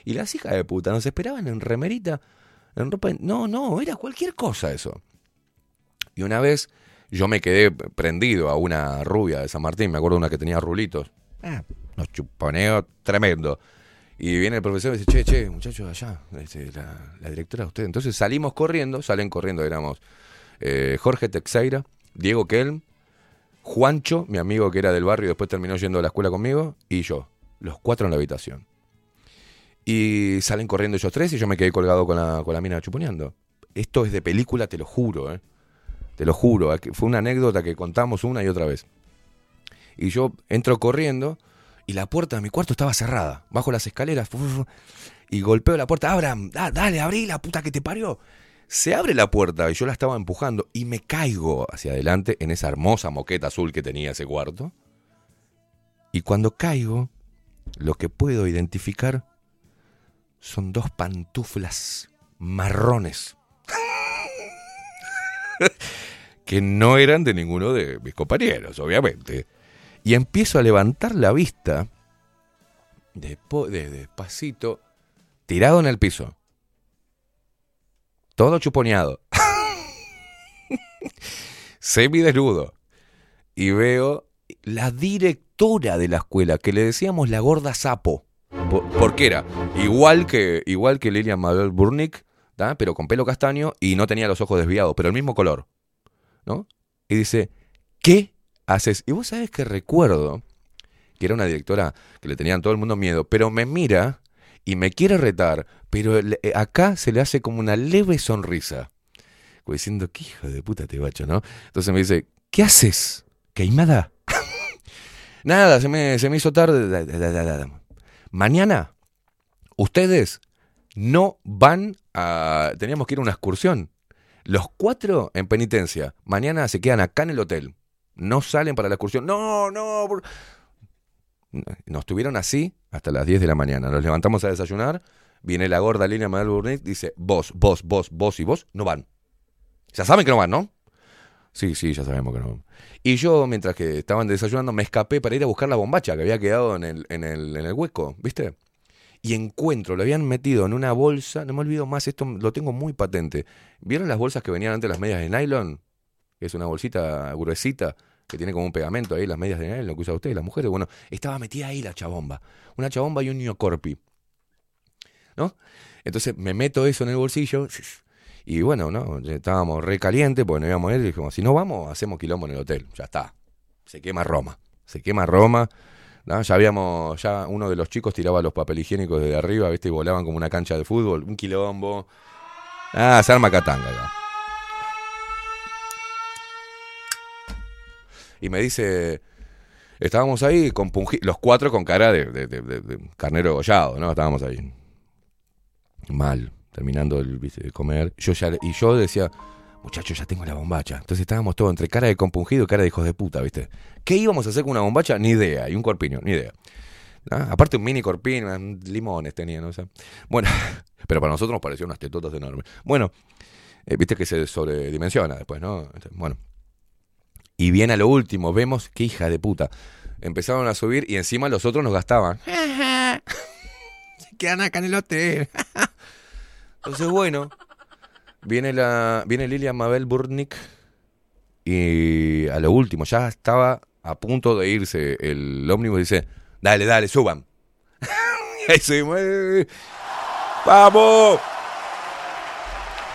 Y las hijas de puta nos esperaban en remerita, en ropa. No, no, era cualquier cosa eso. Y una vez yo me quedé prendido a una rubia de San Martín, me acuerdo una que tenía rulitos. Ah, unos chuponeos tremendo. Y viene el profesor y dice, che, che, muchachos, allá, este, la, la directora de ustedes. Entonces salimos corriendo, salen corriendo, éramos eh, Jorge Texeira, Diego Kelm, Juancho, mi amigo que era del barrio y después terminó yendo a la escuela conmigo, y yo, los cuatro en la habitación. Y salen corriendo ellos tres y yo me quedé colgado con la, con la mina chuponeando. Esto es de película, te lo juro, ¿eh? Te lo juro, aquí- fue una anécdota que contamos una y otra vez. Y yo entro corriendo y la puerta de mi cuarto estaba cerrada. Bajo las escaleras y golpeo la puerta. Abram, da- dale, abrí la puta que te parió. Se abre la puerta y yo la estaba empujando y me caigo hacia adelante en esa hermosa moqueta azul que tenía ese cuarto. Y cuando caigo, lo que puedo identificar son dos pantuflas marrones. *laughs* que no eran de ninguno de mis compañeros, obviamente. Y empiezo a levantar la vista, despo- de- despacito, tirado en el piso. Todo chuponeado. Semidesnudo. Y veo la directora de la escuela, que le decíamos la gorda sapo. Por, porque era igual que, igual que Lilian Mabel Burnick, ¿tá? pero con pelo castaño y no tenía los ojos desviados, pero el mismo color. ¿no? Y dice, ¿qué haces? Y vos sabés que recuerdo que era una directora que le tenían todo el mundo miedo, pero me mira y me quiere retar, pero eh, acá se le hace como una leve sonrisa. Como diciendo, qué hijo de puta te bacho, ¿no? Entonces me dice, ¿qué haces? ¿Queimada? *laughs* Nada, se me, se me hizo tarde. Mañana, ustedes no van a... Teníamos que ir a una excursión. Los cuatro en penitencia. Mañana se quedan acá en el hotel. No salen para la excursión. No, no. Nos tuvieron así hasta las 10 de la mañana. Nos levantamos a desayunar. Viene la gorda línea Manuel Burnett. Dice, vos, vos, vos, vos y vos no van. Ya saben que no van, ¿no? Sí, sí, ya sabemos que no. van. Y yo, mientras que estaban desayunando, me escapé para ir a buscar la bombacha que había quedado en el, en el, en el hueco, ¿viste? y encuentro, lo habían metido en una bolsa, no me olvido más, esto lo tengo muy patente. ¿Vieron las bolsas que venían antes las medias de nylon? Que es una bolsita gruesita que tiene como un pegamento ahí, las medias de nylon que usa usted, las mujeres. Bueno, estaba metida ahí la chabomba. Una chabomba y un neocorpi. ¿No? Entonces me meto eso en el bolsillo y bueno, ¿no? Estábamos re calientes porque no íbamos a ir y dijimos, si no vamos, hacemos quilombo en el hotel. Ya está. Se quema Roma. Se quema Roma. Ya habíamos, ya uno de los chicos tiraba los papel higiénicos desde arriba, ¿viste? Y volaban como una cancha de fútbol, un quilombo. Ah, se arma catanga ya. Y me dice, estábamos ahí compungi- los cuatro con cara de, de- carnero gollado, ¿no? Estábamos ahí. Mal, terminando el, comer. Yo ya, y yo decía, muchachos, ya tengo la bombacha. Entonces estábamos todos entre cara de compungido y cara de hijos de puta, ¿viste? ¿Qué íbamos a hacer con una bombacha? Ni idea. Y un corpiño, ni idea. Ah, Aparte un mini corpiño, limones tenían, o sea. Bueno, *laughs* pero para nosotros nos parecían unas tetotas enormes. Bueno, eh, viste que se sobredimensiona después, ¿no? Bueno. Y bien a lo último, vemos qué hija de puta. Empezaron a subir y encima los otros nos gastaban. *laughs* Se quedan acá en el hotel. *laughs* Entonces, bueno, viene la viene Lilian Mabel Burnick y a lo último ya estaba a punto de irse el ómnibus, dice, dale, dale, suban. y *laughs* ahí subimos, "Eh, ¡Vamos!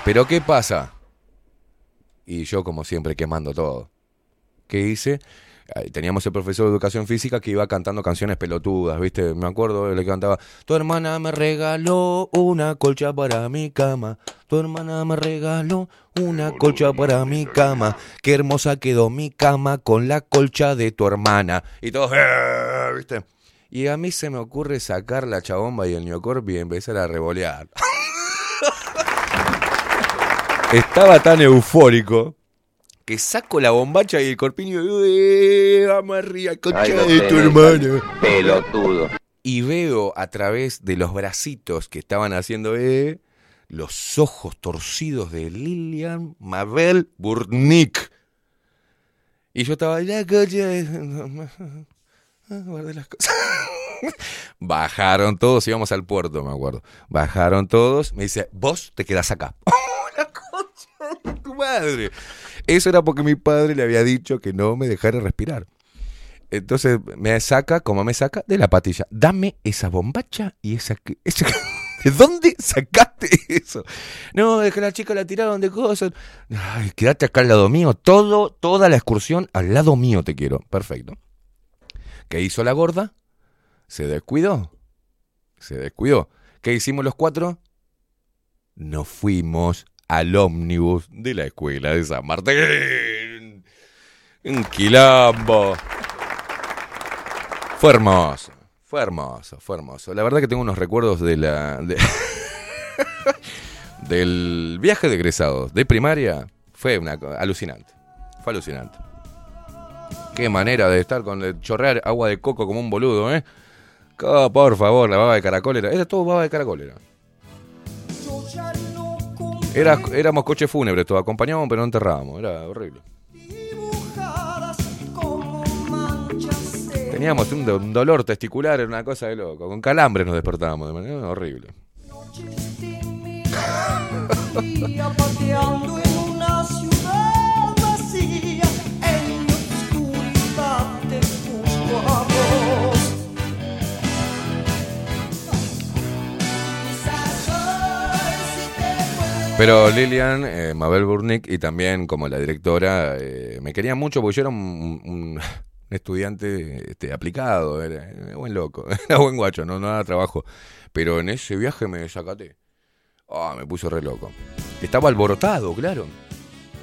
Pero ¿qué pasa? Y yo, como siempre, quemando todo. ¿Qué hice? Ahí Teníamos el profesor de educación física que iba cantando canciones pelotudas, ¿viste? Me acuerdo, le cantaba, tu hermana me regaló una colcha para mi cama, tu hermana me regaló una colcha para mi cama, qué hermosa quedó mi cama con la colcha de tu hermana. Y todos, "Eh", ¿viste? Y a mí se me ocurre sacar la chabomba y el neocorp y empezar a revolear. *laughs* Estaba tan eufórico que saco la bombacha y el corpiño, "Eh, vamos arriba, concha Ay, de tu no hermano. Pelotudo. Y veo a través de los bracitos que estaban haciendo eh, los ojos torcidos de Lilian Mabel Burnick. Y yo estaba, la concha de-". *laughs* Ah, guardé las cosas. *laughs* Bajaron todos, íbamos al puerto, me acuerdo. Bajaron todos, me dice, vos te quedás acá. *laughs* la concha de tu madre. Eso era porque mi padre le había dicho que no me dejara respirar. Entonces me saca, como me saca, de la patilla. Dame esa bombacha y esa... *laughs* ¿De dónde sacaste eso? No, es que la chica la tiraron de cosas. Ay, quédate acá al lado mío. Todo, toda la excursión al lado mío te quiero. Perfecto. ¿Qué hizo la gorda? Se descuidó. Se descuidó. ¿Qué hicimos los cuatro? Nos fuimos al ómnibus de la escuela de San Martín. Un. Fue hermoso. Fue hermoso, fue hermoso. La verdad que tengo unos recuerdos de la. de- *laughs* del viaje de egresados de primaria. Fue una alucinante. Fue alucinante. Qué manera de estar con de chorrear agua de coco como un boludo, ¿eh? Por favor, la baba de caracol era. Todo baba de caracol, era. Era, éramos coche fúnebre, todo. Acompañábamos, pero no enterrábamos. Era horrible. Teníamos un, un dolor testicular, era una cosa de loco. Con calambres nos despertábamos de manera horrible. Pero Lilian, eh, Mabel Burnick y también como la directora eh, me querían mucho porque yo era un, *laughs* estudiante este, aplicado, era, era buen loco, *laughs* era buen guacho, no, no daba trabajo. Pero en ese viaje me desacaté. Ah, me puso re loco. Estaba alborotado, claro.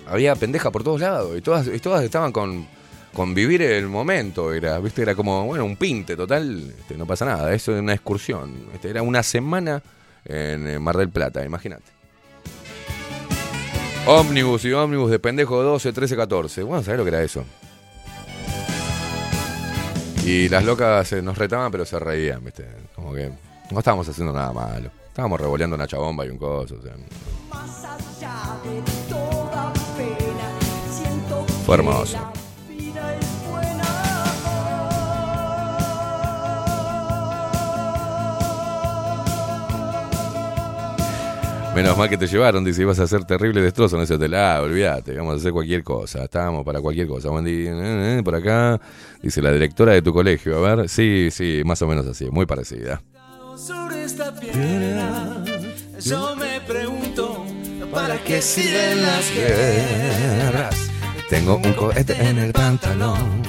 Había pendeja por todos lados y todas, y todas estaban con, con vivir el momento. Era, ¿viste? era como, bueno, un pinte total. este, no pasa nada, eso es una excursión. Este, era una semana en eh, Mar del Plata, imagínate. Ómnibus y ómnibus de pendejo 12, 13, 14. Bueno, ¿sabés lo que era eso? Y las locas eh, nos retaban, pero se reían, ¿viste? Como que no estábamos haciendo nada malo. Estábamos revoleando una chabomba y un coso. o sea, fue hermoso. Menos mal que te llevaron, dice, ibas a hacer terrible destrozo en ese hotel. Ah, olvídate, vamos a hacer cualquier cosa. Estábamos para cualquier cosa. Buen día, eh, eh, por acá. Dice la directora de tu colegio. A ver, sí, sí, más o menos así, muy parecida. Sobre esta piedra, yo me pregunto, ¿para qué sirven las guerras? Tengo un cohete en el pantalón.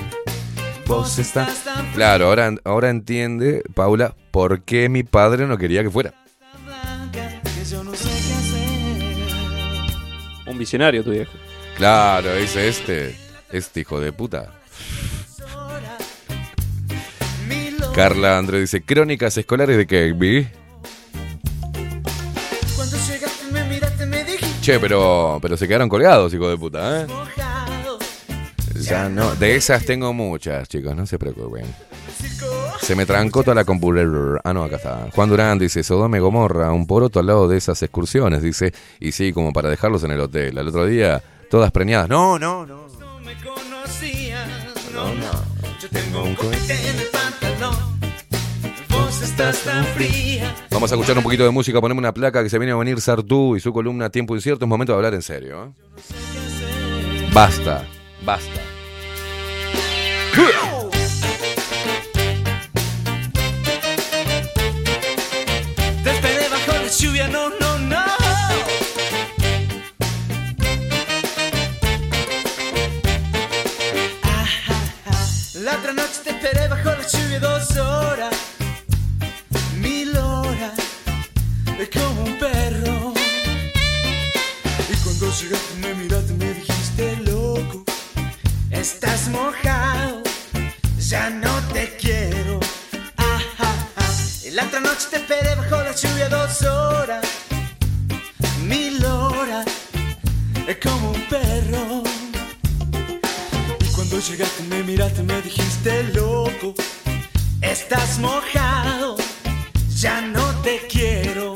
Vos estás tan Claro, ahora, ahora entiende, Paula, por qué mi padre no quería que fuera. Un visionario tu viejo. Claro, dice este, este hijo de puta. Carla André dice, crónicas escolares de Kegby. cuando llegaste me miraste me dijiste Che, pero, pero se quedaron colgados, hijo de puta, ¿eh? Ya no, de esas tengo muchas, chicos, no se preocupen. Se me trancó toda la computadora. Ah, no, acá está. Juan Durán dice, Sodome Gomorra, un poroto al lado de esas excursiones, dice. Y sí, como para dejarlos en el hotel. Al otro día, todas preñadas. No, no, no. No me conocías, no. Yo tengo un cohete en el pantalón. Vos estás tan fría. Vamos a escuchar un poquito de música, ponemos una placa que se viene a venir Sartú y su columna Tiempo Incierto. Es momento de hablar en serio. ¿eh? Basta, basta. Es como un perro. Y cuando llegaste me miraste me dijiste loco, estás mojado, ya no te quiero. La otra noche te esperé bajo la lluvia dos horas, mil horas, es como un perro. Y cuando llegaste me miraste me dijiste loco Estás mojado, ya no te quiero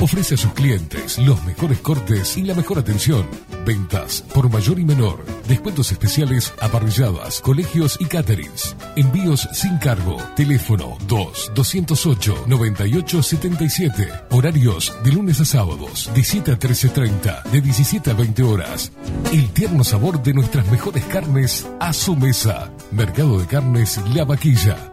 Ofrece a sus clientes los mejores cortes y la mejor atención. Ventas por mayor y menor. Descuentos especiales a colegios y caterings. Envíos sin cargo. Teléfono 2-208-9877. Horarios de lunes a sábados, de 7 a 13.30, de 17 a 20 horas. El tierno sabor de nuestras mejores carnes a su mesa. Mercado de Carnes La Vaquilla.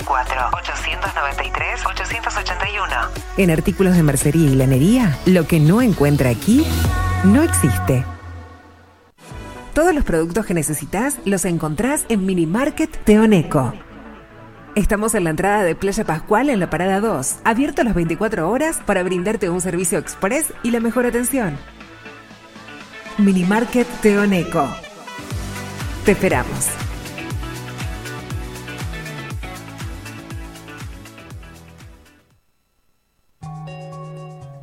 094-893-881. En artículos de mercería y lanería, lo que no encuentra aquí no existe. Todos los productos que necesitas los encontrás en Mini Market Teoneco. Estamos en la entrada de Playa Pascual en la parada 2, abierto las 24 horas para brindarte un servicio express y la mejor atención. Mini Market Teoneco. Te esperamos.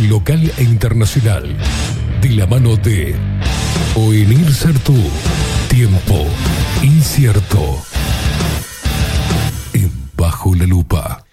Local e internacional. De la mano de Oenir Sartú. Tiempo incierto. En Bajo la Lupa.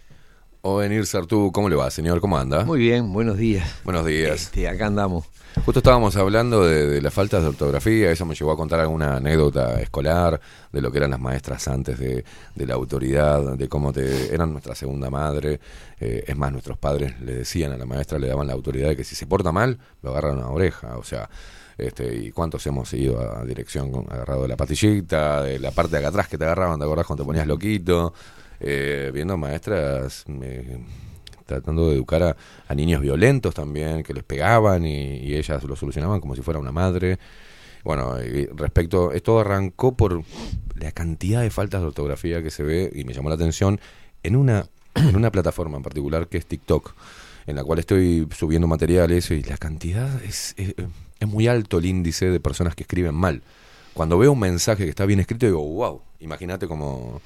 O venir Sartú, ¿cómo le va, señor? ¿Cómo anda? Muy bien, buenos días. Buenos días. Este, acá andamos. Justo estábamos hablando de, de las faltas de ortografía, eso me llevó a contar alguna anécdota escolar, de lo que eran las maestras antes de, de la autoridad, de cómo te, eran nuestra segunda madre. Eh, es más, nuestros padres le decían a la maestra, le daban la autoridad de que si se porta mal, lo agarran a una oreja. O sea, este, y cuántos hemos ido a dirección con, agarrado de la pastillita, de la parte de acá atrás que te agarraban, te acordás cuando te ponías loquito, eh, viendo maestras eh, tratando de educar a, niños violentos también, que les pegaban y, ellas lo solucionaban como si fuera una madre. Bueno, respecto, esto arrancó por la cantidad de faltas de ortografía que se ve y me llamó la atención en una, *clears throat* en una plataforma en particular que es TikTok, en la cual estoy subiendo materiales y la cantidad es, es, muy alto el índice de personas que escriben mal. Cuando veo un mensaje que está bien escrito digo, wow, imagínate cómo...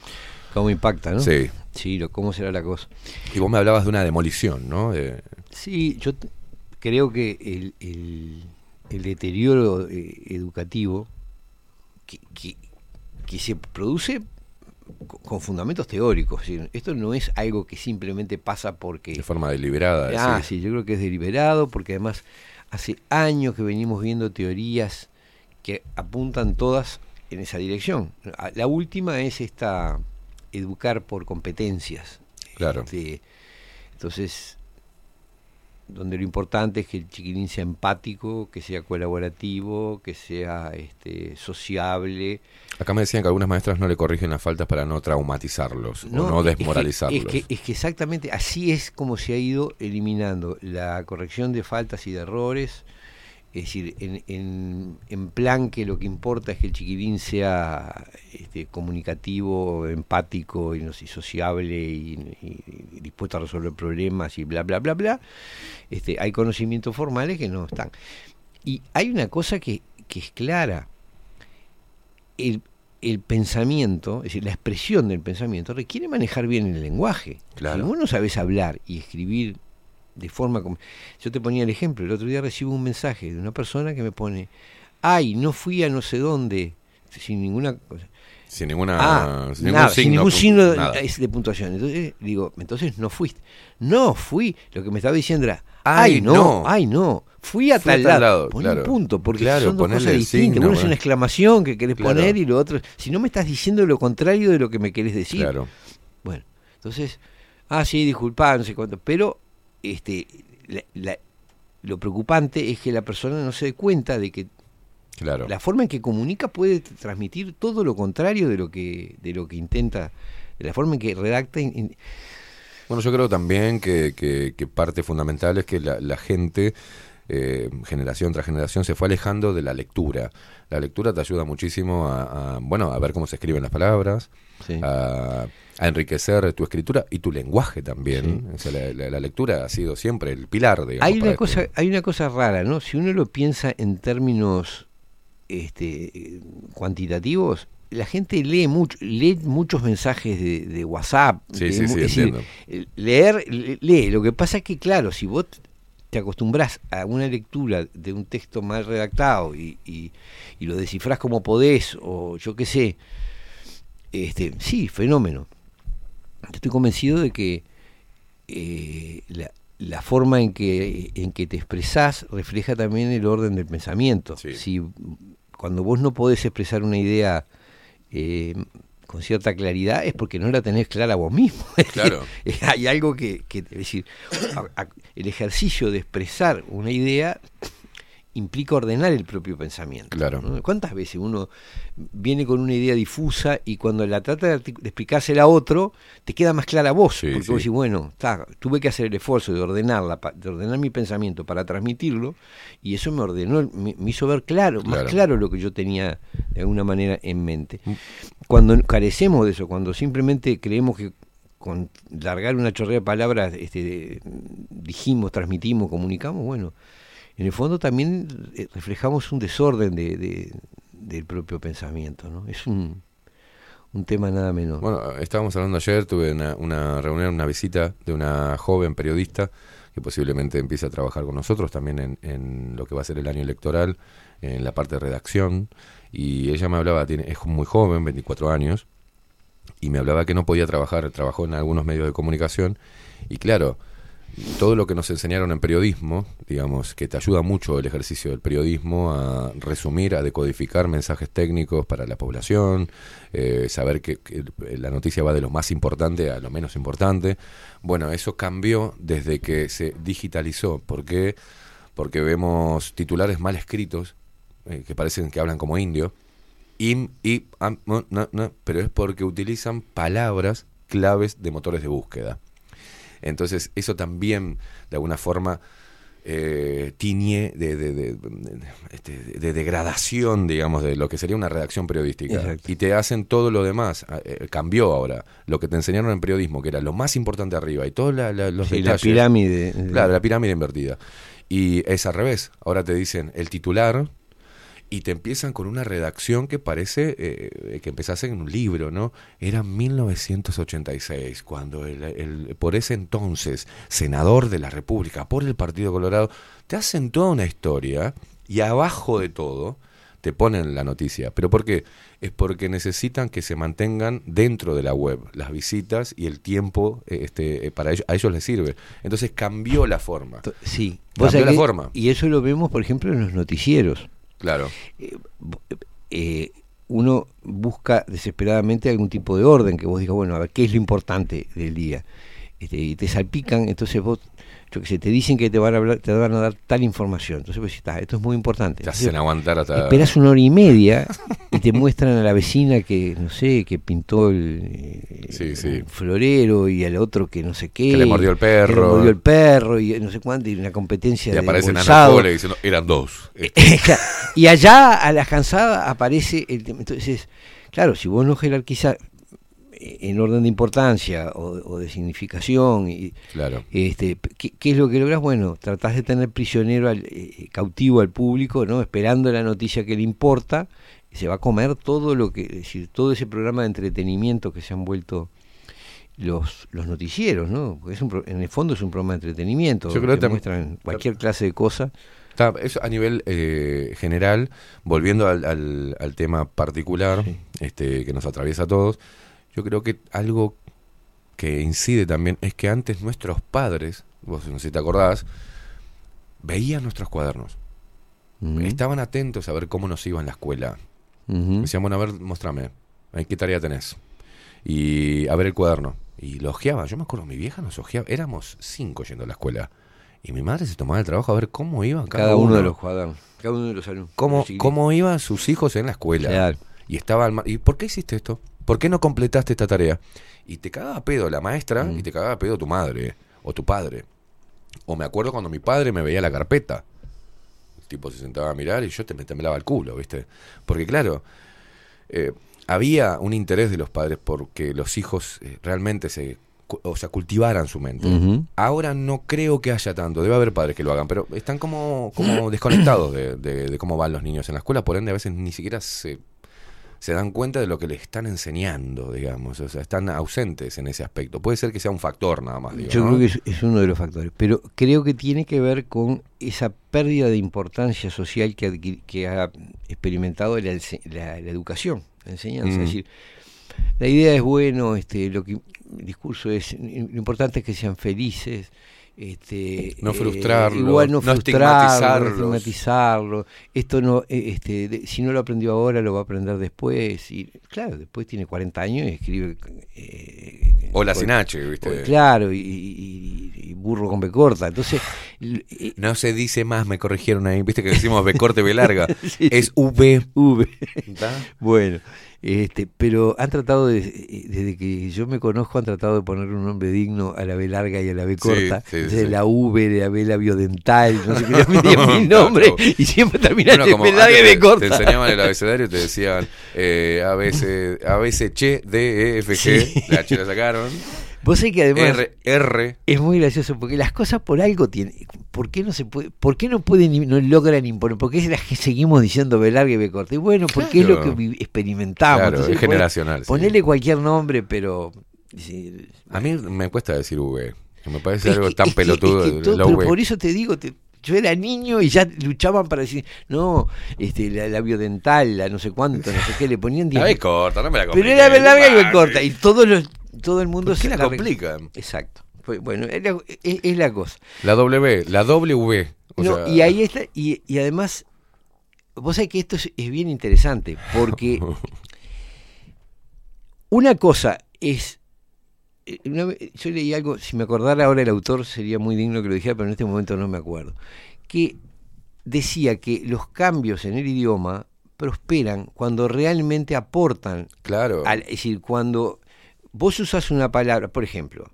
¿Cómo impacta, no? Sí. Sí, ¿cómo será la cosa? Y vos me hablabas de una demolición, ¿no? De- Sí, yo creo que el, el- el deterioro eh, educativo que, que- que se produce co- con fundamentos teóricos. esto no es algo que simplemente pasa porque... de forma deliberada. Ah, decís. sí, yo creo que es deliberado porque además hace años que venimos viendo teorías que apuntan todas en esa dirección. La última es esta educar por competencias. Claro. Este, entonces, donde lo importante es que el chiquilín sea empático, que sea colaborativo, que sea este, sociable. Acá me decían que algunas maestras no le corrigen las faltas para no traumatizarlos o no es que- desmoralizarlos. Es que, es que exactamente así es como se ha ido eliminando la corrección de faltas y de errores. Es decir, en, en, en plan que lo que importa es que el chiquilín sea este, comunicativo, empático y, no sé, sociable y, y- y dispuesto a resolver problemas y bla, bla, bla, bla. Este, hay conocimientos formales que no están. Y hay una cosa que, que es clara. El, el pensamiento, es decir, la expresión del pensamiento requiere manejar bien el lenguaje. Claro. Si vos no sabés hablar y escribir de forma como... Yo te ponía el ejemplo, el otro día recibo un mensaje de una persona que me pone, ay, no fui a no sé dónde, sin ninguna cosa. Sin ninguna. Ah, sin nada, ningún sin signo. ningún pu- signo de, de puntuación. Entonces digo, entonces no fuiste. No fui. Lo que me estaba diciendo era, Ay, ay, no, no. ay no. Fui a Fui a tal lado. Pon claro. un punto, porque Claro, son dos cosas distintas. signo, Uno es una exclamación que querés Claro. poner y lo otro. Si no me estás diciendo lo contrario de lo que me querés decir. Claro. Bueno, entonces, ah, sí, disculpá, no sé cuánto. Pero este, la- la- lo preocupante es que la persona no se dé cuenta de que Claro. la forma en que comunica puede transmitir todo lo contrario de lo que de lo que intenta de la forma en que redacta in- in- Bueno, yo creo también que, que- que parte fundamental es que la, la gente, eh, generación tras generación, se fue alejando de la lectura. La lectura te ayuda muchísimo a, a, bueno, a ver cómo se escriben las palabras, Sí. a, a enriquecer tu escritura y tu lenguaje también. O sea, la, la- la lectura ha sido siempre el pilar, digamos. hay una cosa hay una cosa rara no si uno lo piensa en términos este cuantitativos la gente lee mucho lee muchos mensajes de, de WhatsApp Sí, de sí, sí, es decir, entiendo. leer le- lee lo que pasa es que claro si vos te acostumbras a una lectura de un texto mal redactado y, y, y lo descifrás como podés o yo qué sé este sí fenómeno estoy convencido de que eh, la, la forma en que en que te expresás refleja también el orden del pensamiento. Si cuando vos no podés expresar una idea eh, con cierta claridad es porque no la tenés clara vos mismo. *laughs* Claro. hay algo que, que es decir a- a- el ejercicio de expresar una idea implica ordenar el propio pensamiento. Claro. ¿no? ¿Cuántas veces uno viene con una idea difusa y cuando la trata de, explicársela a otro, te queda más clara vos? porque sí. vos decís, bueno, ta, tuve que hacer el esfuerzo de ordenarla, de ordenar mi pensamiento para transmitirlo, y eso me ordenó, me, me hizo ver claro, más Claro. claro lo que yo tenía de alguna manera en mente. Cuando carecemos de eso, cuando simplemente creemos que con largar una chorrea de palabras este, dijimos, transmitimos, comunicamos, bueno, en el fondo también eh, reflejamos un desorden de, de- del propio pensamiento, ¿no? Es un, un tema nada menor. Bueno, estábamos hablando ayer, tuve una, una reunión, una visita de una joven periodista que posiblemente empiece a trabajar con nosotros también en, en lo que va a ser el año electoral, en la parte de redacción, y ella me hablaba, tiene, es muy joven, 24 años, y me hablaba que no podía trabajar, trabajó en algunos medios de comunicación, y claro, todo lo que nos enseñaron en periodismo, digamos, que te ayuda mucho el ejercicio del periodismo a resumir, a decodificar mensajes técnicos para la población, eh, saber que, la noticia va de lo más importante a lo menos importante. Bueno, eso cambió desde que se digitalizó. ¿Por qué? Porque vemos titulares mal escritos, eh, que parecen que hablan como indio, mo, na, na, pero es porque utilizan palabras claves de motores de búsqueda. Entonces, eso también, de alguna forma, eh, tiñe de, de, de- de- este, de degradación, digamos, de lo que sería una redacción periodística. Exacto. Y te hacen todo lo demás. Ah, eh, cambió ahora. Lo que te enseñaron en periodismo, que era lo más importante arriba, y todos los Sí, la detalles. pirámide. Claro, la pirámide invertida. Y es al revés. Ahora te dicen el titular y te empiezan con una redacción que parece eh, que empezase en un libro, ¿no? Era 1986, cuando el, el- por ese entonces senador de la República por el Partido Colorado te hacen toda una historia y abajo de todo te ponen la noticia. ¿Pero por qué? Es porque necesitan que se mantengan dentro de la web las visitas y el tiempo eh, este, eh, para ellos, a ellos les sirve. Entonces cambió la forma. Sí. Cambió la forma. Y eso lo vemos, por ejemplo, en los noticieros. Claro. eh, uno busca desesperadamente algún tipo de orden, que vos digas, bueno, a ver, ¿qué es lo importante del día? Este, y te salpican, entonces vos, yo qué sé, te dicen que te van a hablar, te van a dar tal información. Entonces decís, "Está, esto es muy importante. Te hacen aguantar hasta... Esperas una hora y media y te muestran a la vecina que, no sé, que pintó el, eh, Sí, sí. un florero y al otro que no sé qué. Que le mordió el que le perro. mordió el perro y no sé cuánto, y una competencia Y de aparecen Ana bolsado. Cole diciendo, eran dos. *laughs* Y allá a la cansada aparece el tema. Entonces, claro, si vos no jerarquizás en orden de importancia o, o de significación, y, Claro. este, ¿qué, qué es lo que lográs? Bueno, tratás de tener prisionero, al, eh, cautivo al público, ¿no? esperando la noticia que le importa, se va a comer todo lo que, es decir, todo ese programa de entretenimiento que se han vuelto los, los noticieros, ¿no? Porque es un en el fondo es un programa de entretenimiento, Yo creo que muestran cualquier clase de cosa. Está, eso a nivel eh, general, volviendo al, al- al tema particular este, que nos atraviesa a todos, yo creo que algo que incide también es que antes nuestros padres, vos no sé si te acordás, veían nuestros cuadernos. Estaban atentos a ver cómo nos iba en la escuela. Ujú. Decían, bueno, a ver, mostrame, ¿eh? ¿qué tarea tenés? Y a ver el cuaderno. Y lo ojeaba. Yo me acuerdo, mi vieja nos ojeaba. Éramos cinco yendo a la escuela. Y mi madre se tomaba el trabajo a ver cómo iban cada, Cada uno de los cuadernos, cada uno de los alumnos. Cómo, cómo iban sus hijos en la escuela. Y estaba al ¿Y por qué hiciste esto? ¿Por qué no completaste esta tarea? Y te cagaba a pedo la maestra Mm. y te cagaba a pedo tu madre o tu padre. O me acuerdo cuando mi padre me veía la carpeta. El tipo se sentaba a mirar y yo te me temblaba el culo, ¿viste? Porque claro, eh, había un interés de los padres porque los hijos eh, realmente se o sea, cultivaran su mente. Ahora no creo que haya tanto, debe haber padres que lo hagan, pero están como, como *clears throat* desconectados de, de- de cómo van los niños en la escuela, por ende a veces ni siquiera se, se dan cuenta de lo que les están enseñando, digamos, o sea, están ausentes en ese aspecto. Puede ser que sea un factor nada más, digo, Yo ¿no? creo que es, es uno de los factores, pero creo que tiene que ver con esa pérdida de importancia social que, que ha experimentado la, ense- la- la educación, la enseñanza. Mm. Es decir, la idea es bueno, este, lo que el discurso es, lo importante es que sean felices. Este, No igual no, no frustrarlo, estigmatizarlos. no estigmatizarlo. Esto no, eh, este, de- si no lo aprendió ahora, lo va a aprender después. Y claro, después tiene 40 años y escribe. eh, Hola con- sin H, ¿viste? Claro, y, y- y burro con B corta. Entonces, eh, No se dice más, me corrigieron ahí, viste que decimos B corte, B larga. *laughs* Sí. Es V. V. ¿Está? Bueno, este, pero han tratado de, eh, desde que yo me conozco, han tratado de poner un nombre digno a la B larga y a la B Sí, corta. sí, Entonces, sí. la V, la B labiodental, no sé qué, *laughs* mil nombres y siempre terminan Bueno, B larga y B corta. te enseñaban el abecedario y te decían eh, A, B, C, A, B, C, Ch, D, E, F, G. Sí. La H la sacaron. Vos sabés que además R, R. es muy gracioso porque las cosas por algo tienen. ¿Por qué no se puede? ¿Por qué no pueden no logran imponer? ¿Por qué es las que seguimos diciendo B larga y B corta? Y bueno, porque es lo que experimentamos. Claro, Entonces, es generacional, sí. Ponele cualquier nombre, pero sí, A mí me cuesta decir V. Me parece Es algo que- tan es que- pelotudo. es que todo- la pero V. por eso te digo, te- yo era niño y ya luchaban para decir, no, este, la labiodental, la no sé cuánto, no sé qué, le ponían *laughs* La 10. B corta, no me la Pero era larga y corta. Y todos los, todo el mundo ¿Por qué se la complican? Exacto. Bueno, es la, es- es la cosa. La W, la W. o No, sea, y ahí está, y, y además, vos sabés que esto es, es bien interesante, porque *laughs* una cosa es. eh, yo leí algo, si me acordara ahora el autor sería muy digno que lo dijera, pero en este momento no me acuerdo. Que decía que los cambios en el idioma prosperan cuando realmente aportan. Claro. al- es decir, cuando vos usas una palabra, por ejemplo,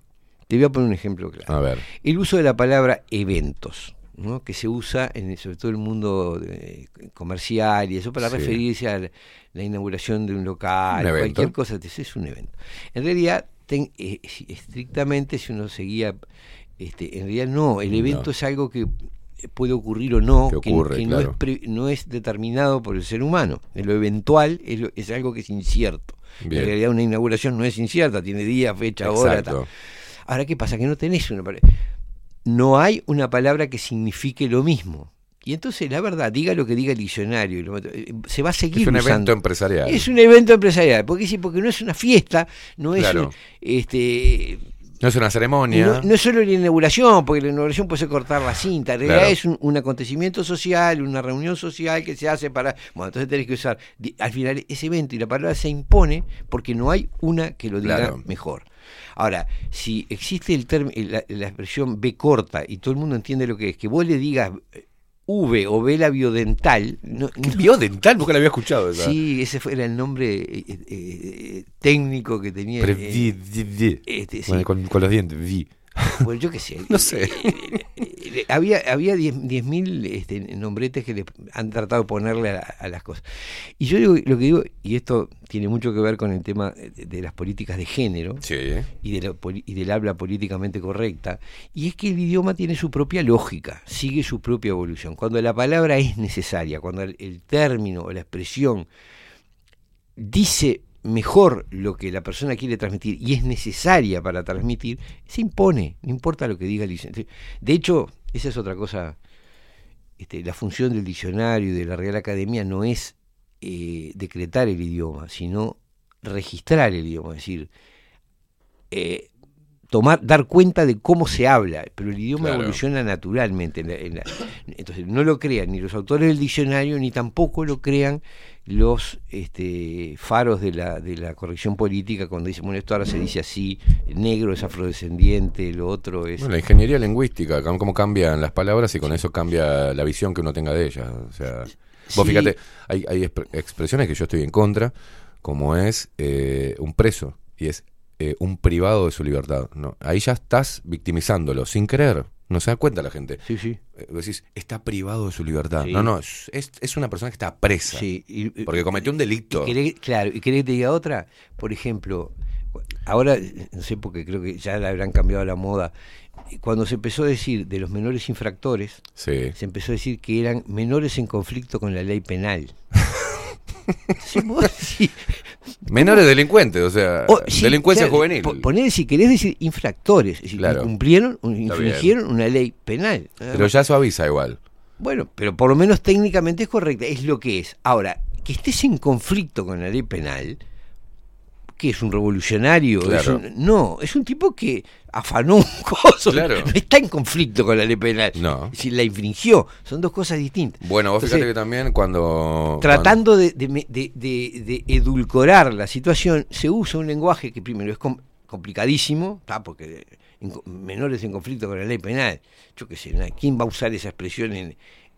te voy a poner un ejemplo claro. A ver. El uso de la palabra eventos, ¿no? que se usa en sobre todo el mundo de- comercial y eso para Sí. referirse a la, la inauguración de un local, Un cualquier cosa, es un evento. En realidad, ten- eh, estrictamente, si uno seguía, este, en realidad no, el evento No. es algo que puede ocurrir o no, Que ocurre, no, es pre- no es determinado por el ser humano. Lo eventual es, lo- es algo que es incierto. Bien. En realidad una inauguración no es incierta, tiene día, fecha, hora. Tal. Ahora, ¿qué pasa? Que no tenés una palabra. No hay una palabra que signifique lo mismo. Y entonces, la verdad, diga lo que diga el diccionario, eh, se va a seguir Es un usando. evento empresarial. Es un evento empresarial. Porque sí, porque no es una fiesta, no es Claro. un- este No es una ceremonia. no, no es solo la inauguración, porque la inauguración puede ser cortar la cinta, en realidad Claro. es un, un acontecimiento social, una reunión social que se hace para... Bueno, entonces tenés que usar al final ese evento y la palabra se impone porque no hay una que lo diga Claro. mejor. Ahora, si existe el term- la, la expresión B corta y todo el mundo entiende lo que es, que vos le digas eh, V o B labiodental... No, Biodental, nunca la había escuchado. esa. Sí, ese fue, era el nombre eh, eh, técnico que tenía. Pero eh, vi- vi. este, sí. Con, con los dientes, vi. Bueno, yo qué sé. *laughs* No sé. Eh, eh, había había 10 10.000 este, nombretes que le han tratado de ponerle a, a las cosas. Y yo digo, lo que digo, y esto tiene mucho que ver con el tema de, de las políticas de género Sí. y, de la y del habla políticamente correcta, y es que el idioma tiene su propia lógica, sigue su propia evolución. Cuando la palabra es necesaria, cuando el, el término o la expresión dice mejor lo que la persona quiere transmitir y es necesaria para transmitir, se impone, no importa lo que diga el licenciado. De hecho, esa es otra cosa este, la función del diccionario y de la Real Academia no es eh, decretar el idioma, sino registrar el idioma, es decir, eh, tomar, dar cuenta de cómo se habla, pero el idioma Claro. evoluciona naturalmente. en la- en la- entonces, no lo crean ni los autores del diccionario, ni tampoco lo crean los este, faros de la, de la corrección política cuando dicen, bueno, esto ahora se dice así, negro es afrodescendiente, lo otro es... Bueno, la ingeniería lingüística, cómo cambian las palabras y con eso cambia la visión que uno tenga de ellas. O sea, vos Sí. fíjate, hay, hay expre- expresiones que yo estoy en contra, como es eh, un preso y es eh, un privado de su libertad. ¿no? Ahí ya estás victimizándolo, sin querer. No se da cuenta la gente. Sí, sí. Eh, decís, está privado de su libertad. Sí. No, no, es, es- una persona que está presa. Sí, y- porque cometió un delito. Y querés- claro, y querés que te diga otra, por ejemplo, ahora, no sé, porque creo que ya le habrán cambiado la moda, cuando se empezó a decir de los menores infractores, Sí. se empezó a decir que eran menores en conflicto con la ley penal. *laughs* Vos *laughs* Menores delincuentes, o sea, sí, delincuencia claro, juvenil. po- Poner, si querés decir infractores, es decir, Claro. cumplieron, un- Está infringieron una ley penal. Pero ya suaviza igual. Bueno, pero por lo menos técnicamente es correcta, es lo que es. Ahora, que estés en conflicto con la ley penal, que es un revolucionario? Es Claro. un- no, es un tipo que afanó un *laughs* coso, Claro. no está en conflicto con la ley penal. No. Si la infringió, son dos cosas distintas. Bueno, vos Entonces, fíjate que también cuando... Tratando de, de me- de- de- de edulcorar la situación, se usa un lenguaje que primero es com- complicadísimo, ¿tá? porque en menores en conflicto con la ley penal, yo qué sé, ¿quién va a usar esa expresión en,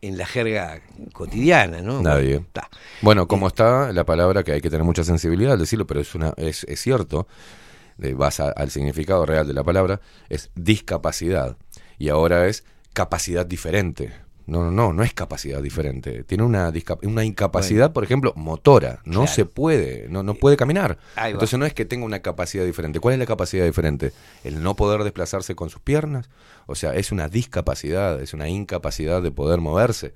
en la jerga cotidiana? ¿no? Nadie. Bueno. Bueno, como está la palabra que hay que tener mucha sensibilidad al decirlo, pero es una es, es cierto, de, vas a- al significado real de la palabra, es discapacidad. Y ahora es capacidad diferente. No, no, no, no es capacidad diferente. Tiene una, una incapacidad, por ejemplo, motora. No Claro. se puede, no, no puede caminar. Entonces no es que tenga una capacidad diferente. ¿Cuál es la capacidad diferente? El no poder desplazarse con sus piernas. O sea, es una discapacidad, es una incapacidad de poder moverse.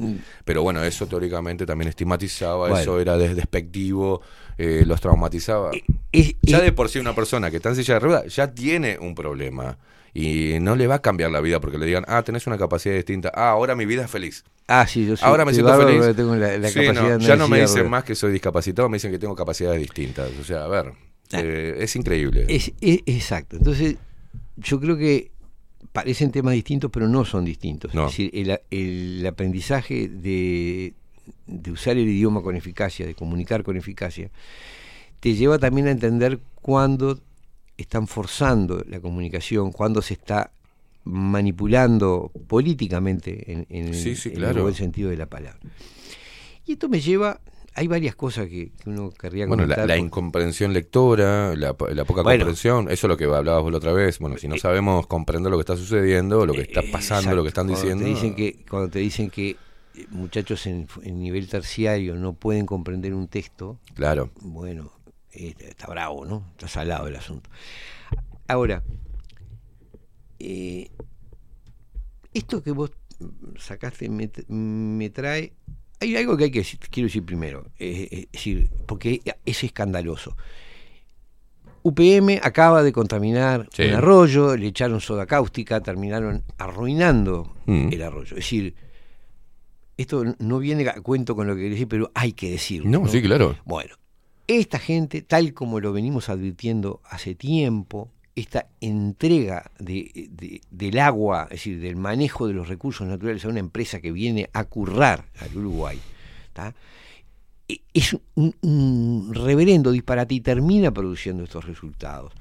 Pero bueno, eso teóricamente también estigmatizaba, Mm. Bueno. eso era des- despectivo, eh, los traumatizaba. Ya de por sí una persona que está en silla de ruedas ya tiene un problema. Y no le va a cambiar la vida porque le digan, ah, tenés una capacidad distinta. Ah, ahora mi vida es feliz. Ah, sí, yo soy- ahora me siento feliz. tengo la- la Sí, capacidad no, ya no me dicen más que soy discapacitado, me dicen que tengo capacidades distintas. O sea, a ver, eh, es increíble. Es, es- exacto. Entonces, yo creo que parecen temas distintos, pero no son distintos. No. Es decir, el, el aprendizaje de, de usar el idioma con eficacia, de comunicar con eficacia, te lleva también a entender cuándo están forzando la comunicación, cuándo se está manipulando políticamente en, en el- Sí, sí, en el claro. buen sentido de la palabra. Y esto me lleva, hay varias cosas que, que uno querría Bueno, comentar. la, la incomprensión lectora, la, la poca Bueno. comprensión, eso es lo que hablabas vos la otra vez. Bueno, si no sabemos comprender lo que está sucediendo, lo que está pasando, lo que están Eh, diciendo. Cuando te dicen que, cuando te dicen que eh, muchachos en, en nivel terciario no pueden comprender un texto, Claro. bueno, eh, está bravo, ¿no? Está salado el asunto. Ahora, eh, esto que vos sacaste me, me trae. Hay algo que hay que decir, quiero decir primero, eh, eh, es decir, porque es escandaloso. UPM acaba de contaminar Sí. un arroyo, le echaron soda cáustica, terminaron arruinando Mm. el arroyo. Es decir, esto no viene a cuento con lo que quería decir, pero hay que decirlo. No, sí, claro. Bueno, esta gente, tal como lo venimos advirtiendo hace tiempo, esta entrega de, de- del agua, es decir, del manejo de los recursos naturales a una empresa que viene a currar al Uruguay. E- es un, un reverendo disparate y termina produciendo estos resultados.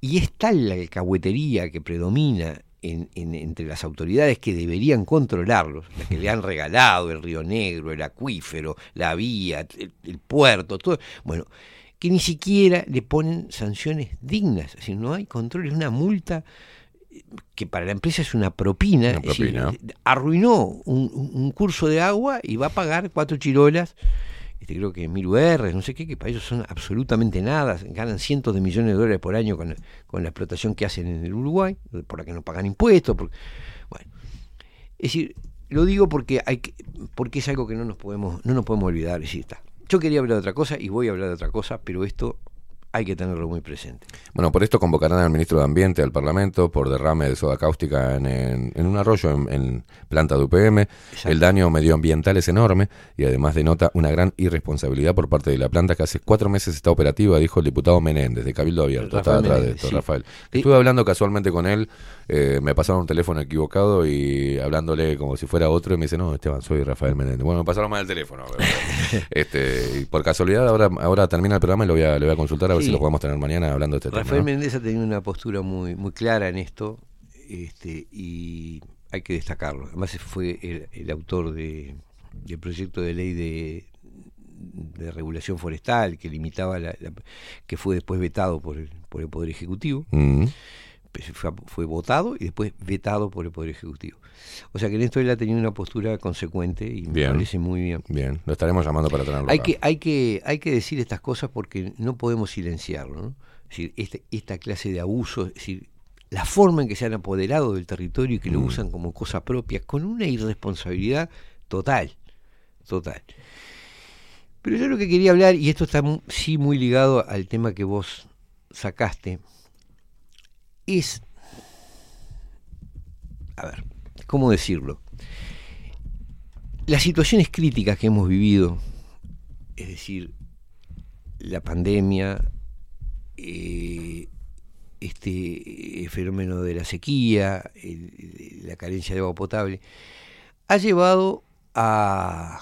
Y es tal la alcahuetería que predomina en- en- entre las autoridades que deberían controlarlos, las que le han regalado el Río Negro, el acuífero, la vía, el, el puerto, todo. Bueno, que ni siquiera le ponen sanciones dignas, decir, no hay control, es una multa eh, que para la empresa es una propina, Una es decir, propina. arruinó un- un curso de agua y va a pagar cuatro chirolas, este, creo que mil UR, no sé qué, que para ellos son absolutamente nada, ganan cientos de millones de dólares por año con, la explotación que hacen en el Uruguay, por la que no pagan impuestos, por- bueno, es decir, lo digo porque hay que- porque es algo que no nos podemos no nos podemos olvidar, es decir, está. Yo quería hablar de otra cosa y voy a hablar de otra cosa, pero esto hay que tenerlo muy presente. Bueno, por esto convocarán al ministro de Ambiente al Parlamento por derrame de soda cáustica en, en- en un arroyo en, en planta de UPM. El daño medioambiental es enorme y además denota una gran irresponsabilidad por parte de la planta que hace cuatro meses está operativa, dijo el diputado Menéndez de Cabildo Abierto. Está atrás de esto, sí. Rafael. Estuve hablando casualmente con él, eh, me pasaron un teléfono equivocado y hablándole como si fuera otro y me dice, no, Esteban, soy Rafael Menéndez. Bueno, me pasaron mal el teléfono. *laughs* este, y por casualidad ahora, ahora termina el programa y lo voy a, lo voy a consultar a ver si lo podemos tener mañana hablando de este tema. Rafael ¿no? Méndez ha tenido una postura muy, muy clara en esto este, y hay que destacarlo. Además fue el, el autor de, del proyecto de ley de, de regulación forestal que limitaba la, la- que fue después vetado por el, por el Poder Ejecutivo. Mm. Fue, fue votado y después vetado por el Poder Ejecutivo. O sea que en esto él ha tenido una postura consecuente y me Bien. parece muy bien. Bien, lo estaremos llamando para tenerlo Hay acá. que, hay, que, hay que decir estas cosas porque no podemos silenciarlo. ¿no? Es decir, este- esta clase de abusos, es decir, la forma en que se han apoderado del territorio y que lo Mm. usan como cosa propia, con una irresponsabilidad total, total. Pero yo lo que quería hablar, y esto está sí muy ligado al tema que vos sacaste, es, a ver, ¿cómo decirlo? Las situaciones críticas que hemos vivido, es decir, la pandemia, eh, este eh, fenómeno de la sequía, la carencia de agua potable, ha llevado a,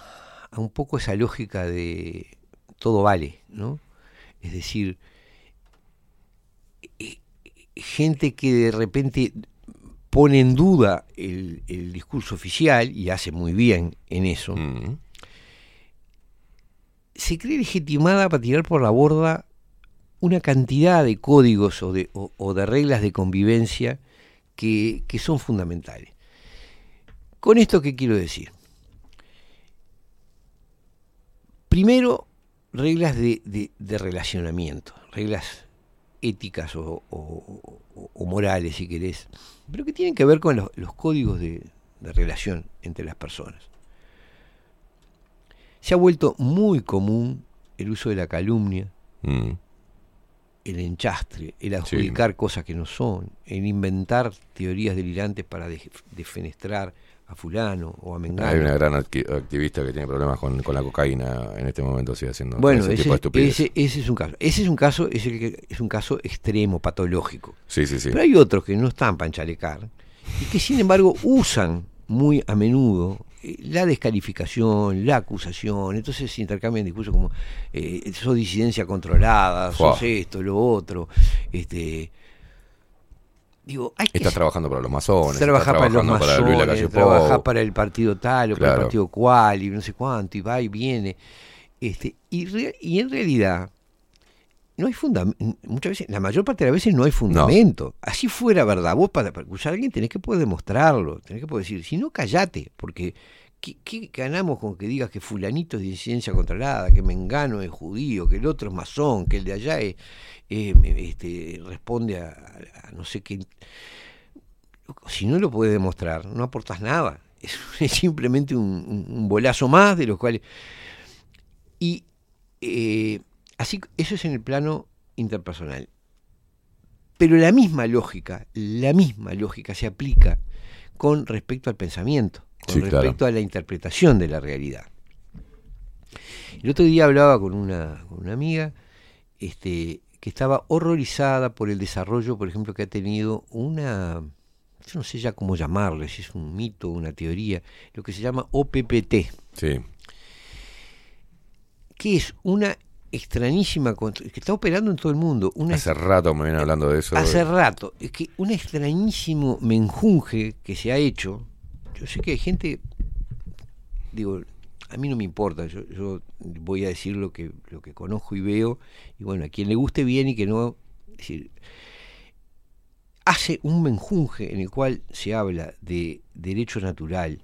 un poco esa lógica de todo vale, ¿no? Es decir, gente que de repente pone en duda el, el discurso oficial y hace muy bien en eso, Mm. se cree legitimada para tirar por la borda una cantidad de códigos o de, o- o de reglas de convivencia que, que son fundamentales. Con esto, ¿qué quiero decir? Primero, reglas de, de- de relacionamiento, reglas éticas o, o- o- o morales, si querés, pero que tienen que ver con los, los códigos de, de relación entre las personas. Se ha vuelto muy común el uso de la calumnia, Mm. el enchastre, el adjudicar cosas que no son, el inventar teorías delirantes para de- defenestrar a fulano o a mengano. Hay una gran acti- activista que tiene problemas con, con la cocaína en este momento, sigue haciendo Bueno, ese ese, tipo de estupidez. ese- ese es un caso. Ese es un caso, es, el que- es un caso extremo, patológico. Sí, sí, sí. Pero hay otros que no están para enchalecar y que sin embargo usan muy a menudo eh, la descalificación, la acusación, entonces se intercambian discursos como eh, sos disidencia controlada, sos Fua. esto, lo otro, este digo, hay que Estás trabajando para los masones, trabajar estás para los para masones, para el partido tal o para el partido cual y no sé cuánto y va y viene. Este y, re- y en realidad no hay fundamento muchas veces la mayor parte de las veces no hay fundamento. Así fuera verdad vos para, para acusar a alguien tenés que poder demostrarlo tenés que poder decir si no callate porque ¿qué, ganamos con que digas que fulanito es de disidencia controlada que Mengano es judío que el otro es masón que el de allá es, es, este, responde a, no sé qué si no lo puedes demostrar, no aportas nada. *laughs* Es, simplemente un, un- un bolazo más de los cuales. Y eh, así, eso es en el plano interpersonal. Pero la misma lógica, la misma lógica se aplica con respecto al pensamiento, con Sí, claro. respecto a la interpretación de la realidad. El otro día hablaba con una, con una amiga este, que estaba horrorizada por el desarrollo, por ejemplo, que ha tenido una, yo no sé ya cómo llamarle, si es un mito, una teoría, lo que se llama OPPT, Sí. que es una extrañísima, que está operando en todo el mundo, una Hace rato me viene hablando de eso. Hace rato. Es que un extrañísimo menjunje que se ha hecho. Yo sé que hay gente. Digo, a mí no me importa. Yo, voy a decir lo que, lo que conozco y veo. Y bueno, a quien le guste bien y que no. Hace un menjunje en el cual se habla de derecho natural,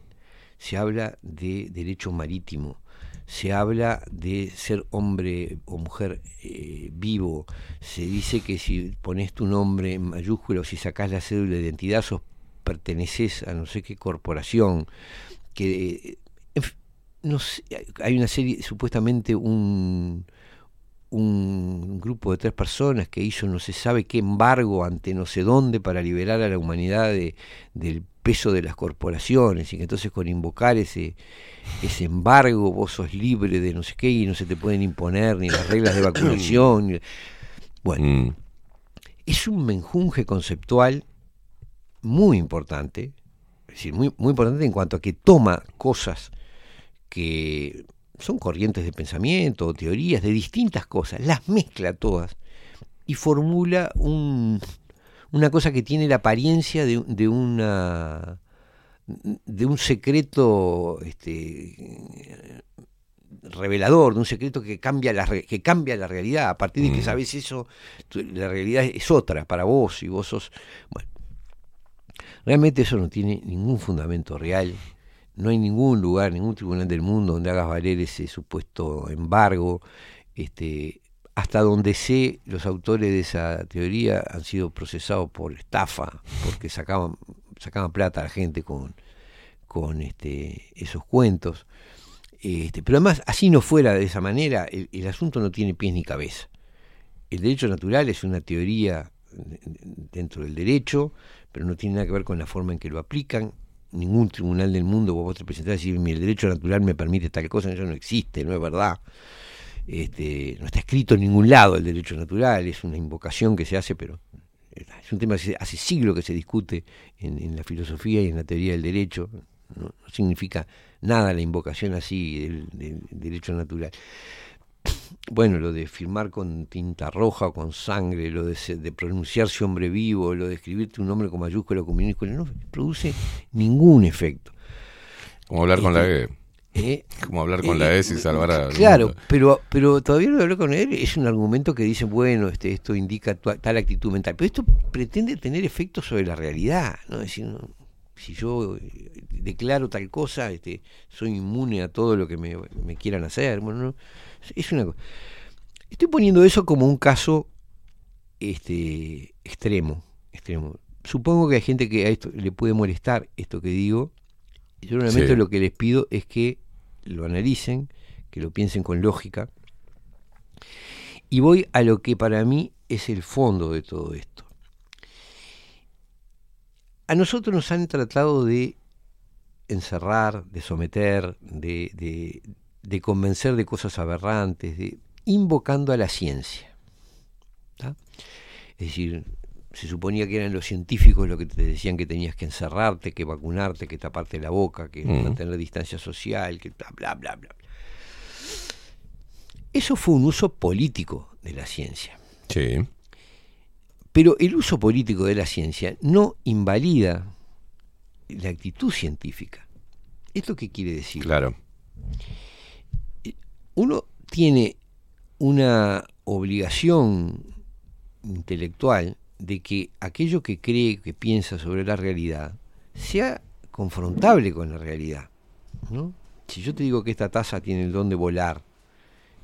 se habla de derecho marítimo, se habla de ser hombre o mujer eh, vivo, se dice que si pones tu nombre en mayúscula o si sacás la cédula de identidad sos perteneces a no sé qué corporación, que eh, no sé, hay una serie, supuestamente un un grupo de tres personas que hizo no se sabe qué embargo ante no sé dónde para liberar a la humanidad de, del peso de las corporaciones y que entonces con invocar ese, ese embargo vos sos libre de no sé qué y no se te pueden imponer ni las reglas de vacunación. *coughs* Bueno, Mm. es un menjunje conceptual muy importante, es decir, muy, muy importante en cuanto a que toma cosas que son corrientes de pensamiento teorías de distintas cosas, las mezcla todas y formula un, una cosa que tiene la apariencia de, de una de un secreto este, revelador, de un secreto que cambia la que cambia la realidad. A partir de que Mm. sabes eso, la realidad es otra para vos y vos sos. Bueno, realmente eso no tiene ningún fundamento real. No hay ningún lugar, ningún tribunal del mundo donde hagas valer ese supuesto embargo. Este, hasta donde sé, los autores de esa teoría han sido procesados por estafa, porque sacaban, sacaban plata a la gente con, con este, esos cuentos. Este, pero además, así no fuera de esa manera, el, el asunto no tiene pies ni cabeza. El derecho natural es una teoría de- de- dentro del derecho, pero no tiene nada que ver con la forma en que lo aplican. Ningún tribunal del mundo vos te presentás y "Mi, el derecho natural me permite tal cosa, eso no existe, no es verdad. Este, no está escrito en ningún lado el derecho natural, es una invocación que se hace, pero es un tema que hace siglos que se discute en, en la filosofía y en la teoría del derecho. No, significa nada la invocación así del derecho natural. Bueno, lo de firmar con tinta roja o con sangre, lo de, de pronunciarse hombre vivo, lo de escribirte un nombre con mayúscula o con minúscula, no produce ningún efecto. Como hablar con la E. Eh, Como hablar con eh, la S y salvar a. Claro, pero, pero todavía lo de hablar con él es un argumento que dice, bueno, este, esto indica tal actitud mental, pero esto pretende tener efectos sobre la realidad, ¿no? Es decir, no, si yo eh, declaro tal cosa, este, soy inmune a todo lo que me, me quieran hacer, bueno, no, es una cosa. Estoy poniendo eso como un caso este, extremo, extremo. Supongo que hay gente que a esto le puede molestar esto que digo. Yo realmente Sí. lo que les pido es que lo analicen, que lo piensen con lógica. Y voy a lo que para mí es el fondo de todo esto. A nosotros nos han tratado de encerrar, de someter, de, de- de convencer de cosas aberrantes, de, invocando a la ciencia. ¿tá? Es decir, se suponía que eran los científicos los que te decían que tenías que encerrarte, que vacunarte, que taparte la boca, que Mm. mantener distancia social, que bla, bla, bla, bla. Eso fue un uso político de la ciencia. Sí. Pero el uso político de la ciencia no invalida la actitud científica. ¿Esto qué quiere decir? Claro. Uno tiene una obligación intelectual de que aquello que cree, que piensa sobre la realidad, sea confrontable con la realidad. ¿no? Si yo te digo que esta taza tiene el don de volar,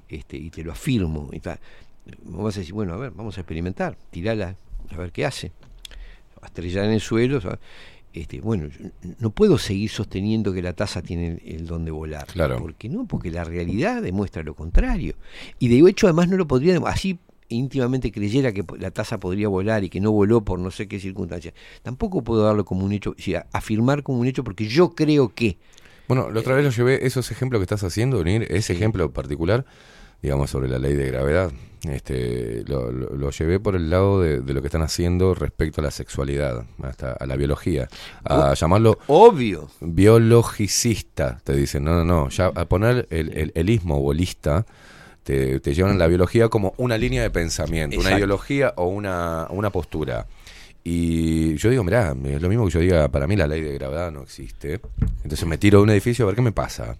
este, y te lo afirmo, y vas a decir, bueno, a ver, vamos a experimentar, tirala, a ver qué hace. A estrellar en el suelo, ¿sabes? Este, bueno, yo no puedo seguir sosteniendo que la taza tiene el, el don de volar. Claro. ¿Por qué no? Porque la realidad demuestra lo contrario. Y de hecho, además, no lo podría, así íntimamente creyera que la taza podría volar y que no voló por no sé qué circunstancia. Tampoco puedo darlo como un hecho, o sea, afirmar como un hecho porque yo creo que. Bueno, la otra vez lo llevé, esos ejemplos que estás haciendo, unir ese ejemplo particular, digamos, sobre la ley de gravedad, este, lo, lo- lo llevé por el lado de, de lo que están haciendo respecto a la sexualidad, hasta a la biología. A llamarlo Obvio. biologicista, te dicen, no, no, no, ya a poner el, el, el ismo bolista, te, te llevan a la biología como una línea de pensamiento, una ideología o una, una postura. Y yo digo, mirá, es lo mismo que yo diga, para mí la ley de gravedad no existe. Entonces me tiro de un edificio a ver qué me pasa.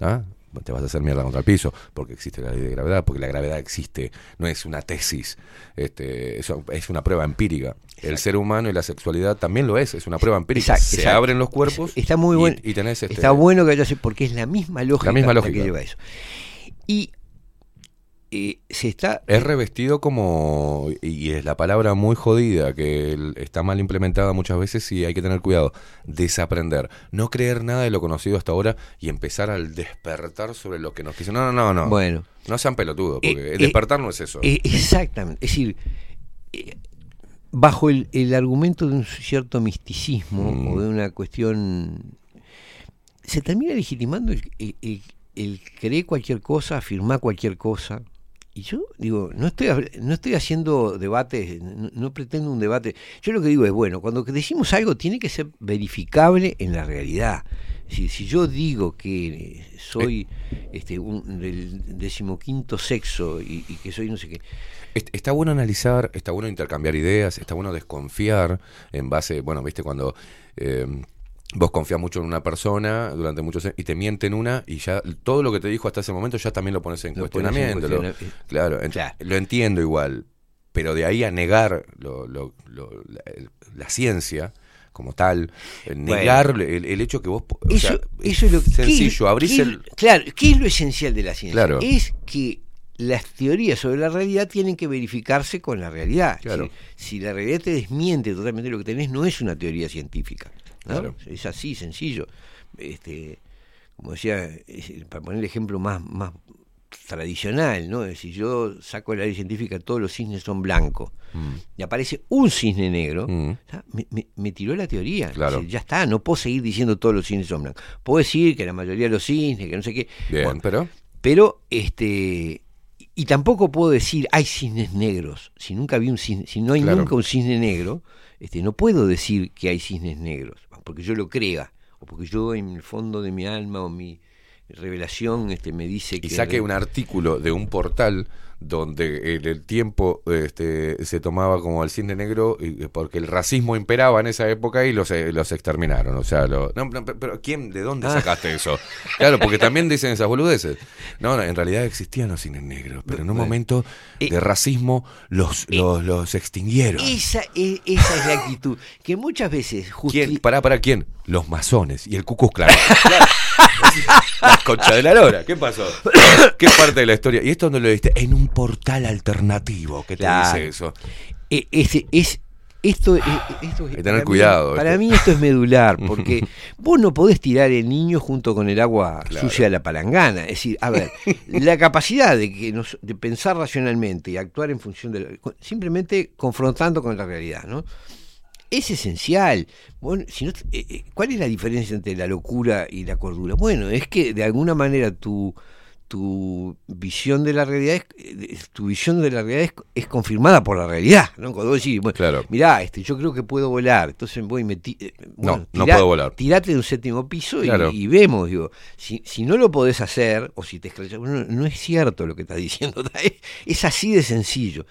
¿Ah? Te vas a hacer mierda contra el piso, porque existe la ley de gravedad, porque la gravedad existe, no es una tesis, este, eso es una prueba empírica. El ser humano y la sexualidad también lo es, es una prueba empírica. Exacto, Se exacto. abren los cuerpos Está muy y- bueno. y, tenés este, Está bueno que haya porque es la misma lógica, misma la lógica. que lleva eso. Y eh, se está... Es revestido como, y es la palabra muy jodida, que está mal implementada muchas veces y hay que tener cuidado, desaprender, no creer nada de lo conocido hasta ahora y empezar al despertar sobre lo que nos dicen. No, no, no, no. Bueno. No sean pelotudos, porque Eh, despertar eh, no es eso. eh, exactamente. Es decir, bajo el, el argumento de un cierto misticismo Mm. o de una cuestión. Se termina legitimando el, el- el- el creer cualquier cosa, afirmar cualquier cosa. Y yo digo, no estoy, no estoy haciendo debates, no, pretendo un debate. Yo lo que digo es, bueno, cuando decimos algo tiene que ser verificable en la realidad. Decir, si yo digo que soy este, un, del decimoquinto sexo y, que soy no sé qué, Est- Está bueno analizar, está bueno intercambiar ideas, está bueno desconfiar en base, bueno, viste, cuando eh, vos confías mucho en una persona durante muchos años y te mienten una y ya todo lo que te dijo hasta ese momento ya también lo pones en Lo pones en cuestionamiento. lo- claro, ent- lo entiendo igual, pero de ahí a negar lo- lo- lo- la, la ciencia como tal, eh, Bueno. negar el, el hecho que vos... o Eso, sea, eso es lo que sencillo, ¿qué- abrís qué- el... Claro, ¿qué es lo esencial de la ciencia? Claro. Es que las teorías sobre la realidad tienen que verificarse con la realidad. Claro. Si, si la realidad te desmiente totalmente lo que tenés, no es una teoría científica. ¿No? Claro. Es así, sencillo. Este, como decía, es- para poner el ejemplo más, más tradicional, ¿no? Es decir, yo saco el área científica, todos los cisnes son blancos, Mm. y aparece un cisne negro, Mm. me, me- me tiró la teoría. Claro. Es decir, ya está, no puedo seguir diciendo todos los cisnes son blancos. Puedo decir que la mayoría de los cisnes, que no sé qué. Bien, Bueno, pero... pero, este. Y tampoco puedo decir hay cisnes negros. Si nunca vi un cisne, si no hay Claro. nunca un cisne negro, este, no puedo decir que hay cisnes negros, porque yo lo crea, o porque yo en el fondo de mi alma o mi revelación este, me dice que. y saque un artículo de un portal donde en el tiempo este, se tomaba como el cisne negro y- porque el racismo imperaba en esa época y los, eh, los exterminaron. O sea, lo- no, no, pero ¿quién, ¿de dónde Ah. sacaste eso? Claro, porque también dicen esas boludeces. No, no, en realidad existían los cines negros, pero en un momento de racismo los, los, los extinguieron. Esa es, esa es la actitud. Que muchas veces ¿Quién? ¿Para, para quién? Los masones y el Ku Klux Klan. Claro. *laughs* La concha de la lora. ¿Qué pasó? ¿Qué parte de la historia? ¿Y esto dónde lo viste? En un portal alternativo que te dice eso. E- ese, es, esto, es- esto es- Hay tener mí- cuidado, para mí esto es medular, porque *laughs* vos no podés tirar el niño junto con el agua Claro. sucia de la palangana. Es decir, a ver, la capacidad de, que nos- de pensar racionalmente y actuar en función de... la- con- simplemente confrontando con la realidad, ¿no? Es esencial. Bueno, si no, eh, eh, ¿Cuál es la diferencia entre la locura y la cordura? Bueno, es que de alguna manera tu, tu visión de la realidad es, eh, tu visión de la realidad es, es confirmada por la realidad, ¿no? Cuando vos decís, bueno, Claro. mirá, este, yo creo que puedo volar, entonces voy y me ti- bueno, no puedo volar. Tirate de un séptimo piso y- vemos, digo, si, si no lo podés hacer, o si te escrachas, bueno, no es cierto lo que estás *laughs* diciendo, es, es así de sencillo.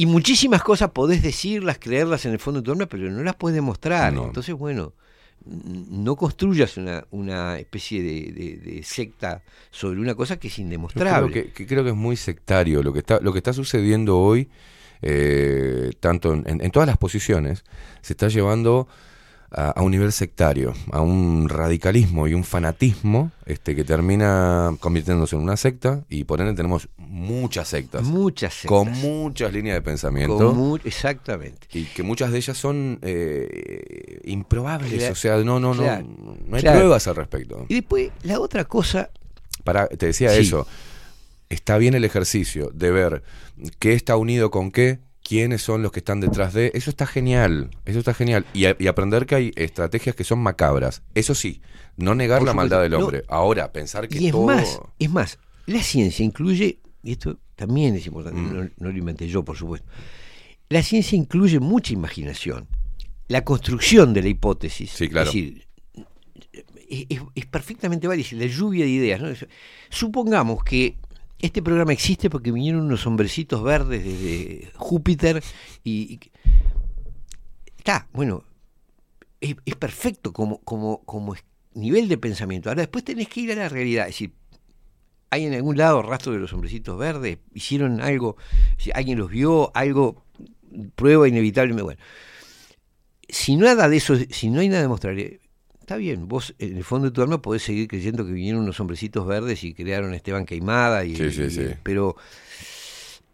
Y muchísimas cosas podés decirlas, creerlas en el fondo de tu alma, pero no las puedes demostrar. No. Entonces, bueno, no construyas una, una especie de, de- de secta sobre una cosa que es Yo indemostrable. creo que, que creo que es muy sectario lo que está lo que está sucediendo hoy eh, tanto en- en todas las posiciones se está llevando a, a un nivel sectario a un radicalismo y un fanatismo este que termina convirtiéndose en una secta y por ende tenemos muchas sectas Muchas sectas. con muchas líneas de pensamiento mu- exactamente. y que muchas de ellas son eh, improbables Claro, o sea no no no no hay claro. pruebas al respecto Y después, la otra cosa, para, te decía Sí. eso. Está bien el ejercicio de ver qué está unido con qué, quiénes son los que están detrás de. Eso está genial. Eso está genial. Y, a- y aprender que hay estrategias que son macabras. Eso sí, no negar la maldad del No. hombre. Ahora, pensar que y es todo. más, es más, la ciencia incluye, y esto también es importante, Mm. no, no lo inventé yo, por supuesto, la ciencia incluye mucha imaginación. La construcción de la hipótesis. Sí, claro. Es decir, es, es- perfectamente válida, la lluvia de ideas. ¿no? Supongamos que este programa existe porque vinieron unos hombrecitos verdes desde Júpiter y... está, bueno, es, perfecto como, como, como nivel de pensamiento. Ahora después tenés que ir a la realidad, es decir, hay en algún lado rastro de los hombrecitos verdes, hicieron algo, alguien los vio, algo, prueba inevitable, bueno. Si nada de eso, si no hay nada demostrable, está bien, vos en el fondo de tu alma podés seguir creyendo que vinieron unos hombrecitos verdes y crearon a Esteban Queimada, y, Sí, sí, y- sí. pero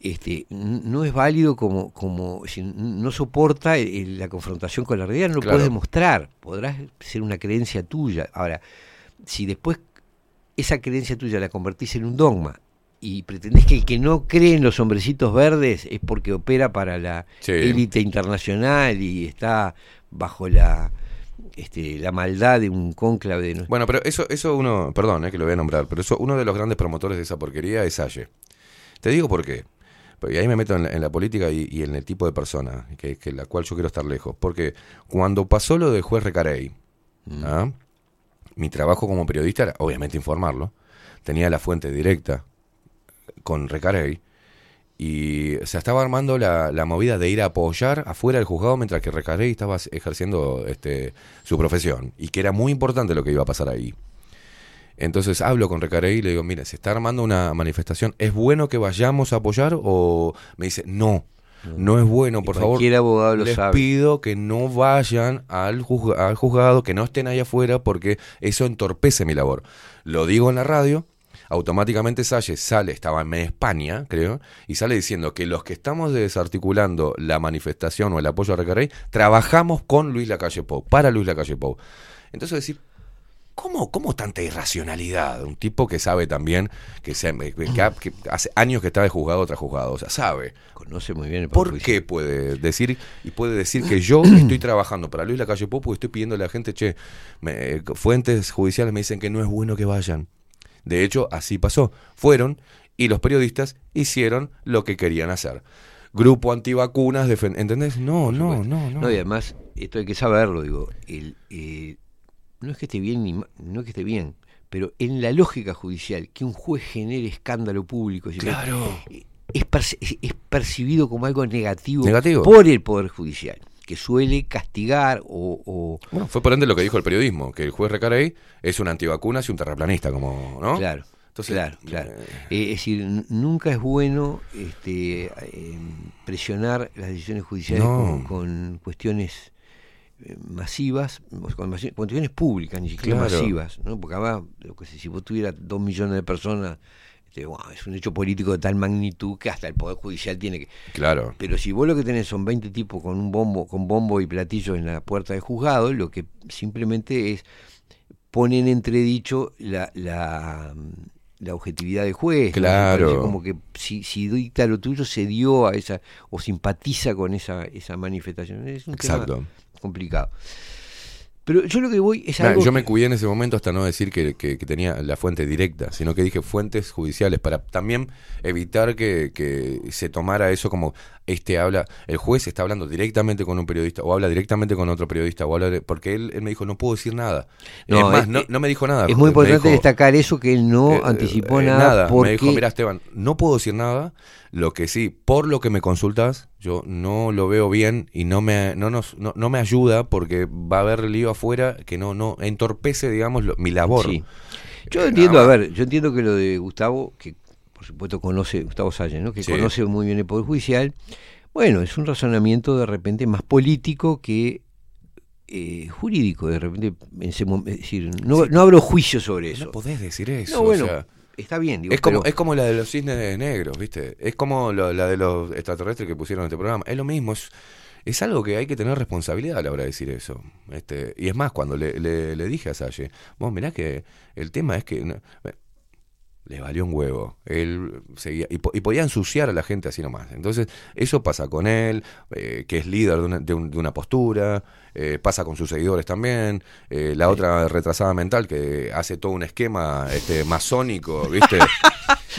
este, no es válido como, como si no soporta el- el- la confrontación con la realidad, no lo Claro. puedes demostrar, podrás ser una creencia tuya. Ahora, si después esa creencia tuya la convertís en un dogma y pretendés que el que no cree en los hombrecitos verdes es porque opera para la Sí. élite internacional y está bajo la este, la maldad de un cónclave de no- Bueno, pero eso, eso uno, perdón, eh, que lo voy a nombrar, pero eso uno de los grandes promotores de esa porquería es Salle. Te digo por qué. Y ahí me meto en la, en la política y, y en el tipo de persona que, que la cual yo quiero estar lejos. Porque cuando pasó lo del juez Recarey, ¿ah? mi trabajo como periodista era obviamente informarlo. Tenía la fuente directa con Recarey. Y se estaba armando la, la movida de ir a apoyar afuera del juzgado mientras que Recarey estaba ejerciendo este, su profesión. Y que era muy importante lo que iba a pasar ahí. Entonces hablo con Recarey y le digo, mira, se está armando una manifestación, ¿es bueno que vayamos a apoyar? O me dice, no, no es bueno, por favor. cualquier abogado lo les sabe. pido que no vayan al, juzga- al juzgado, que no estén ahí afuera, porque eso entorpece mi labor. Lo digo en la radio, automáticamente Salle sale, estaba en España, creo, y sale diciendo que los que estamos desarticulando la manifestación o el apoyo a Recarey, trabajamos con Luis Lacalle Pou, para Luis Lacalle Pou. Entonces decir, ¿Cómo, ¿Cómo tanta irracionalidad? Un tipo que sabe también, que, se- que ha- que hace años que está de juzgado tras juzgado, o sea, sabe. Conoce muy bien el ¿Por qué puede decir y puede decir que *coughs* yo estoy trabajando para Luis Lacalle Pou porque estoy pidiendo a la gente, che, me- fuentes judiciales me dicen que no es bueno que vayan? De hecho, así pasó. Fueron y los periodistas hicieron lo que querían hacer. Grupo antivacunas, ¿entendés? No, no, no, no. No, y además, esto hay que saberlo, digo, el, eh, no es que esté bien, ni no es que esté bien, pero en la lógica judicial, que un juez genere escándalo público, Claro. eh, es, perci- es- es percibido como algo negativo, Negativo. por el Poder Judicial, que suele castigar o... o- Bueno, fue por ende lo que dijo el periodismo, que el juez Recarey es un antivacunas y un terraplanista, como, ¿no? Claro, Entonces, claro, claro. eh, Eh, es decir, nunca es bueno este, eh, presionar las decisiones judiciales No. con, con cuestiones eh, masivas, con cuestiones públicas, ni siquiera Claro. masivas, ¿no? Porque además, lo que sé, si vos tuvieras dos millones de personas, este, wow, es un hecho político de tal magnitud que hasta el Poder Judicial tiene que... Claro. Pero si vos lo que tenés son 20 tipos con un bombo, con bombo y platillo en la puerta del juzgado, lo que simplemente es pone en entredicho la, la, la objetividad del juez. Claro. Como que si, si dicta lo tuyo se dio a esa, o simpatiza con esa, esa manifestación. Es un Exacto. tema complicado. Pero yo lo que voy es Nah, algo. yo me cuidé en ese momento hasta no decir que, que- que tenía la fuente directa, sino que dije fuentes judiciales, para también evitar que, que se tomara eso como este habla, el juez está hablando directamente con un periodista, o habla directamente con otro periodista, o habla de- porque él, él me dijo, no puedo decir nada. No, es más, es- no, no me dijo nada. Es muy importante dijo, destacar eso que él no eh, anticipó eh, nada, porque Me dijo, mira Esteban, no puedo decir nada, lo que sí, por lo que me consultas, yo no lo veo bien y no me, no nos, no, no me ayuda porque va a haber lío afuera que no, no entorpece, digamos, lo- mi labor. Sí. Yo Eh, entiendo, a ver, yo entiendo que lo de Gustavo, que por supuesto conoce, Gustavo Salles, ¿no? que Sí. conoce muy bien el Poder Judicial, bueno, es un razonamiento de repente más político que eh, jurídico, de repente, en ese mom- es decir, no, Sí. no abro juicio sobre eso. No podés decir eso. No, bueno, o sea, está bien, digo, es, como, pero- es como la de los cisnes negros, ¿viste? Es como lo- la de los extraterrestres que pusieron en este programa. Es lo mismo, es, es algo que hay que tener responsabilidad a la hora de decir eso. Este, y es más, cuando le, le- le dije a Salle, vos mirá que el tema es que... no- le valió un huevo. Él seguía, y, po- y podía ensuciar a la gente así nomás. Entonces, eso pasa con él, eh, que es líder de una, de un- de una postura, eh, pasa con sus seguidores también. eh, la otra retrasada mental que hace todo un esquema este, masónico, ¿viste?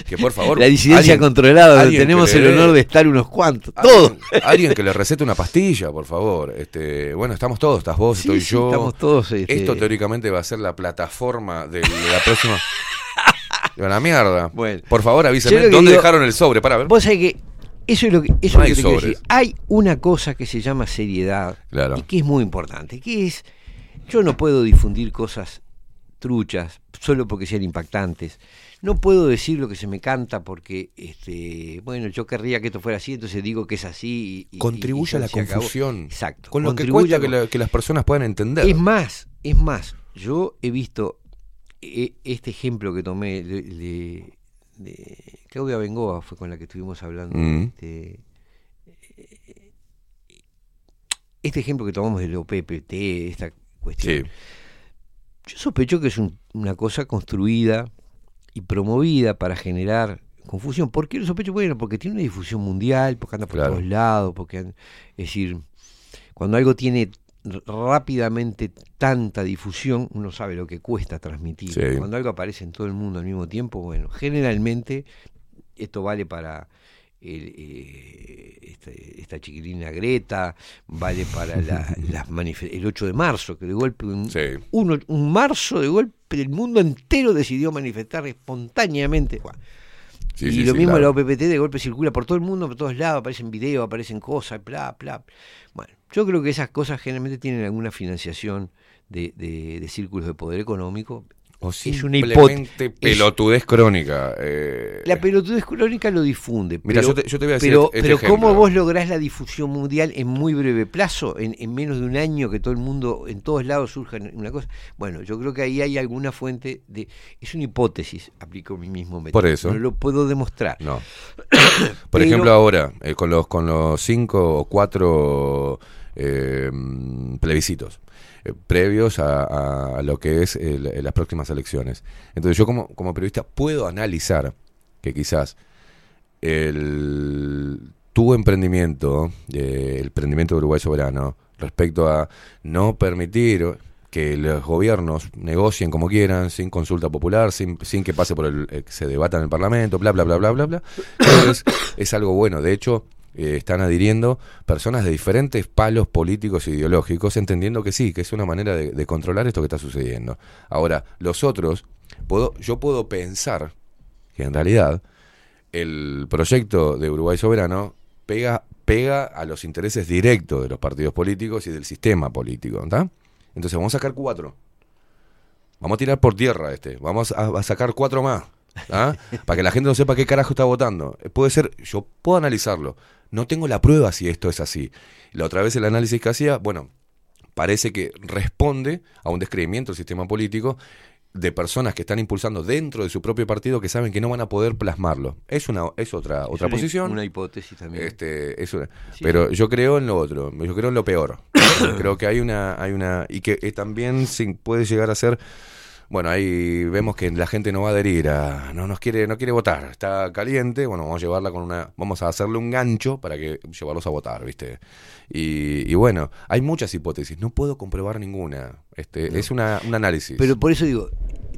que por favor. la disidencia alguien- controlada, alguien tenemos el honor de estar unos cuantos, Alguien- todos. Alguien que le recete una pastilla, por favor. Este, bueno, estamos todos, estás vos, Sí, estoy sí, yo. estamos todos, este- Esto teóricamente va a ser la plataforma de la próxima. De la mierda. Bueno. por favor, que dónde digo- dejaron el sobre, para ver. Vos sabés que eso es lo que, eso No es lo que te quiero decir. Hay una cosa que se llama seriedad Claro. y que es muy importante, que es yo no puedo difundir cosas truchas solo porque sean impactantes. No puedo decir lo que se me canta porque, este, bueno, yo querría que esto fuera así, entonces digo que es así. Y, Contribuye y a la acabó. confusión. Exacto. Con lo que cuesta que, la- que las personas puedan entender. Es más, es más. yo he visto este ejemplo que tomé de, de- de Claudia Bengoa, fue con la que estuvimos hablando. Mm. Este, eh, este ejemplo que tomamos del OPPT, esta cuestión. Sí. Yo sospecho que es un- una cosa construida y promovida para generar confusión. ¿Por qué lo sospecho? Bueno, porque tiene una difusión mundial, porque anda por Claro. todos lados, porque es decir, cuando algo tiene rápidamente tanta difusión, uno sabe lo que cuesta transmitir. Sí. Cuando algo aparece en todo el mundo al mismo tiempo, bueno, generalmente esto vale para el, eh, este- esta chiquilina Greta, vale para la- *laughs* las el 8 de marzo, que de golpe, un, marzo de golpe, el mundo entero decidió manifestar espontáneamente. Bueno, Sí, y sí, lo sí, mismo claro. la OPPT de golpe circula por todo el mundo, por todos lados, aparecen videos, aparecen cosas, bla, bla. Bueno, yo creo que esas cosas generalmente tienen alguna financiación de, de- de círculos de poder económico. O es una hipótesis. pelotudez crónica. eh, La pelotudez crónica lo difunde. Mira, pero, yo te- yo te voy a decir Pero, este- pero ¿cómo vos lográs la difusión mundial en muy breve plazo? En, en menos de un año que todo el mundo, en todos lados surja una cosa. Bueno, yo creo que ahí hay alguna fuente de... Es una hipótesis, aplico mi mismo método. Por eso. No lo puedo demostrar. No. *coughs* Por Pero- ejemplo, ahora, eh, con los con los cinco o cuatro eh, plebiscitos eh, previos a, a lo que es el- las próximas elecciones. Entonces yo como, como periodista puedo analizar que quizás el, tu emprendimiento, eh, el emprendimiento de Uruguay Soberano, respecto a no permitir que los gobiernos negocien como quieran, sin consulta popular, sin, sin que pase por el, eh, se debata en el Parlamento, bla, bla, bla, bla, bla, bla. *coughs* Entonces, es algo bueno. De hecho, eh, están adhiriendo personas de diferentes palos políticos e ideológicos, entendiendo que sí, que es una manera de, de controlar esto que está sucediendo. Ahora, los otros, puedo, yo puedo pensar que en realidad el proyecto de Uruguay Soberano pega, pega a los intereses directos de los partidos políticos y del sistema político. ¿está? Entonces vamos a sacar cuatro. Vamos a tirar por tierra este. Vamos a, a sacar cuatro más. ¿ah? *laughs* Para que la gente no sepa qué carajo está votando. Eh, Puede ser, yo puedo analizarlo. No tengo la prueba si esto es así. La otra vez el análisis que hacía, bueno, parece que responde a un descreimiento del sistema político de personas que están impulsando dentro de su propio partido que saben que no van a poder plasmarlo. Es una es otra Es otra una- posición. Una hipótesis también. Este, es una- Sí, pero yo creo en lo otro, yo creo en lo peor. *coughs* creo que hay una hay una y que eh, también puede llegar a ser bueno, ahí vemos que la gente no va a adherir a no nos quiere no quiere votar, está caliente, bueno, vamos a llevarla con una vamos a hacerle un gancho para que llevarlos a votar, ¿viste? Y, y bueno, hay muchas hipótesis, no puedo comprobar ninguna. Este, es una, un análisis. Pero por eso digo,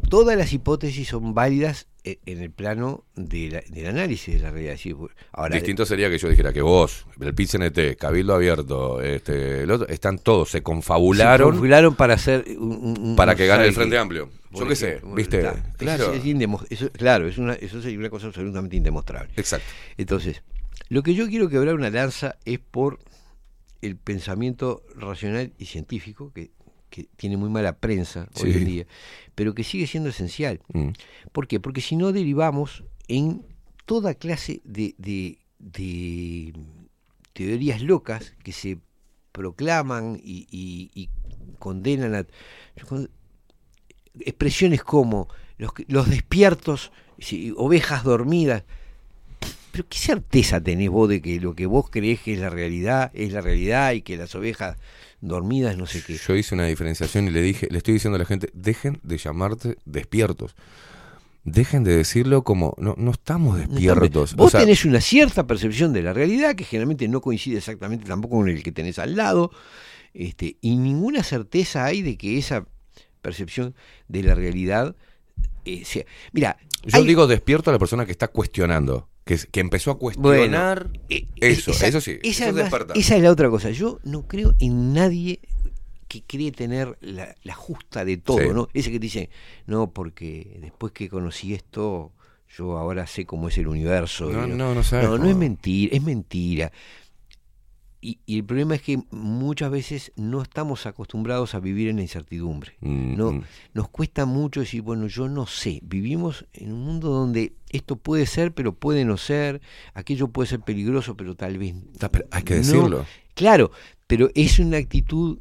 todas las hipótesis son válidas e- en el plano de la- del análisis de la realidad. Sí, Ahora, Distinto sería que yo dijera que vos, el PIT-CNT, Cabildo Abierto, este, el otro, están todos, se confabularon, se confabularon para hacer un, para que gane el ¿sabe Frente? Amplio. Yo qué sé, ¿viste? está. Claro. es indemo- eso- claro, es una, eso sería una cosa absolutamente indemostrable. Exacto. Entonces, lo que yo quiero quebrar una lanza es por el pensamiento racional y científico, que, que tiene muy mala prensa hoy en día, pero que sigue siendo esencial. Mm. ¿Por qué? Porque si no derivamos en toda clase de, de- de teorías locas que se proclaman y, y- y condenan a expresiones como los, los despiertos, ovejas dormidas. Pero qué certeza tenés vos de que lo que vos crees que es la realidad es la realidad y que las ovejas dormidas no sé qué. Yo hice una diferenciación y le dije, le estoy diciendo a la gente, dejen de llamarte despiertos. Dejen de decirlo como no, no estamos despiertos. Vos O sea, tenés una cierta percepción de la realidad que generalmente no coincide exactamente tampoco con el que tenés al lado, este, y ninguna certeza hay de que esa percepción de la realidad eh, sea. Mira, yo hay- digo despierto a la persona que está cuestionando, que, que empezó a cuestionar eh, eso, esa- eso sí, esa eso es además- despertar. esa es la otra cosa. Yo no creo en nadie que cree tener la, la justa de todo, Sí. ¿no? Ese que te dice, no, porque después que conocí esto, yo ahora sé cómo es el universo. No, y no, no sabes No, no es mentira, es mentira. Y, y el problema es que muchas veces no estamos acostumbrados a vivir en la incertidumbre. Mm, No, mm. nos cuesta mucho decir, bueno, yo no sé. Vivimos en un mundo donde esto puede ser, pero puede no ser. Aquello puede ser peligroso, pero tal vez. hay que no. decirlo. Claro, pero es una actitud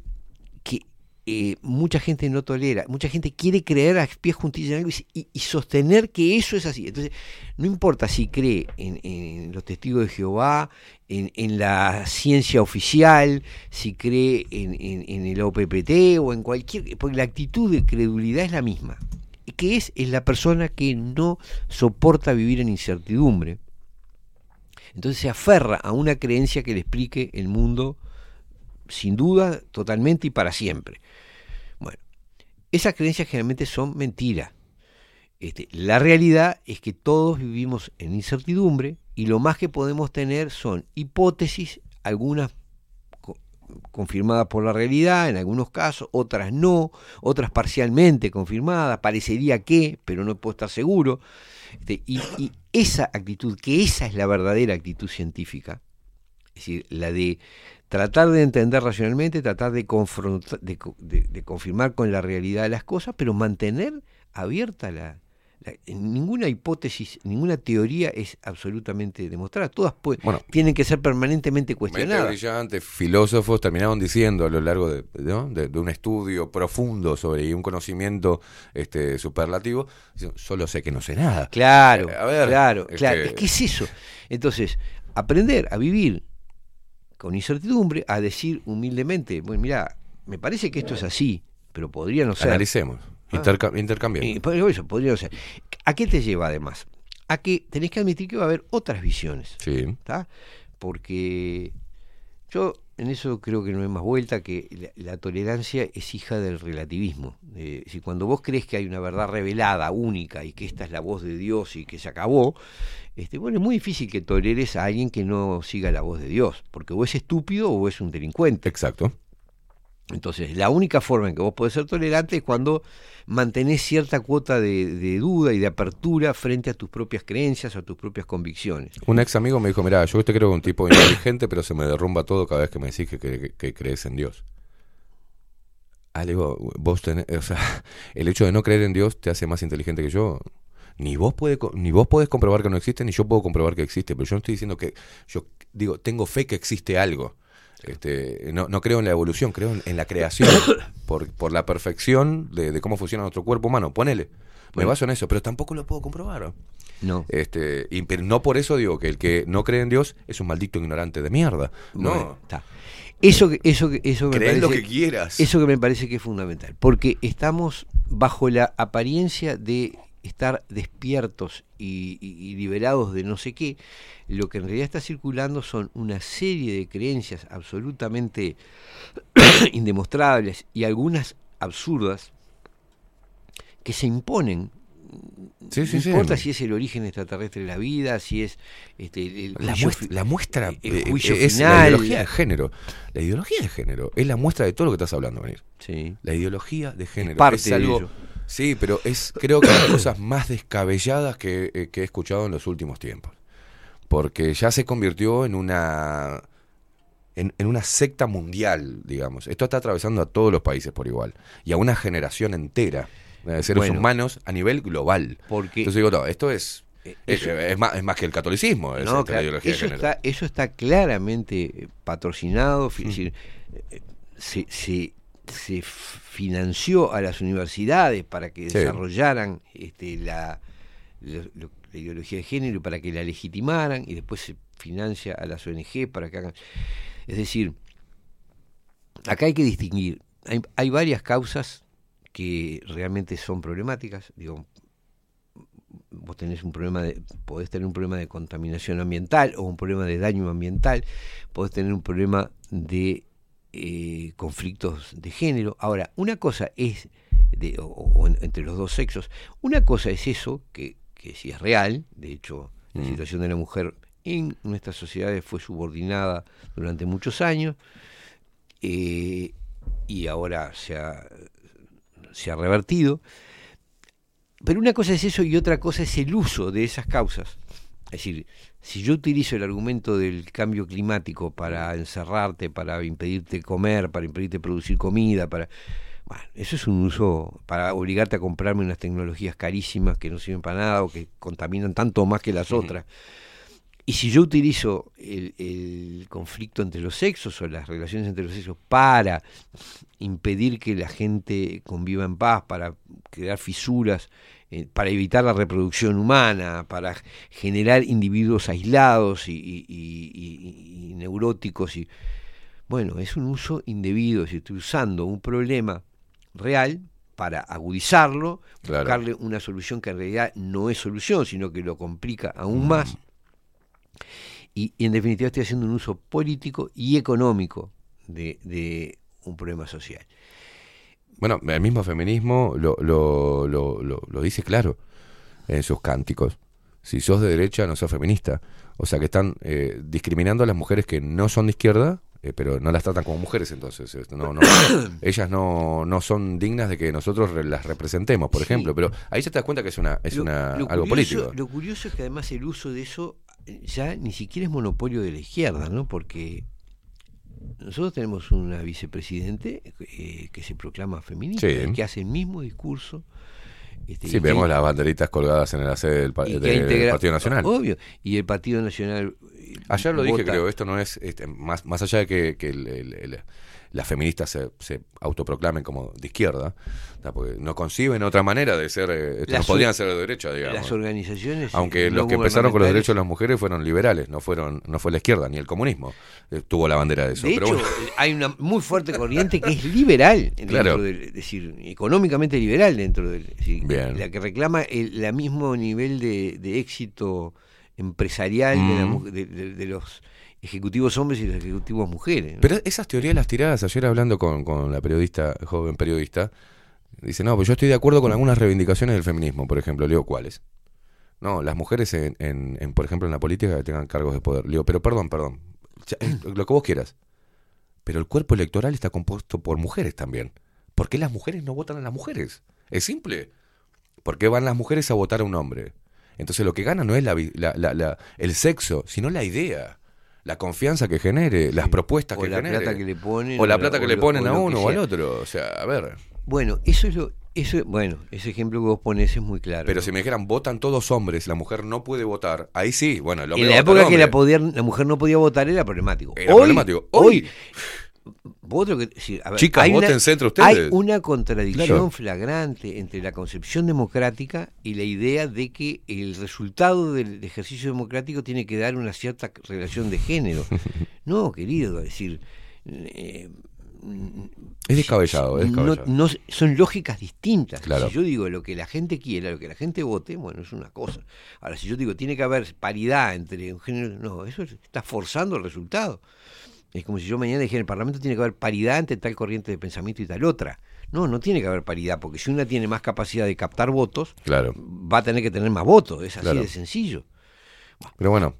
eh, mucha gente no tolera, mucha gente quiere creer a pies juntillas en algo y, sostener que eso es así. Entonces, no importa si cree en, los testigos de Jehová, en, la ciencia oficial, si cree en, en, el OPPT o en cualquier... Porque la actitud de credulidad es la misma. que es? Es la persona que no soporta vivir en incertidumbre. Entonces se aferra a una creencia que le explique el mundo sin duda, totalmente y para siempre. Bueno, esas creencias generalmente son mentiras. Este, la realidad es que todos vivimos en incertidumbre y lo más que podemos tener son hipótesis, algunas confirmadas por la realidad en algunos casos, otras no, otras parcialmente confirmadas, parecería que, pero no puedo estar seguro. Este, y, y, esa actitud, que esa es la verdadera actitud científica, es decir, la de tratar de entender racionalmente, tratar de, confrontar, de, de, confirmar con la realidad de las cosas, pero mantener abierta la, la, ninguna hipótesis, ninguna teoría es absolutamente demostrada. Todas bueno, tienen que ser permanentemente cuestionadas. brillantes filósofos terminaron diciendo a lo largo de, ¿no? de, de un estudio profundo sobre un conocimiento este, superlativo, solo sé que no sé nada. Claro, eh, a ver, claro, este... claro. Es que es eso. Entonces, aprender a vivir con incertidumbre a decir humildemente, bueno, mira, me parece que esto es así, pero podría no ser. Analicemos, ah, interca intercambiemos. Eso podría no ser. ¿A qué te lleva además? A que tenés que admitir que va a haber otras visiones. Sí. ¿está? Porque yo en eso creo que no hay más vuelta, que la, la tolerancia es hija del relativismo. Eh, si cuando vos crees que hay una verdad revelada, única, y que esta es la voz de Dios y que se acabó, este, bueno, es muy difícil que toleres a alguien que no siga la voz de Dios, porque o es estúpido o es un delincuente. Exacto. Entonces, la única forma en que vos podés ser tolerante es cuando mantenés cierta cuota de, de, duda y de apertura frente a tus propias creencias o a tus propias convicciones. Un ex amigo me dijo, mira, yo te creo que un tipo inteligente, pero se me derrumba todo cada vez que me decís que, que, que crees en Dios. Ah, le digo, vos tenés, o sea, *laughs* el hecho de no creer en Dios te hace más inteligente que yo ni vos, puede, ni vos podés comprobar que no existe, ni yo puedo comprobar que existe. Pero yo no estoy diciendo que. Yo digo, tengo fe que existe algo. Este, no, no creo en la evolución, creo en, en la creación. *coughs* por, por la perfección de, de, cómo funciona nuestro cuerpo humano. Ponele. Me baso en eso, pero tampoco lo puedo comprobar. No. Este, y, pero no por eso digo que el que no cree en Dios es un maldito ignorante de mierda. No. Bueno, está. Eso, eso, eso me Crees parece, lo que quieras. Eso que me parece que es fundamental. Porque estamos bajo la apariencia de estar despiertos y, y, y, liberados de no sé qué, lo que en realidad está circulando son una serie de creencias absolutamente *coughs* indemostrables y algunas absurdas que se imponen. Sí, sí, no sí. importa si es el origen extraterrestre de la vida, si es este, el, la, juicio, muestra, la muestra el juicio es final. la ideología de género. La ideología de género es la muestra de todo lo que estás hablando, Venir. Sí. La ideología de género es, parte es algo. De ello. Sí, pero es creo que las cosas más descabelladas que, eh, que, he escuchado en los últimos tiempos. Porque ya se convirtió en una en, en, una secta mundial, digamos. Esto está atravesando a todos los países por igual y a una generación entera de seres Bueno. humanos a nivel global. Porque Entonces digo, no, esto es es, eso- es más, es más que el catolicismo, es No, claro, ideología de eso, género. está, eso está claramente eh, patrocinado, Mm. es decir, eh, se, se, se financió a las universidades para que Sí. desarrollaran este, la, lo- lo- la ideología de género para que la legitimaran y después se financia a las ONG para que hagan... Es decir, acá hay que distinguir, hay, hay varias causas que realmente son problemáticas, digo, vos tenés un problema de, podés tener un problema de contaminación ambiental o un problema de daño ambiental, podés tener un problema de eh, conflictos de género. Ahora, una cosa es, de, o, o entre los dos sexos, una cosa es eso, que, que sí es real, de hecho, la Mm. situación de la mujer en nuestras sociedades fue subordinada durante muchos años eh, y ahora se ha, se ha revertido. Pero una cosa es eso y otra cosa es el uso de esas causas. Es decir, si yo utilizo el argumento del cambio climático para encerrarte, para impedirte comer, para impedirte producir comida, para... Bueno, eso es un uso para obligarte a comprarme unas tecnologías carísimas que no sirven para nada o que contaminan tanto más que las otras. Y si yo utilizo el, el conflicto entre los sexos o las relaciones entre los sexos para impedir que la gente conviva en paz, para crear fisuras, eh, para evitar la reproducción humana, para generar individuos aislados y, y- y- y- y neuróticos, y bueno, es un uso indebido, si estoy usando un problema real para agudizarlo, Claro. buscarle una solución que en realidad no es solución, sino que lo complica aún más. Y, y en definitiva estoy haciendo un uso político y económico de, de un problema social. Bueno, el mismo feminismo lo, lo, lo, lo- lo dice claro en sus cánticos. Si sos de derecha, no sos feminista. O sea que están eh, discriminando a las mujeres que no son de izquierda, eh, pero no las tratan como mujeres entonces. Esto No, no, *coughs* ellas no, no son dignas de que nosotros las representemos, por Sí. ejemplo. Pero ahí ya te das cuenta que es, una, es una, algo curioso- político. Lo curioso es que además el uso de eso ya ni siquiera es monopolio de la izquierda, ¿no? Porque nosotros tenemos una vicepresidente eh, que se proclama feminista, Sí. que hace el mismo discurso. este, Sí, que- vemos las banderitas colgadas en la sede del, pa- y que del integra- Partido Nacional. Obvio. Y el Partido Nacional. Ayer lo dije, creo, esto no es, este, más, más allá de que, que el- el- el- las feministas se, se autoproclamen como de izquierda, ¿tá? porque no conciben otra manera de ser, eh, no or- ser de derecha, digamos. Las organizaciones. Aunque los que empezaron con los derechos de las mujeres fueron liberales, no fueron no fue la izquierda, ni el comunismo eh, tuvo la bandera de eso. De Pero hecho, bueno, eh, hay una muy fuerte corriente que es liberal, *laughs* dentro Claro. del- es decir, económicamente liberal dentro del, decir, Bien. la que reclama el la mismo nivel de, de éxito empresarial de, la Mm. de- de los ejecutivos hombres y los ejecutivos mujeres. ¿no? Pero esas teorías las tiradas ayer hablando con, con la periodista, joven periodista, dice, no, pues yo estoy de acuerdo con algunas reivindicaciones del feminismo, por ejemplo, leo cuáles. No, las mujeres, en, en, en, por ejemplo, en la política que tengan cargos de poder. Le digo, pero perdón, perdón, eh, lo que vos quieras. Pero el cuerpo electoral está compuesto por mujeres también. ¿Por qué las mujeres no votan a las mujeres? Es simple. ¿Por qué van las mujeres a votar a un hombre? Entonces lo que gana no es la- la- la- el sexo, sino la idea, la confianza que genere, las propuestas O que la genere. plata que le ponen, O la plata que le ponen a uno o al otro. O sea, a ver. Bueno, eso es lo eso bueno, ese ejemplo que vos pones es muy claro. Pero si me dijeran votan todos hombres, la mujer no puede votar, ahí sí, bueno, el en la época que la, poder- la mujer no podía votar era problemático. Era hoy, problemático. Hoy, vos lo que, sí, a ver, Chicas, hay una- vótense entre ustedes. Hay una contradicción Claro. flagrante entre la concepción democrática y la idea de que el resultado del ejercicio democrático tiene que dar una cierta relación de género. *laughs* no, querido, es decir, eh, Es descabellado, es no- descabellado. no- son lógicas distintas. Claro. Si yo digo lo que la gente quiera, lo que la gente vote, bueno, es una cosa. Ahora, si yo digo tiene que haber paridad entre un género, no, eso es- está forzando el resultado. Es como si yo mañana dijera en el Parlamento tiene que haber paridad entre tal corriente de pensamiento y tal otra. No, no tiene que haber paridad, porque si una tiene más capacidad de captar votos, Claro. va a tener que tener más votos. Es así Claro. de sencillo. Pero bueno,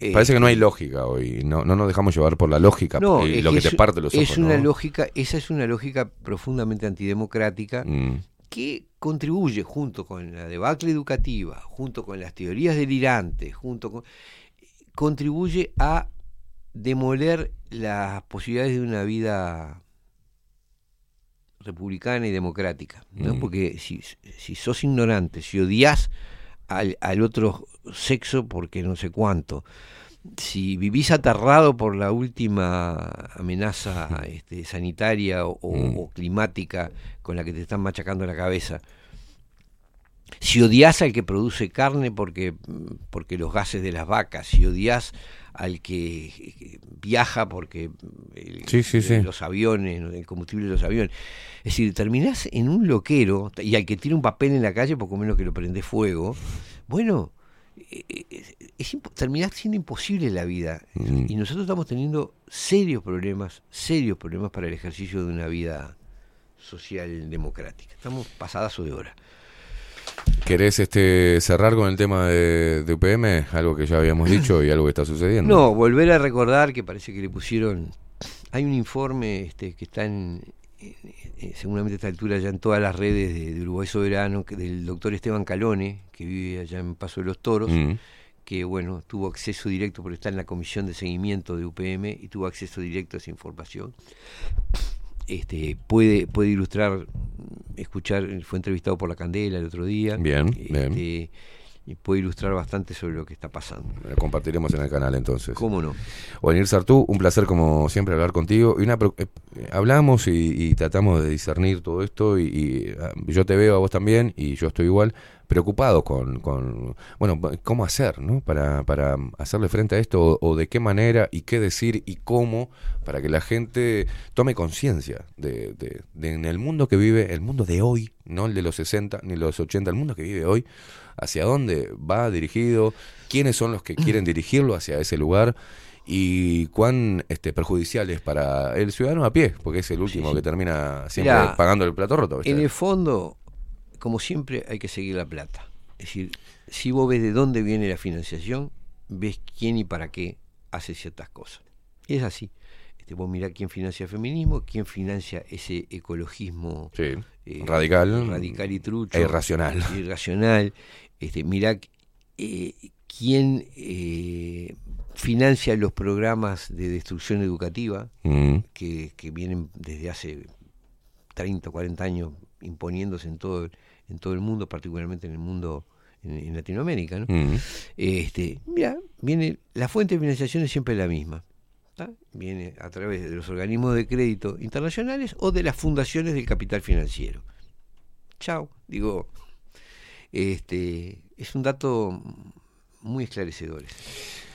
Eh, parece que no hay lógica hoy. No, no nos dejamos llevar por la lógica No, y es lo que, es- te parte los ojos. es una ¿no? lógica, esa es una lógica profundamente antidemocrática Mm. que contribuye junto con la debacle educativa, junto con las teorías delirantes, junto con contribuye a demoler las posibilidades de una vida republicana y democrática, ¿no? Mm. Porque si, si sos ignorante, si odias al, al otro sexo porque no sé cuánto, si vivís aterrado por la última amenaza *laughs* este, sanitaria o, Mm. o climática con la que te están machacando la cabeza, si odias al que produce carne porque, porque los gases de las vacas, si odias al que eh, viaja porque el- Sí, sí, sí. los aviones, el combustible de los aviones. Es decir, terminás en un loquero y al que tiene un papel en la calle, poco menos que lo prende fuego. Bueno, eh, es, impo- terminás siendo imposible la vida. Mm. Y nosotros estamos teniendo serios problemas, serios problemas para el ejercicio de una vida social democrática. Estamos pasadas o de hora. ¿Querés este, cerrar con el tema de, de UPM? Algo que ya habíamos dicho y algo que está sucediendo. No, volver a recordar que parece que le pusieron. Hay un informe este, que está en, eh, eh, seguramente a esta altura ya en todas las redes de, de Uruguay Soberano, que del doctor Esteban Calone, que vive allá en Paso de los Toros, Mm. que bueno, tuvo acceso directo porque está en la comisión de seguimiento de UPM y tuvo acceso directo a esa información. Este, puede, puede ilustrar, escuchar, fue entrevistado por la Candela el otro día. Bien, bien. Este, y puede ilustrar bastante sobre lo que está pasando. Lo compartiremos en el canal entonces. ¿Cómo no? Olenir Sartú, un placer como siempre hablar contigo. Y una, eh, hablamos y, y tratamos de discernir todo esto y, y, ah, yo te veo a vos también y yo estoy igual preocupado con, con bueno, cómo hacer, ¿no? Para, para hacerle frente a esto o, o de qué manera y qué decir y cómo para que la gente tome conciencia de, de- de en el mundo que vive, el mundo de hoy, no el de los 60 ni los 80, el mundo que vive hoy, hacia dónde va dirigido, quiénes son los que *clears throat* quieren dirigirlo hacia ese lugar y cuán este, perjudicial es para el ciudadano a pie, porque es el último que termina siempre pagando el plato roto. En el fondo, como siempre, hay que seguir la plata. Es decir, si vos ves de dónde viene la financiación, ves quién y para qué hace ciertas cosas. Y es así. Este, vos mirá quién financia el feminismo, quién financia ese ecologismo eh, Radical radical y trucho. e irracional. *laughs* Irracional. Este, mirá eh, quién eh, financia los programas de destrucción educativa Mm. que, que vienen desde hace 30 o 40 años imponiéndose en todo, el- en todo el mundo, particularmente en el mundo en, en Latinoamérica. ¿no? Mm. Este, mira, viene, la fuente de financiación es siempre la misma. ¿tá? Viene a través de los organismos de crédito internacionales o de las fundaciones del capital financiero. Chao, digo, este, es un dato muy esclarecedor.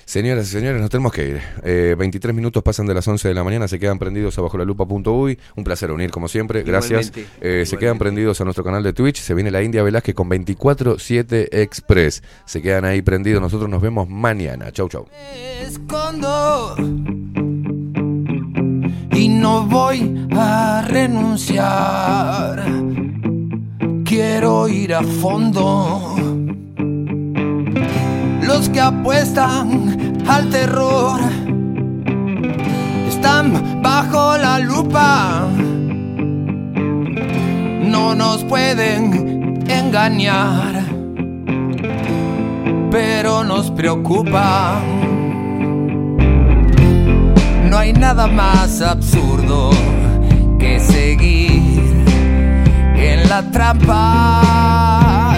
Señoras y señores, nos tenemos que ir. Eh, 23 minutos pasan de las 11 de la mañana, se quedan prendidos a bajo la lupa.uy. Un placer unir como siempre, gracias. Igualmente, Eh, Se quedan prendidos a nuestro canal de Twitch. Se viene la India Velázquez con 24-7 Express. Se quedan ahí prendidos. Nosotros nos vemos mañana. Chau, chau. escondo y no voy a renunciar. Quiero ir a fondo. Que apuestan al terror están bajo la lupa. No nos pueden engañar, pero nos preocupa. No hay nada más absurdo que seguir en la trampa.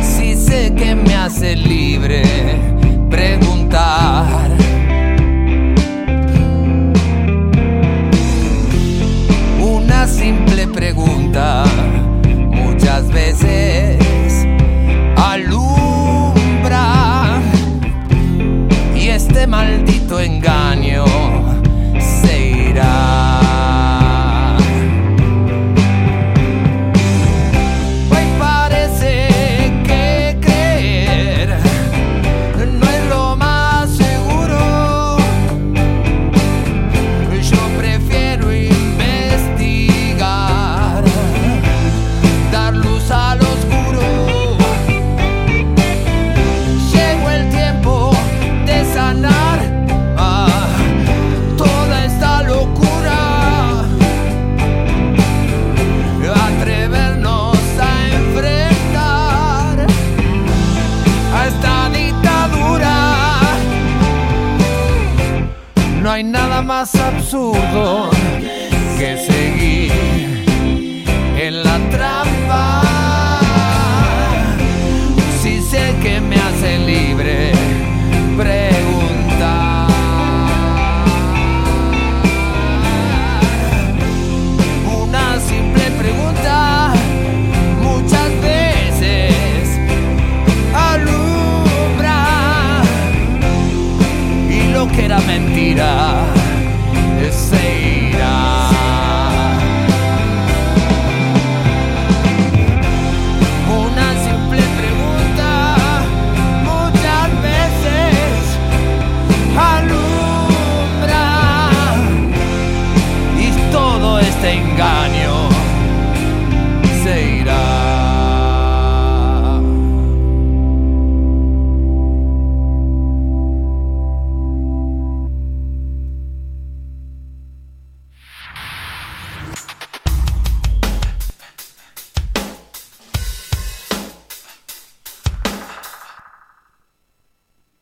Si sé que me hace libre preguntar. Una simple pregunta muchas veces alumbra y este maldito engaño absurdo